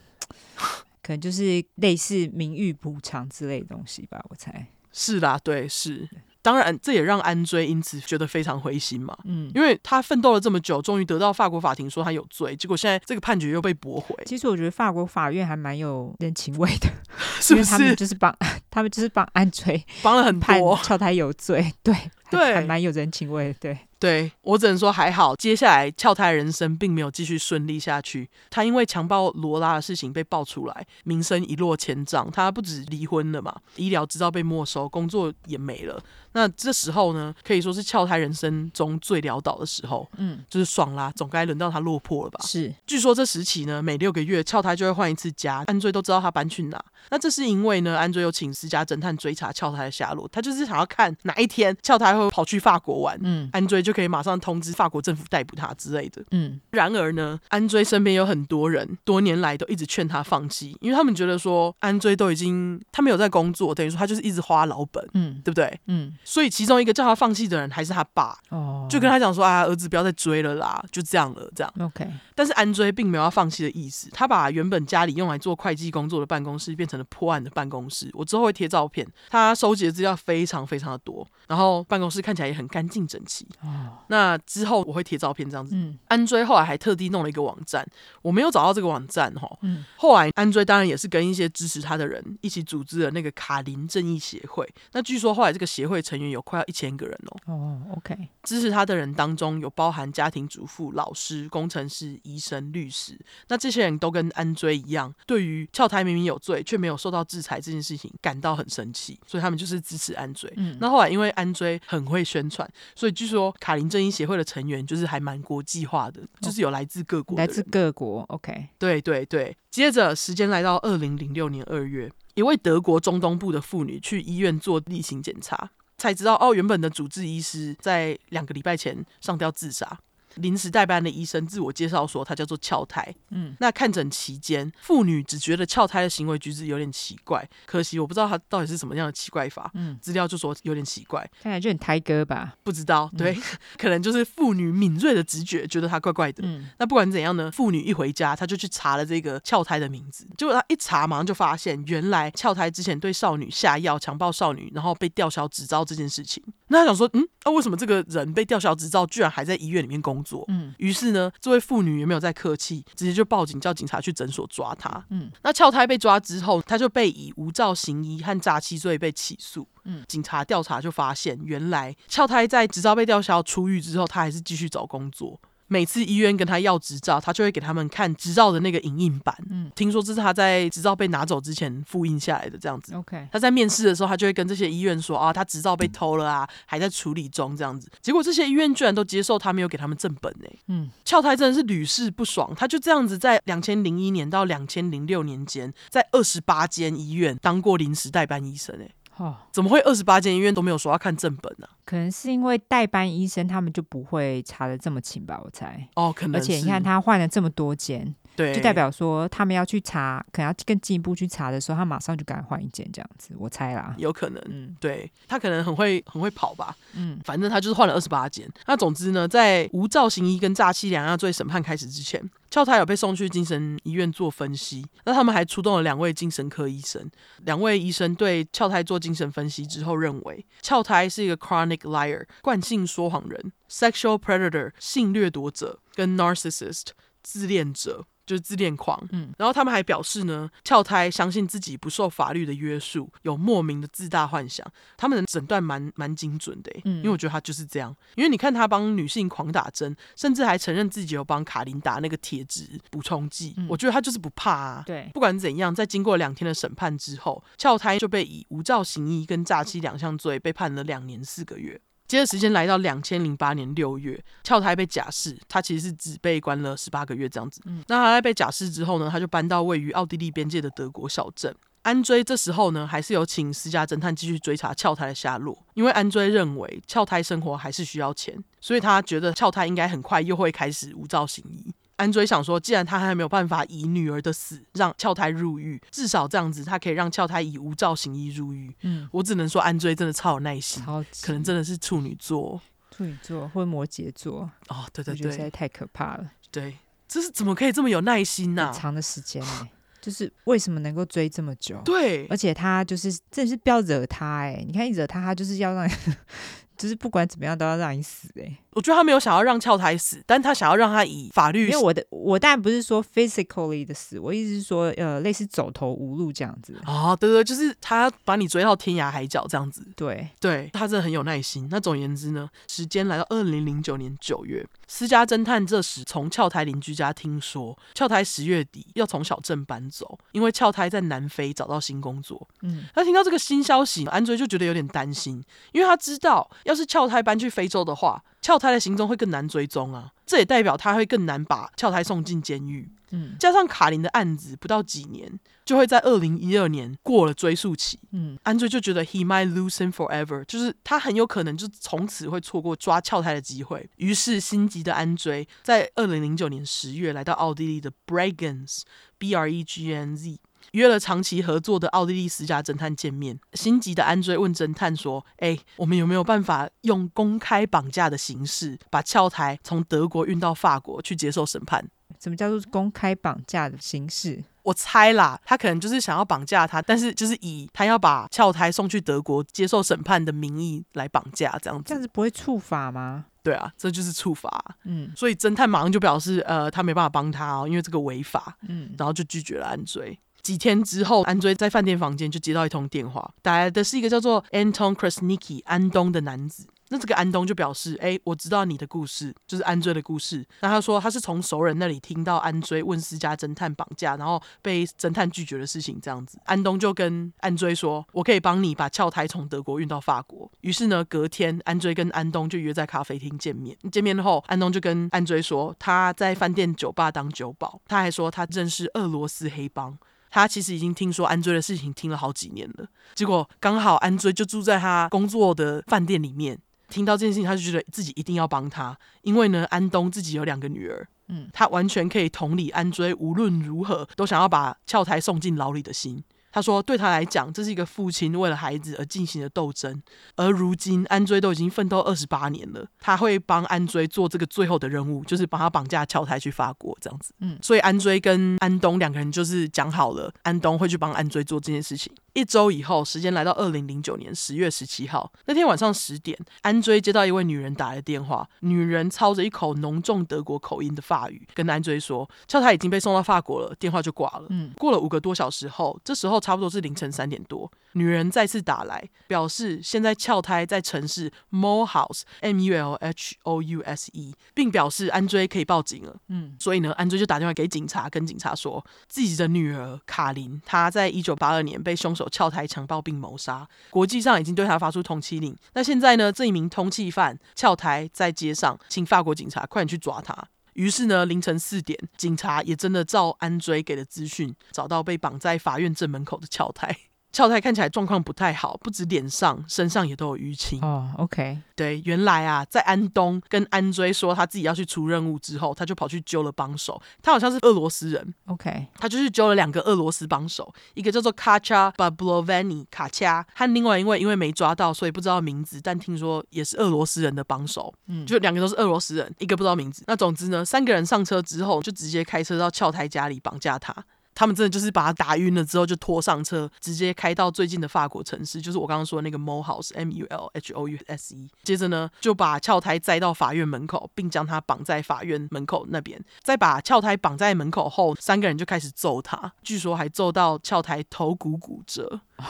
可能就是类似名誉补偿之类的东西吧，我猜。是啦，对，是。当然，这也让安追因此觉得非常灰心嘛。嗯，因为他奋斗了这么久，终于得到法国法庭说他有罪，结果现在这个判决又被驳回。其实我觉得法国法院还蛮有人情味的，是不是？他们就是帮 他们就是帮安追帮了很多，判他有罪，对 对，还蛮有人情味，对。对，我只能说还好，接下来翘胎人生并没有继续顺利下去。他因为强暴罗拉的事情被爆出来，名声一落千丈。他不止离婚了嘛，医疗执照被没收，工作也没了。那这时候呢，可以说是翘胎人生中最潦倒的时候。嗯，就是爽啦，总该轮到他落魄了吧？是。据说这时期呢，每六个月翘胎就会换一次家，安追都知道他搬去哪。那这是因为呢，安追有请私家侦探追查翘胎的下落，他就是想要看哪一天翘台会跑去法国玩。嗯，安追就。可以马上通知法国政府逮捕他之类的。嗯，然而呢，安追身边有很多人，多年来都一直劝他放弃，因为他们觉得说安追都已经他没有在工作，等于说他就是一直花老本，嗯，对不对？嗯，所以其中一个叫他放弃的人还是他爸，哦，就跟他讲说啊，儿子不要再追了啦，就这样了，这样。OK，但是安追并没有要放弃的意思，他把原本家里用来做会计工作的办公室变成了破案的办公室。我之后会会贴照片，他收集的资料非常非常的多，然后办公室看起来也很干净整齐。哦，那之后我会贴照片这样子。嗯，安追后来还特地弄了一个网站，我没有找到这个网站哈。嗯，后来安追当然也是跟一些支持他的人一起组织了那个卡林正义协会。那据说后来这个协会成员有快要一千个人哦。哦，OK，支持他的人当中有包含家庭主妇、老师、工程师、医生、律师。那这些人都跟安追一样，对于跳台明明有罪却没有受到制裁这件事情感到很生气，所以他们就是支持安追。嗯，那后来因为安追很会宣传，所以据说卡林正义协会的成员就是还蛮国际化的，就是有来自各国，来自各国。OK，对对对。接着时间来到二零零六年二月，一位德国中东部的妇女去医院做例行检查，才知道哦，原本的主治医师在两个礼拜前上吊自杀。临时代班的医生自我介绍说，他叫做翘胎。嗯，那看诊期间，妇女只觉得翘胎的行为举止有点奇怪，可惜我不知道他到底是什么样的奇怪法。嗯，资料就说有点奇怪，看起来就很胎哥吧？不知道，对，嗯、可能就是妇女敏锐的直觉觉得他怪怪的。嗯，那不管怎样呢，妇女一回家，她就去查了这个翘胎的名字，结果她一查，马上就发现原来翘胎之前对少女下药、强暴少女，然后被吊销执照这件事情。那他想说，嗯，那、啊、为什么这个人被吊销执照，居然还在医院里面工作？嗯，于是呢，这位妇女也没有再客气，直接就报警，叫警察去诊所抓他。嗯，那翘胎被抓之后，他就被以无照行医和诈欺罪被起诉。嗯，警察调查就发现，原来翘胎在执照被吊销出狱之后，他还是继续找工作。每次医院跟他要执照，他就会给他们看执照的那个影印版。嗯，听说这是他在执照被拿走之前复印下来的这样子。OK，他在面试的时候，他就会跟这些医院说啊，他执照被偷了啊，还在处理中这样子。结果这些医院居然都接受他没有给他们正本呢。嗯，翘胎真的是屡试不爽，他就这样子在两千零一年到两千零六年间，在二十八间医院当过临时代班医生哎。哦，怎么会二十八间医院都没有说要看正本呢？啊？可能是因为代班医生他们就不会查的这么勤吧，我猜。哦，可能。而且你看他换了这么多间，对，就代表说他们要去查，可能要更进一步去查的时候，他马上就赶快换一件这样子，我猜啦。有可能，嗯，对，他可能很会很会跑吧，嗯，反正他就是换了二十八件。那总之呢，在无照行医跟诈欺两样罪审判开始之前。翘胎有被送去精神医院做分析，那他们还出动了两位精神科医生。两位医生对翘胎做精神分析之后，认为翘胎是一个 chronic liar 惯性说谎人、sexual predator 性掠夺者跟 narcissist 自恋者。就是自恋狂，嗯，然后他们还表示呢，翘胎相信自己不受法律的约束，有莫名的自大幻想。他们的诊断蛮蛮精准的，嗯，因为我觉得他就是这样。因为你看他帮女性狂打针，甚至还承认自己有帮卡琳打那个铁质补充剂，嗯，我觉得他就是不怕啊。对，不管怎样，在经过两天的审判之后，翘胎就被以无照行医跟诈欺两项罪被判了两年四个月。接着时间来到两千零八年六月，俏胎被假释，他其实是只被关了十八个月这样子。嗯，那他在被假释之后呢，他就搬到位于奥地利边界的德国小镇。安追这时候呢，还是有请私家侦探继续追查俏胎的下落，因为安追认为俏胎生活还是需要钱，所以他觉得俏胎应该很快又会开始无照行医。安追想说，既然他还没有办法以女儿的死让翘胎入狱，至少这样子他可以让翘胎以无照行医入狱。嗯，我只能说安追真的超有耐心，超级可能真的是处女座，处女座或摩羯座。哦，对对对，实在太可怕了。对，这是怎么可以这么有耐心呢、啊？长的时间呢？就是为什么能够追这么久？对，而且他就是真的是不要惹他哎，你看一惹他，他就是要让你。就是不管怎么样都要让你死哎、欸！我觉得他没有想要让翘台死，但他想要让他以法律。因为我的我当然不是说 physically 的死，我意思是说呃类似走投无路这样子。哦，对对，就是他把你追到天涯海角这样子。对对，他真的很有耐心。那总而言之呢，时间来到二零零九年九月，私家侦探这时从翘台邻居家听说，翘台十月底要从小镇搬走，因为翘台在南非找到新工作。嗯，他听到这个新消息，安追就觉得有点担心，因为他知道。要是翘台搬去非洲的话，翘台的行踪会更难追踪啊！这也代表他会更难把翘胎送进监狱。嗯，加上卡琳的案子不到几年就会在二零一二年过了追诉期。嗯，安追就觉得 he might lose him forever，就是他很有可能就从此会错过抓翘胎的机会。于是心急的安追在二零零九年十月来到奥地利的 Bregenz，B R E G N Z。约了长期合作的奥地利私家侦探见面，心急的安追问侦探说：“哎，我们有没有办法用公开绑架的形式，把翘台从德国运到法国去接受审判？”什么叫做公开绑架的形式？我猜啦，他可能就是想要绑架他，但是就是以他要把翘台送去德国接受审判的名义来绑架，这样子。这样子不会触法吗？对啊，这就是触法。嗯，所以侦探马上就表示，呃，他没办法帮他哦，因为这个违法。嗯，然后就拒绝了安追。几天之后，安追在饭店房间就接到一通电话，打来的是一个叫做 Anton Krasniki 安东的男子。那这个安东就表示，哎，我知道你的故事，就是安追的故事。那他说他是从熟人那里听到安追问私家侦探绑架，然后被侦探拒绝的事情，这样子。安东就跟安追说，我可以帮你把翘胎从德国运到法国。于是呢，隔天安追跟安东就约在咖啡厅见面。见面后，安东就跟安追说他在饭店酒吧当酒保，他还说他认识俄罗斯黑帮。他其实已经听说安追的事情听了好几年了，结果刚好安追就住在他工作的饭店里面。听到这件事情，他就觉得自己一定要帮他，因为呢，安东自己有两个女儿，嗯，他完全可以同理安追无论如何都想要把翘台送进牢里的心。他说：“对他来讲，这是一个父亲为了孩子而进行的斗争。而如今，安追都已经奋斗二十八年了，他会帮安追做这个最后的任务，就是帮他绑架乔台去法国这样子。嗯，所以安追跟安东两个人就是讲好了，安东会去帮安追做这件事情。一周以后，时间来到二零零九年十月十七号那天晚上十点，安追接到一位女人打来的电话，女人操着一口浓重德国口音的法语跟安追说，叫他已经被送到法国了，电话就挂了。嗯，过了五个多小时后，这时候。差不多是凌晨三点多，女人再次打来，表示现在翘胎在城市 Mulhouse M U L H O U S E，并表示安追可以报警了。嗯，所以呢，安追就打电话给警察，跟警察说自己的女儿卡琳，她在一九八二年被凶手翘胎强暴并谋杀，国际上已经对她发出通缉令。那现在呢，这一名通缉犯翘胎在街上，请法国警察快点去抓他。于是呢，凌晨四点，警察也真的照安追给的资讯，找到被绑在法院正门口的翘胎。翘胎看起来状况不太好，不止脸上，身上也都有淤青。哦、oh，OK，对，原来啊，在安东跟安追说他自己要去出任务之后，他就跑去揪了帮手。他好像是俄罗斯人，OK，他就去揪了两个俄罗斯帮手，一个叫做卡恰巴布罗维尼卡恰，和另外一位因为没抓到，所以不知道名字，但听说也是俄罗斯人的帮手。嗯，就两个都是俄罗斯人，一个不知道名字。那总之呢，三个人上车之后，就直接开车到俏太家里绑架他。他们真的就是把他打晕了之后，就拖上车，直接开到最近的法国城市，就是我刚刚说的那个 Mulhouse M U L H O U S E。接着呢，就把翘胎载到法院门口，并将他绑在法院门口那边。再把翘胎绑在门口后，三个人就开始揍他，据说还揍到翘胎头骨骨折。哦，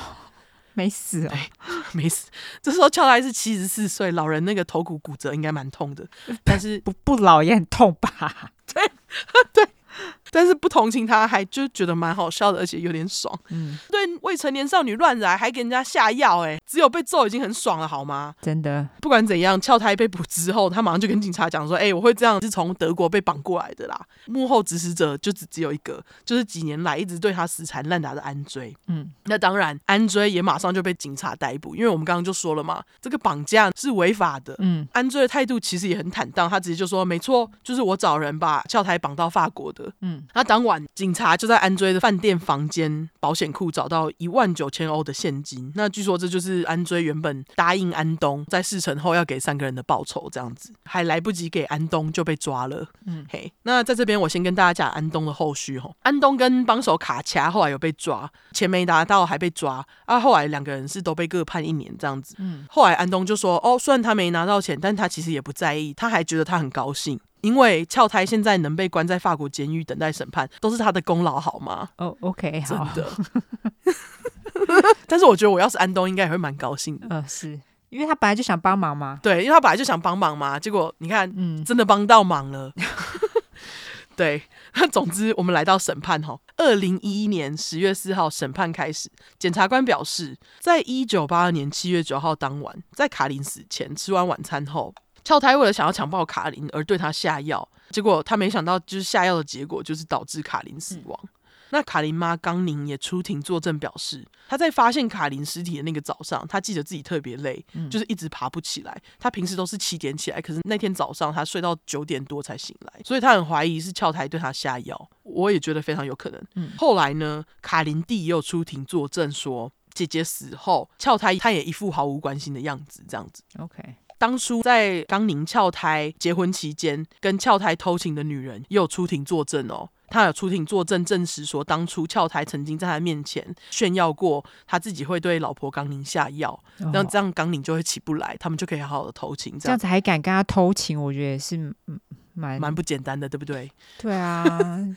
没死哦，没死。这时候翘胎是七十四岁老人，那个头骨骨折应该蛮痛的，但是不不老也很痛吧？对 对。但是不同情他，还就觉得蛮好笑的，而且有点爽。嗯，对未成年少女乱来，还给人家下药，哎，只有被揍已经很爽了，好吗？真的，不管怎样，俏胎被捕之后，他马上就跟警察讲说：“哎，我会这样是从德国被绑过来的啦。”幕后指使者就只只有一个，就是几年来一直对他死缠烂打的安追。嗯，那当然，安追也马上就被警察逮捕，因为我们刚刚就说了嘛，这个绑架是违法的。嗯，安追的态度其实也很坦荡，他直接就说：“没错，就是我找人把俏胎绑到法国的。”嗯，那当晚。警察就在安追的饭店房间保险库找到一万九千欧的现金，那据说这就是安追原本答应安东在事成后要给三个人的报酬，这样子还来不及给安东就被抓了。嗯，嘿，那在这边我先跟大家讲安东的后续哈，安东跟帮手卡恰后来有被抓，钱没拿到还被抓，啊，后来两个人是都被各判一年这样子。嗯，后来安东就说，哦，虽然他没拿到钱，但他其实也不在意，他还觉得他很高兴。因为翘胎现在能被关在法国监狱等待审判，都是他的功劳，好吗？哦、oh,，OK，真的。但是我觉得我要是安东，应该也会蛮高兴的。嗯、呃，是因为他本来就想帮忙嘛。对，因为他本来就想帮忙嘛。结果你看，嗯，真的帮到忙了。对，那 总之我们来到审判哈。二零一一年十月四号审判开始，检察官表示，在一九八二年七月九号当晚，在卡林死前吃完晚餐后。翘胎为了想要强暴卡琳而对他下药，结果他没想到，就是下药的结果就是导致卡琳死亡。嗯、那卡琳妈刚宁也出庭作证，表示她在发现卡琳尸体的那个早上，她记得自己特别累，嗯、就是一直爬不起来。她平时都是七点起来，可是那天早上她睡到九点多才醒来，所以她很怀疑是翘胎对她下药。我也觉得非常有可能。嗯、后来呢，卡琳弟又出庭作证说，姐姐死后翘胎，他也一副毫无关心的样子，这样子。OK。当初在冈宁翘台结婚期间，跟翘台偷情的女人也有出庭作证哦。他有出庭作证，证实说当初翘台曾经在他面前炫耀过他自己会对老婆冈宁下药，那、哦这样冈宁就会起不来，他们就可以好好的偷情。这样子还敢跟他偷情，我觉得也是蛮蛮不简单的，对不对？对啊，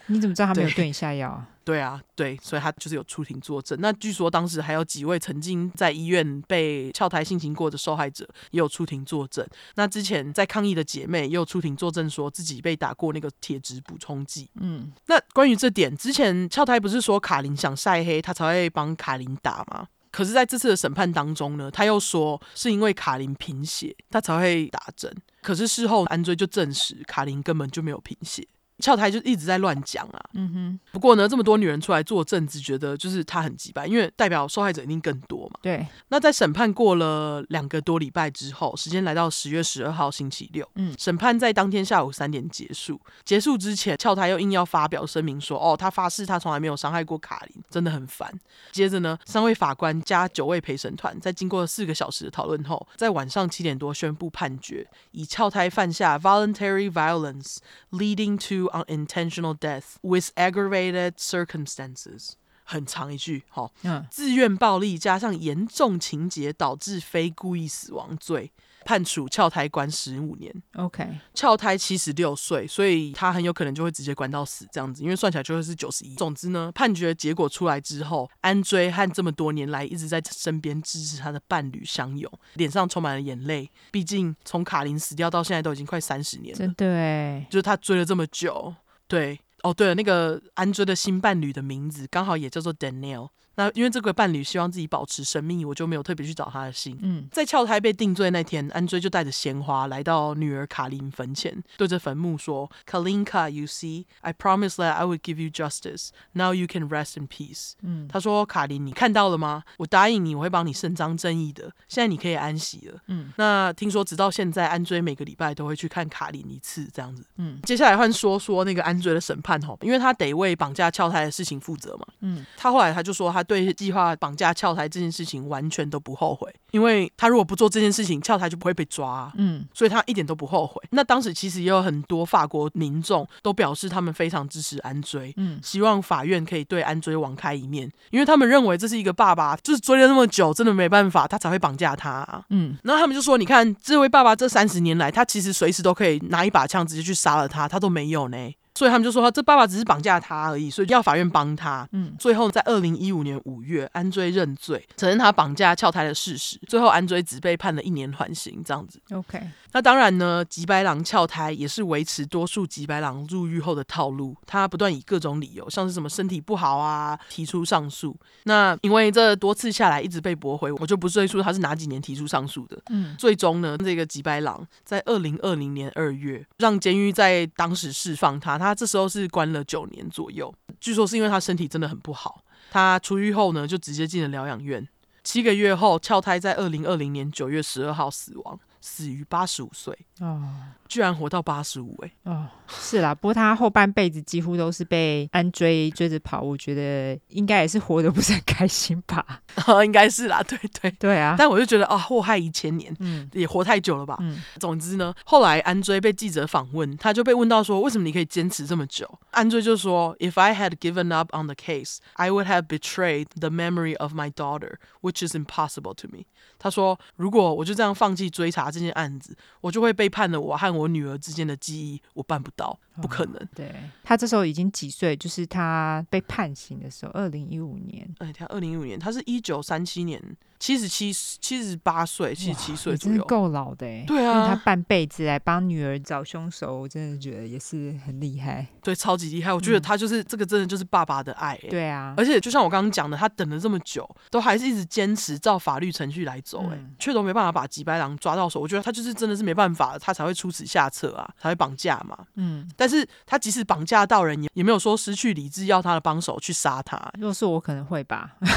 你怎么知道他没有对你下药啊？对啊，对，所以他就是有出庭作证。那据说当时还有几位曾经在医院被撬台性侵过的受害者也有出庭作证。那之前在抗议的姐妹也有出庭作证，说自己被打过那个铁质补充剂。嗯，那关于这点，之前翘台不是说卡琳想晒黑，他才会帮卡琳打吗？可是在这次的审判当中呢，他又说是因为卡琳贫血，他才会打针。可是事后安追就证实卡琳根本就没有贫血。翘台就一直在乱讲啊，嗯哼。不过呢，这么多女人出来作证，只觉得就是他很机掰，因为代表受害者一定更多嘛。对。那在审判过了两个多礼拜之后，时间来到十月十二号星期六，嗯，审判在当天下午三点结束。结束之前，翘台又硬要发表声明说：“哦，他发誓他从来没有伤害过卡琳，真的很烦。”接着呢，三位法官加九位陪审团，在经过四个小时的讨论后，在晚上七点多宣布判决，以翘台犯下 voluntary violence leading to unintentional death with aggravated circumstances，很长一句，好，嗯，自愿暴力加上严重情节导致非故意死亡罪。判处翘台关十五年。OK，翘台七十六岁，所以他很有可能就会直接关到死这样子，因为算起来就会是九十一。总之呢，判决结果出来之后，安追和这么多年来一直在身边支持他的伴侣相拥，脸上充满了眼泪。毕竟从卡琳死掉到现在都已经快三十年了，真的哎，就是他追了这么久。对，哦对了，那个安追的新伴侣的名字刚好也叫做 Danielle。那因为这个伴侣希望自己保持神秘，我就没有特别去找他的信。嗯，在翘胎被定罪那天，安追就带着鲜花来到女儿卡琳坟前，对着坟墓说：“Kalinka, you see, I promised that I would give you justice. Now you can rest in peace。”嗯，他说：“卡琳，你看到了吗？我答应你，我会帮你伸张正义的。现在你可以安息了。”嗯，那听说直到现在，安追每个礼拜都会去看卡琳一次，这样子。嗯，接下来换说说那个安追的审判吼，因为他得为绑架翘台的事情负责嘛。嗯，他后来他就说他。对计划绑架翘台这件事情完全都不后悔，因为他如果不做这件事情，翘台就不会被抓啊。嗯，所以他一点都不后悔。那当时其实也有很多法国民众都表示他们非常支持安追，嗯，希望法院可以对安追网开一面，因为他们认为这是一个爸爸，就是追了那么久，真的没办法，他才会绑架他啊。嗯，然后他们就说，你看这位爸爸这三十年来，他其实随时都可以拿一把枪直接去杀了他，他都没有呢。所以他们就说，这爸爸只是绑架他而已，所以要法院帮他。嗯，最后在二零一五年五月，安追认罪，承认他绑架撬胎的事实。最后安追只被判了一年缓刑，这样子。OK。那当然呢，吉白狼翘台也是维持多数吉白狼入狱后的套路。他不断以各种理由，像是什么身体不好啊，提出上诉。那因为这多次下来一直被驳回，我就不赘述他是哪几年提出上诉的。嗯，最终呢，这个吉白狼在二零二零年二月让监狱在当时释放他。他这时候是关了九年左右，据说是因为他身体真的很不好。他出狱后呢，就直接进了疗养院。七个月后，翘胎在二零二零年九月十二号死亡。死于八十五岁哦，居然活到八十五哎哦，是啦，不过他后半辈子几乎都是被安追追着跑，我觉得应该也是活得不是很开心吧？哦，应该是啦，对对对啊！但我就觉得啊，祸害一千年，嗯，也活太久了吧？嗯，总之呢，后来安追被记者访问，他就被问到说，为什么你可以坚持这么久？安追就说，If I had given up on the case, I would have betrayed the memory of my daughter, which is impossible to me。他说，如果我就这样放弃追查这件案子，我就会背叛了我和我女儿之间的记忆，我办不到，不可能。哦、对，他这时候已经几岁？就是他被判刑的时候，二零一五年。哎，他二零一五年，他是一九三七年。七十七、七十八岁、七十七岁左右，够老的哎。对啊，用他半辈子来帮女儿找凶手，我真的觉得也是很厉害。对，超级厉害。我觉得他就是、嗯、这个，真的就是爸爸的爱。对啊，而且就像我刚刚讲的，他等了这么久，都还是一直坚持照法律程序来走，哎、嗯，却都没办法把吉白狼抓到手。我觉得他就是真的是没办法，他才会出此下策啊，才会绑架嘛。嗯，但是他即使绑架到人，也也没有说失去理智要他的帮手去杀他。如果是我，可能会吧。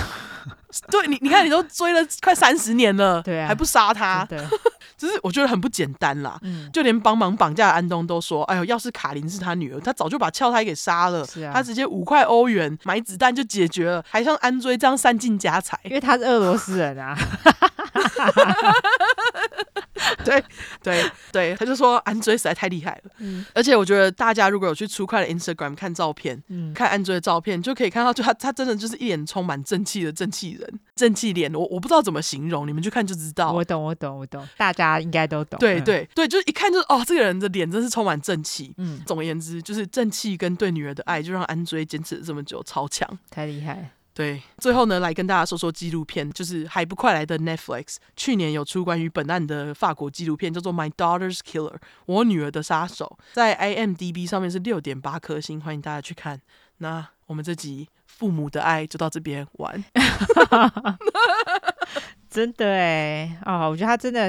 对你，你看，你都追了快三十年了，对啊，还不杀他，对，只是我觉得很不简单啦。嗯，就连帮忙绑架的安东都说：“哎呦，要是卡琳是他女儿，他早就把俏胎给杀了。是啊，他直接五块欧元买子弹就解决了，还像安追这样散尽家财，因为他是俄罗斯人啊。” 对对对，他就说安追实在太厉害了。嗯，而且我觉得大家如果有去出快的 Instagram 看照片，嗯，看安追的照片，就可以看到，就他他真的就是一脸充满正气的正气人，正气脸。我我不知道怎么形容，你们去看就知道。我懂，我懂，我懂，大家应该都懂。对对对，就一看就是哦，这个人的脸真是充满正气。嗯，总而言之，就是正气跟对女儿的爱，就让安追坚持了这么久，超强，太厉害。对，最后呢，来跟大家说说纪录片，就是还不快来的 Netflix 去年有出关于本案的法国纪录片，叫做《My Daughter's Killer》，我女儿的杀手，在 IMDB 上面是六点八颗星，欢迎大家去看。那我们这集父母的爱就到这边完，真的哎，哦，我觉得他真的，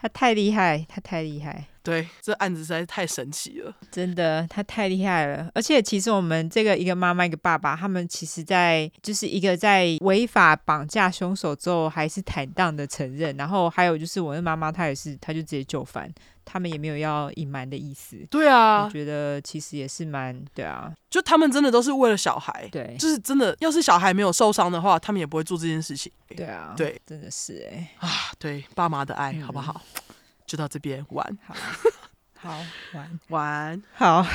他太厉害，他太厉害。对，这案子实在是太神奇了，真的，他太厉害了。而且，其实我们这个一个妈妈一个爸爸，他们其实在就是一个在违法绑架凶手之后，还是坦荡的承认。然后还有就是我的妈妈，她也是，她就直接就范，他们也没有要隐瞒的意思。对啊，我觉得其实也是蛮对啊，就他们真的都是为了小孩，对，就是真的，要是小孩没有受伤的话，他们也不会做这件事情。对啊，对，真的是哎、欸、啊，对，爸妈的爱，好不好？嗯 就到这边玩，好，好玩玩好。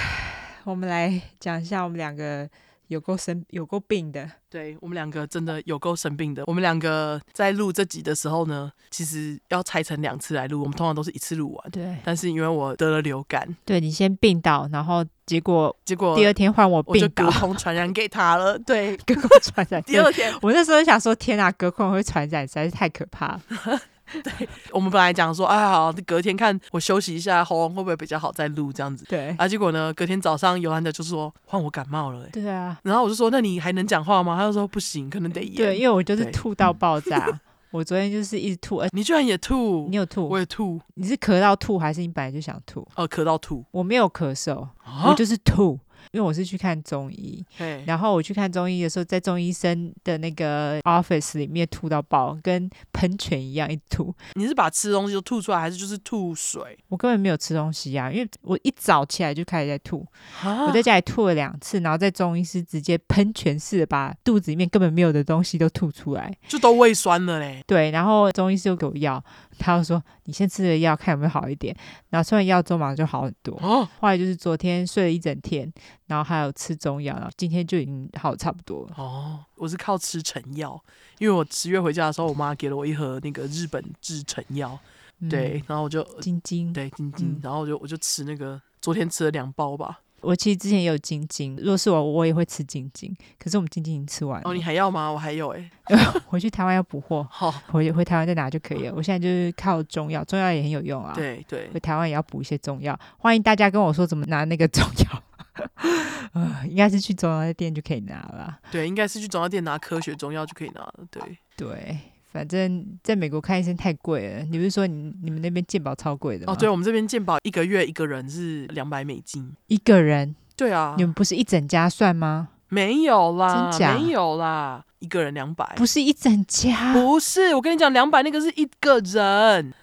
我们来讲一下我们两个有够生有够病的。对，我们两个真的有够生病的。我们两个在录这集的时候呢，其实要拆成两次来录。我们通常都是一次录完。对。但是因为我得了流感，对，你先病倒，然后结果结果第二天换我病倒，我就隔空传染给他了。对，隔空传染。第二天，我那时候想说，天哪，隔空会传染，实在是太可怕了。对，我们本来讲说，哎，好，隔天看我休息一下，喉咙会不会比较好再录这样子。对，啊，结果呢，隔天早上尤安德就说换我感冒了，对啊，然后我就说，那你还能讲话吗？他就说不行，可能得演。对，因为我就是吐到爆炸，我昨天就是一直吐。你居然也吐？你有吐？我也吐。你是咳到吐，还是你本来就想吐？哦，咳到吐。我没有咳嗽，我就是吐。因为我是去看中医，然后我去看中医的时候，在中医生的那个 office 里面吐到爆，跟喷泉一样一吐。你是把吃东西都吐出来，还是就是吐水？我根本没有吃东西呀、啊，因为我一早起来就开始在吐。我在家里吐了两次，然后在中医师直接喷泉式的把肚子里面根本没有的东西都吐出来，就都胃酸了嘞。对，然后中医师又给我药。他就说：“你先吃了药，看有没有好一点。然后吃完药之后马上就好很多。哦，后来就是昨天睡了一整天，然后还有吃中药，然后今天就已经好差不多了。哦，我是靠吃成药，因为我十月回家的时候，我妈给了我一盒那个日本制成药，嗯、对，然后我就晶晶，对晶晶，然后我就我就吃那个，昨天吃了两包吧。”我其实之前也有晶晶，如果是我，我也会吃晶晶。可是我们晶晶已经吃完了。哦，你还要吗？我还有哎、欸，回去台湾要补货。好，回回台湾再拿就可以了。我现在就是靠中药，中药也很有用啊。对对，回台湾也要补一些中药。欢迎大家跟我说怎么拿那个中药。呃，应该是去中药店就可以拿了。对，应该是去中药店拿科学中药就可以拿了。对对。反正在美国看医生太贵了，你不是说你你们那边健保超贵的吗？哦，对，我们这边健保一个月一个人是两百美金一个人。对啊，你们不是一整家算吗？没有啦，真假？没有啦，一个人两百，不是一整家，不是。我跟你讲，两百那个是一个人。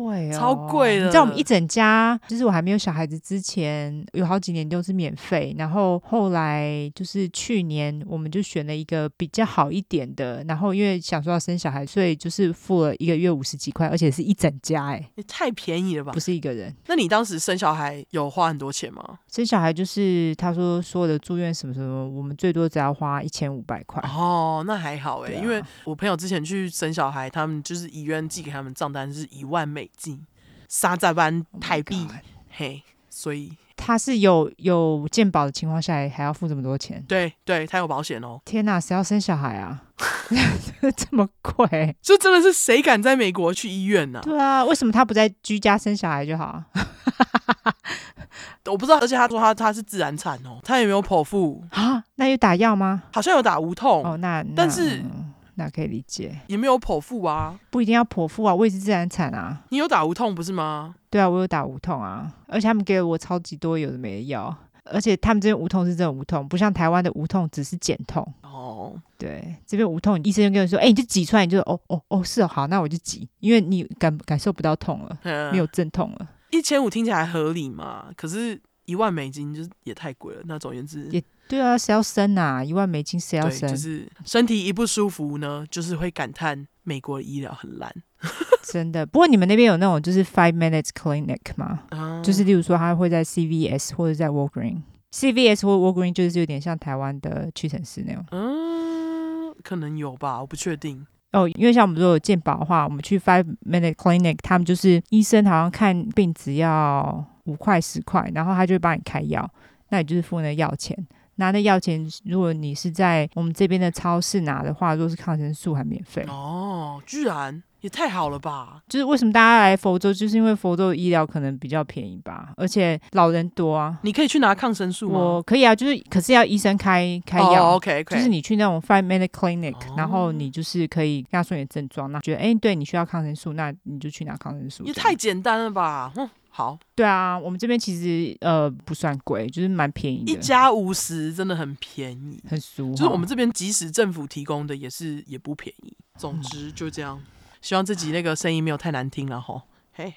贵哦，超贵的！你知道我们一整家，就是我还没有小孩子之前，有好几年都是免费。然后后来就是去年，我们就选了一个比较好一点的。然后因为想说要生小孩，所以就是付了一个月五十几块，而且是一整家，哎，也太便宜了吧？不是一个人。那你当时生小孩有花很多钱吗？生小孩就是他说所有的住院什么什么，我们最多只要花一千五百块。哦，那还好哎，啊、因为我朋友之前去生小孩，他们就是医院寄给他们账单是一万美。金三十万台币，oh、嘿，所以他是有有健保的情况下，还要付这么多钱？对对，他有保险哦。天哪，谁要生小孩啊？这么贵？就真的是谁敢在美国去医院呢、啊？对啊，为什么他不在居家生小孩就好？我不知道，而且他说他他是自然产哦，他也没有剖腹啊？那有打药吗？好像有打无痛哦，那，那但是。那可以理解，也没有剖腹啊，不一定要剖腹啊，我也是自然产啊。你有打无痛不是吗？对啊，我有打无痛啊，而且他们给了我超级多有的没的药，而且他们这边无痛是真的无痛，不像台湾的无痛只是减痛。哦，对，这边无痛，医生就跟你说，哎、欸，你就挤出来，你就哦哦哦，是哦，好，那我就挤，因为你感感受不到痛了，嗯、没有阵痛了。一千五听起来合理嘛？可是一万美金就是也太贵了，那总而言之也。对啊，谁要生啊？一万美金谁要生？就是身体一不舒服呢，就是会感叹美国的医疗很烂。真的。不过你们那边有那种就是 five minutes clinic 吗？嗯、就是例如说，他会在 CVS 或者在 Walgreens，CVS 或 Walgreens 就是有点像台湾的屈臣氏那种。嗯，可能有吧，我不确定。哦，因为像我们如果有健保的话，我们去 five minute clinic，他们就是医生好像看病只要五块十块，然后他就会帮你开药，那你就是付那药钱。拿那药钱，如果你是在我们这边的超市拿的话，如果是抗生素还免费。哦，居然也太好了吧！就是为什么大家来佛州，就是因为佛州的医疗可能比较便宜吧，而且老人多啊。你可以去拿抗生素吗？我可以啊，就是可是要医生开开药。Oh, OK。就是你去那种 five minute clinic，、oh. 然后你就是可以跟他说你的症状，那觉得哎，对你需要抗生素，那你就去拿抗生素。也太简单了吧！嗯好，对啊，我们这边其实呃不算贵，就是蛮便宜的，一家五十真的很便宜，很俗。就是我们这边即使政府提供的也是也不便宜。总之就这样，嗯、希望自己那个声音没有太难听了吼。嘿，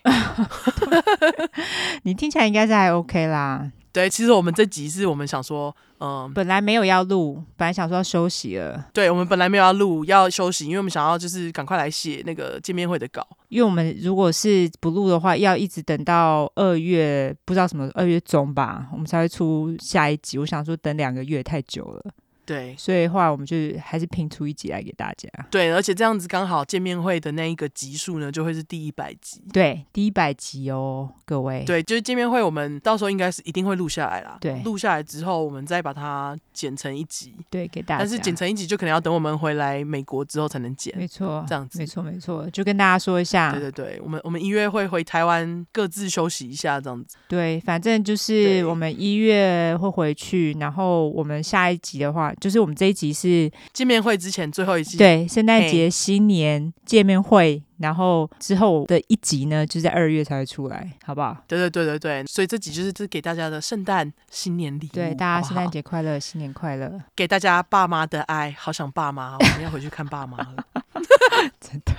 你听起来应该是还 OK 啦。对，其实我们这集是我们想说，嗯，本来没有要录，本来想说要休息了。对，我们本来没有要录，要休息，因为我们想要就是赶快来写那个见面会的稿。因为我们如果是不录的话，要一直等到二月，不知道什么二月中吧，我们才会出下一集。我想说，等两个月太久了。对，所以的话，我们就还是拼出一集来给大家。对，而且这样子刚好见面会的那一个集数呢，就会是第一百集。对，第一百集哦，各位。对，就是见面会，我们到时候应该是一定会录下来啦。对，录下来之后，我们再把它剪成一集。对，给大家。但是剪成一集就可能要等我们回来美国之后才能剪。没错，这样子。没错，没错，就跟大家说一下。对对对，我们我们一月会回台湾各自休息一下，这样子。对，反正就是我们一月会回去，然后我们下一集的话，就是我们这一集。是见面会之前最后一集，对，圣诞节、新年见面会，然后之后的一集呢，就在二月才会出来，好不好？对对对对对，所以这集就是这给大家的圣诞新年礼物，对，大家圣诞节快乐，新年快乐，给大家爸妈的爱，好想爸妈，我们要回去看爸妈了 真的，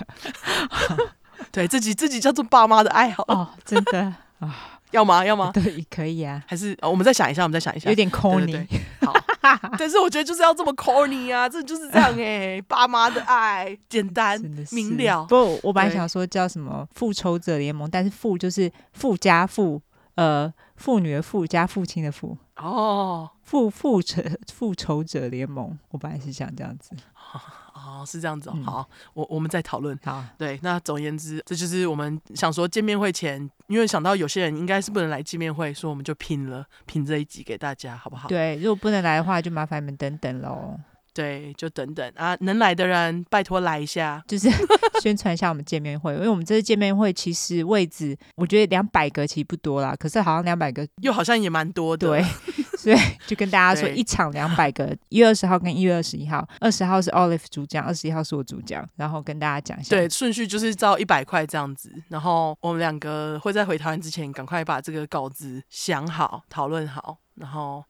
对，这集这集叫做爸妈的爱好哦，真的啊，要吗？要吗？对，可以啊，还是、哦、我们再想一下，我们再想一下，有点对对好。但是我觉得就是要这么 corny 啊，这就是这样 哎、欸，爸妈的爱简单明了。不，我本来想说叫什么复仇者联盟，但是复就是富家妇，呃，妇女的妇加父亲的父。哦，复复仇复仇者联盟，我本来是想这样子。哦，是这样子哦。嗯、好，我我们再讨论。好，对，那总而言之，这就是我们想说见面会前，因为想到有些人应该是不能来见面会，所以我们就拼了拼这一集给大家，好不好？对，如果不能来的话，就麻烦你们等等喽。对，就等等啊，能来的人拜托来一下，就是 宣传一下我们见面会，因为我们这次见面会其实位置，我觉得两百个其实不多啦，可是好像两百个又好像也蛮多的，对，所以就跟大家说，一场两百个，一月二十号跟一月二十一号，二十号是 Olive 主讲，二十一号是我主讲，然后跟大家讲一下，对，顺序就是照一百块这样子，然后我们两个会在回台湾之前赶快把这个稿子想好、讨论好，然后。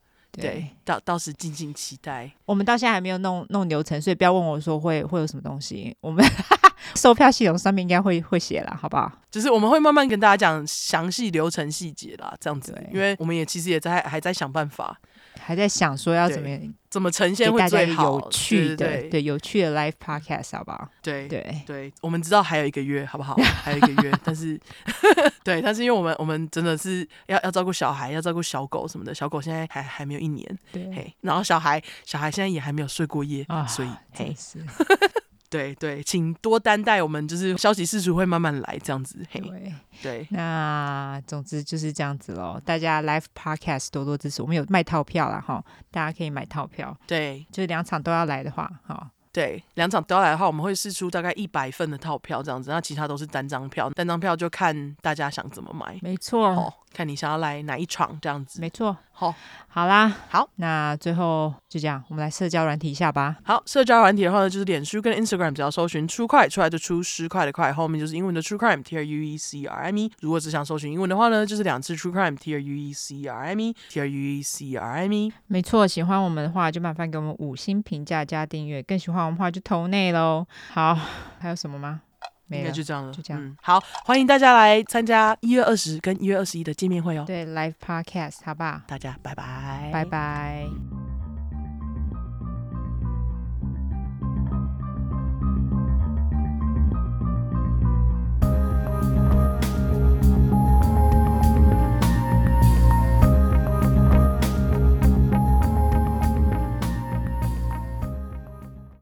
对，到到时敬请期待。我们到现在还没有弄弄流程，所以不要问我说会会有什么东西。我们 售票系统上面应该会会写了，好不好？就是我们会慢慢跟大家讲详细流程细节啦，这样子。因为我们也其实也在还在想办法。还在想说要怎么怎么呈现会最好，有趣的对，有趣的 live podcast 好不好？对对对，我们知道还有一个月，好不好？还有一个月，但是 对，但是因为我们我们真的是要要照顾小孩，要照顾小狗什么的，小狗现在还还没有一年，对，嘿，然后小孩小孩现在也还没有睡过夜，啊、所以嘿。对对，请多担待，我们就是消息事出会慢慢来，这样子。嘿，对对，那总之就是这样子喽。大家 Live Podcast 多多支持，我们有卖套票啦哈，大家可以买套票。对，就是两场都要来的话，哈。对，两场都要来的话，我们会试出大概一百份的套票这样子，那其他都是单张票，单张票就看大家想怎么买。没错，哦，看你想要来哪一场这样子。没错，好，好啦，好，那最后就这样，我们来社交软体一下吧。好，社交软体的话呢，就是脸书跟 Instagram，只要搜寻 True Crime 出来就出十块的块，后面就是英文的 True Crime，T R U E C R M E。如果只想搜寻英文的话呢，就是两次 True Crime，T R U E C R M E，T R U E C R M E。没错，喜欢我们的话就麻烦给我们五星评价加订阅，更喜欢我们的话就投内喽。好，还有什么吗？应该就这样了，就这样。嗯，好，欢迎大家来参加一月二十跟一月二十一的见面会哦。对，Live Podcast，好不好？大家拜拜，拜拜。